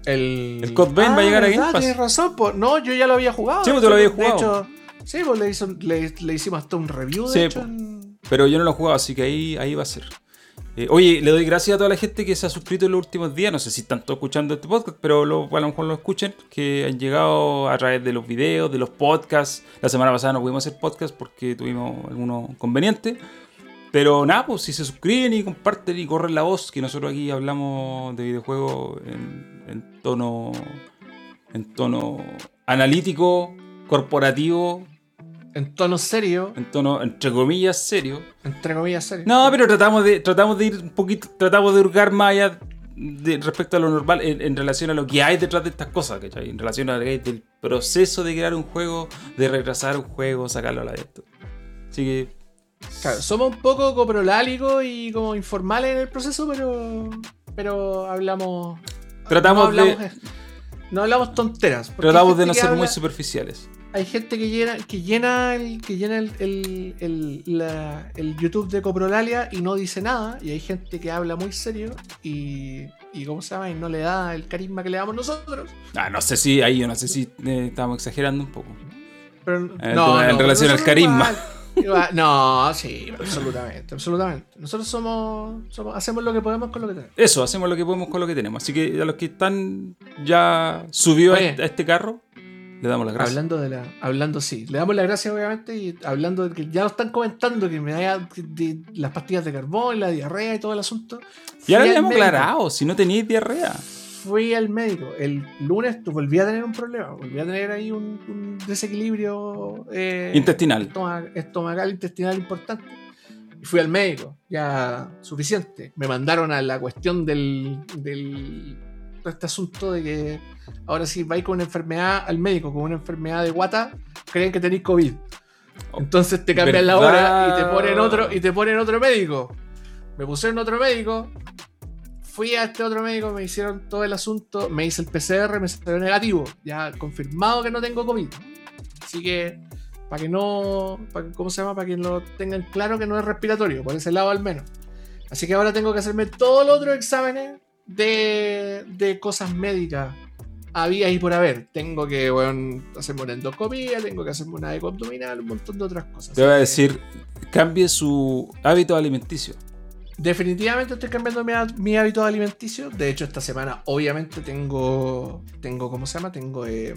El, El Code Vein va a llegar a. Game Pass. Tienes razón, po. no, yo ya lo había jugado. Sí, pues tú lo habías de jugado. hecho, sí, pues le, hizo- le- le hicimos hasta un review de Sí, hecho, en- Pero yo no lo he jugado, así que ahí, ahí va a ser. Eh, oye, le doy gracias a toda la gente que se ha suscrito en los últimos días. No sé si están todos escuchando este podcast, pero lo, a lo mejor lo escuchen. Que han llegado a través de los videos, de los podcasts. La semana pasada no pudimos hacer podcast porque tuvimos algunos inconvenientes. Pero nada, pues si se suscriben y comparten y corren la voz, que nosotros aquí hablamos de videojuegos en, en tono. En tono analítico, corporativo, en tono serio, en tono, entre comillas, serio. entre comillas serio. No, pero tratamos de, tratamos de ir un poquito, tratamos de hurgar más allá de- respecto a lo normal en, en relación a lo que hay detrás de estas cosas, ¿cachai? En relación al del proceso de crear un juego, de retrasar un juego, sacarlo a la venta. Así que. Claro, somos un poco coprolálicos y como informales en el proceso, pero pero hablamos Tratamos no de- no hablamos tonteras. Tratamos de no ser muy superficiales. hay gente que llena, que llena el, que llena el, el, el- la- el YouTube de Coprolalia y no dice nada. Y hay gente que habla muy serio y, y ¿cómo se llama? Y no le da el carisma que le damos nosotros. Ah, no sé si ahí, yo no sé si eh, estamos exagerando un poco. Pero, no, en no, relación al carisma. No, sí, absolutamente, absolutamente. Nosotros somos, somos, hacemos lo que podemos con lo que tenemos. Eso, hacemos lo que podemos con lo que tenemos. Así que a los que están ya subidos a este- a este carro, le damos las gracias. Hablando de la, hablando sí, le damos las gracias obviamente y hablando de que ya lo están comentando que me haya de las pastillas de carbón, la diarrea y todo el asunto. Ya lo habíamos aclarado, si no teníais diarrea. Fui al médico. El lunes tu- volví a tener un problema. Volví a tener ahí un, un desequilibrio eh, Intestinal. estoma- estomacal, intestinal importante. Y fui al médico. Ya suficiente. Me mandaron a la cuestión del, del este asunto de que ahora si vais con una enfermedad al médico, con una enfermedad de guata, creen que tenéis COVID. Entonces te cambian la hora y te ponen otro y te ponen otro médico. Me pusieron otro médico. Fui a este otro médico, me hicieron todo el asunto, me hice el PCR, me salió negativo. Ya confirmado que no tengo COVID. Así que, para que no, para que- ¿cómo se llama? Para que lo tengan claro que no es respiratorio, por ese lado al menos. Así que ahora tengo que hacerme todos los otros exámenes de, de cosas médicas. Había y por haber. Tengo que bueno, hacerme una endoscopía, tengo que hacerme una eco abdominal, un montón de otras cosas. Te voy a decir, cambie su hábito alimenticio. Definitivamente estoy cambiando mi, mi hábito alimenticio. De hecho, esta semana obviamente tengo, tengo ¿cómo se llama? Tengo eh,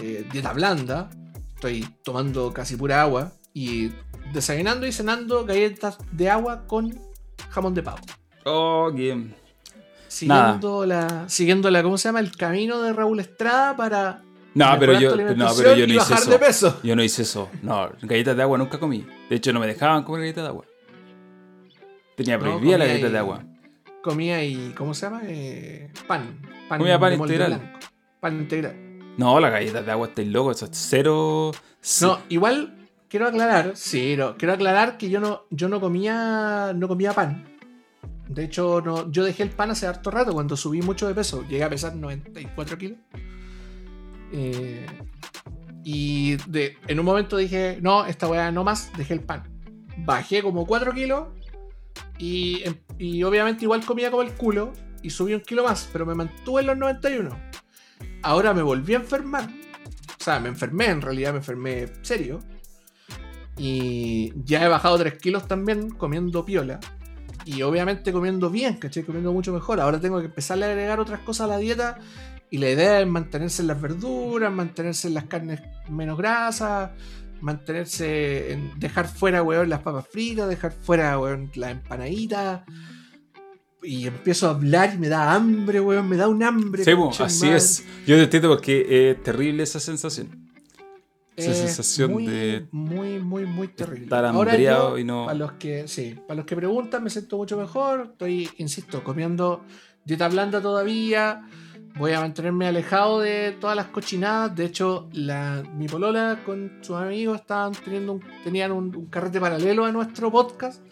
eh, dieta blanda. Estoy tomando casi pura agua y desayunando y cenando galletas de agua con jamón de pavo. Oh, bien. Siguiendo la, siguiendo la, ¿cómo se llama? El camino de Raúl Estrada para No, pero yo, no, pero yo no hice eso. Yo no hice eso. No, galletas de agua nunca comí. De hecho, no me dejaban comer galletas de agua. Tenía No, prohibida la comía galleta y- de agua. Comía y, ¿cómo se llama? Eh, pan. pan Comía pan integral. blanco. Pan integral. No, las galletas de agua estáis loco. Eso es cero. No, igual quiero aclarar, sí, no, quiero aclarar que yo no, yo no comía, no comía pan. De hecho, no, yo dejé el pan hace harto rato cuando subí mucho de peso. Llegué a pesar 94 kilos. Eh, y de, en un momento dije, no, esta weá no más, dejé el pan. Bajé como 4 kilos y, em- y obviamente igual comía como el culo y subí un kilo más, pero me mantuve en los 91. Ahora me volví a enfermar. O sea, me enfermé, en realidad me enfermé serio. Y ya he bajado 3 kilos también comiendo piola. Y obviamente comiendo bien, ¿cachai? Comiendo mucho mejor. Ahora tengo que empezarle a agregar otras cosas a la dieta. Y la idea es mantenerse en las verduras, mantenerse en las carnes menos grasas, mantenerse en dejar fuera, weón, las papas fritas, dejar fuera, weón, las empanaditas. Y empiezo a hablar y me da hambre, weón, me da un hambre. De así madre. es. Yo te entiendo porque es terrible esa sensación. Esa Es sensación muy, de Muy, muy, muy terrible. estar Ahora hambriado yo, y no- Para los que, sí, para los que preguntan, me siento mucho mejor. Estoy, insisto, comiendo dieta blanda todavía. Voy a mantenerme alejado de todas las cochinadas. De hecho, la, mi polola con sus amigos estaban teniendo un- tenían un, carrete paralelo a nuestro podcast.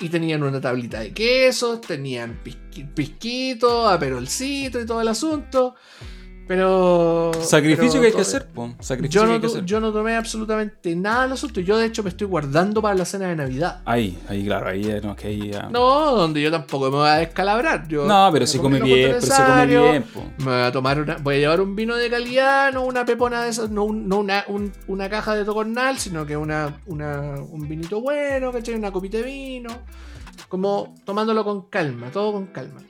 Y tenían una tablita de quesos, tenían pisqui- pisquito, aperolcito y todo el asunto. Pero. Sacrificio pero que hay que hacer, po. Sacrificio yo que no, hay que tu- hacer. yo no tomé absolutamente nada del asunto. Yo, de hecho, me estoy guardando para la cena de Navidad. Ahí, ahí, claro, ahí no, que ahí ya- No, donde yo tampoco me voy a descalabrar. Yo No, pero si come bien, pero se come bien, po. Me voy a tomar una. Voy a llevar un vino de calidad, no una pepona de esas, no, un- no una, un- una caja de tocornal, sino que una, una- un vinito bueno, ¿cachai? Una copita de vino. Como tomándolo con calma, todo con calma.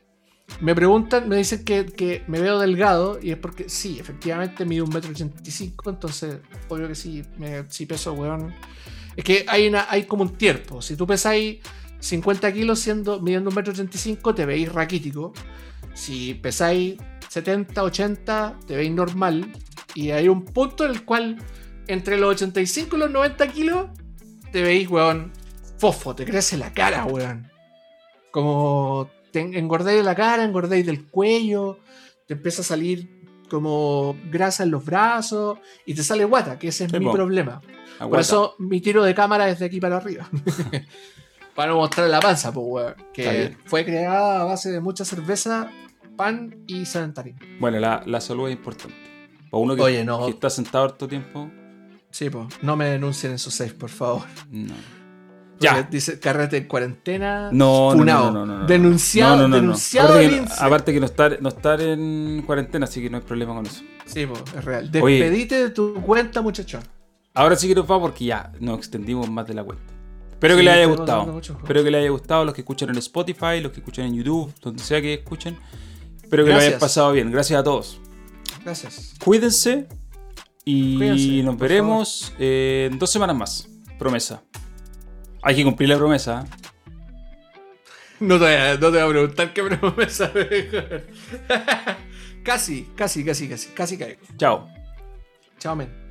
Me preguntan, me dicen que, que me veo delgado y es porque sí, efectivamente mido un metro ochenta y cinco, entonces obvio que sí, sí peso, weón. Es que hay, una, hay como un tiempo. Si tú pesáis 50 kilos siendo, midiendo un metro ochenta y cinco, te veis raquítico. Si pesáis 70, 80, te veis normal. Y hay un punto en el cual entre los 85 y los 90 kilos te veis, weón, fofo, te crece la cara, weón. Como te en- engordáis de la cara, engordáis del cuello, te empieza a salir como grasa en los brazos y te sale guata, que ese es Sí, mi po. problema. Por eso mi tiro de cámara es de aquí para arriba. para no mostrar la panza, pues, weón. Que fue creada a base de mucha cerveza, pan y sedentarismo. Bueno, la, la salud es importante. Para uno que, Oye, no. que está sentado harto tiempo, Sí, pues. No me denuncien en su safe, por favor. no. Ya. Dice carrete en cuarentena. No, no, funao. no, no, no. Denunciado, denunciado Aparte que, aparte que no estar, no estar en cuarentena, así que no hay problema con eso. Sí, pues, es real. Oye. Despedite de tu cuenta, muchachón. Ahora sí que nos va porque ya nos extendimos más de la cuenta. Espero Sí, que les haya gustado. mucho. Espero que les haya gustado los que escuchan en Spotify, los que escuchan en YouTube, donde sea que escuchen. Espero que lo hayan Gracias. pasado bien. Gracias a todos. Gracias. Cuídense y Cuídense, nos veremos eh, en dos semanas más. Promesa. Hay que cumplir la promesa. No te, voy a, no te voy a preguntar qué promesa me casi, casi, casi, casi, casi caigo. Chao. Chao, men.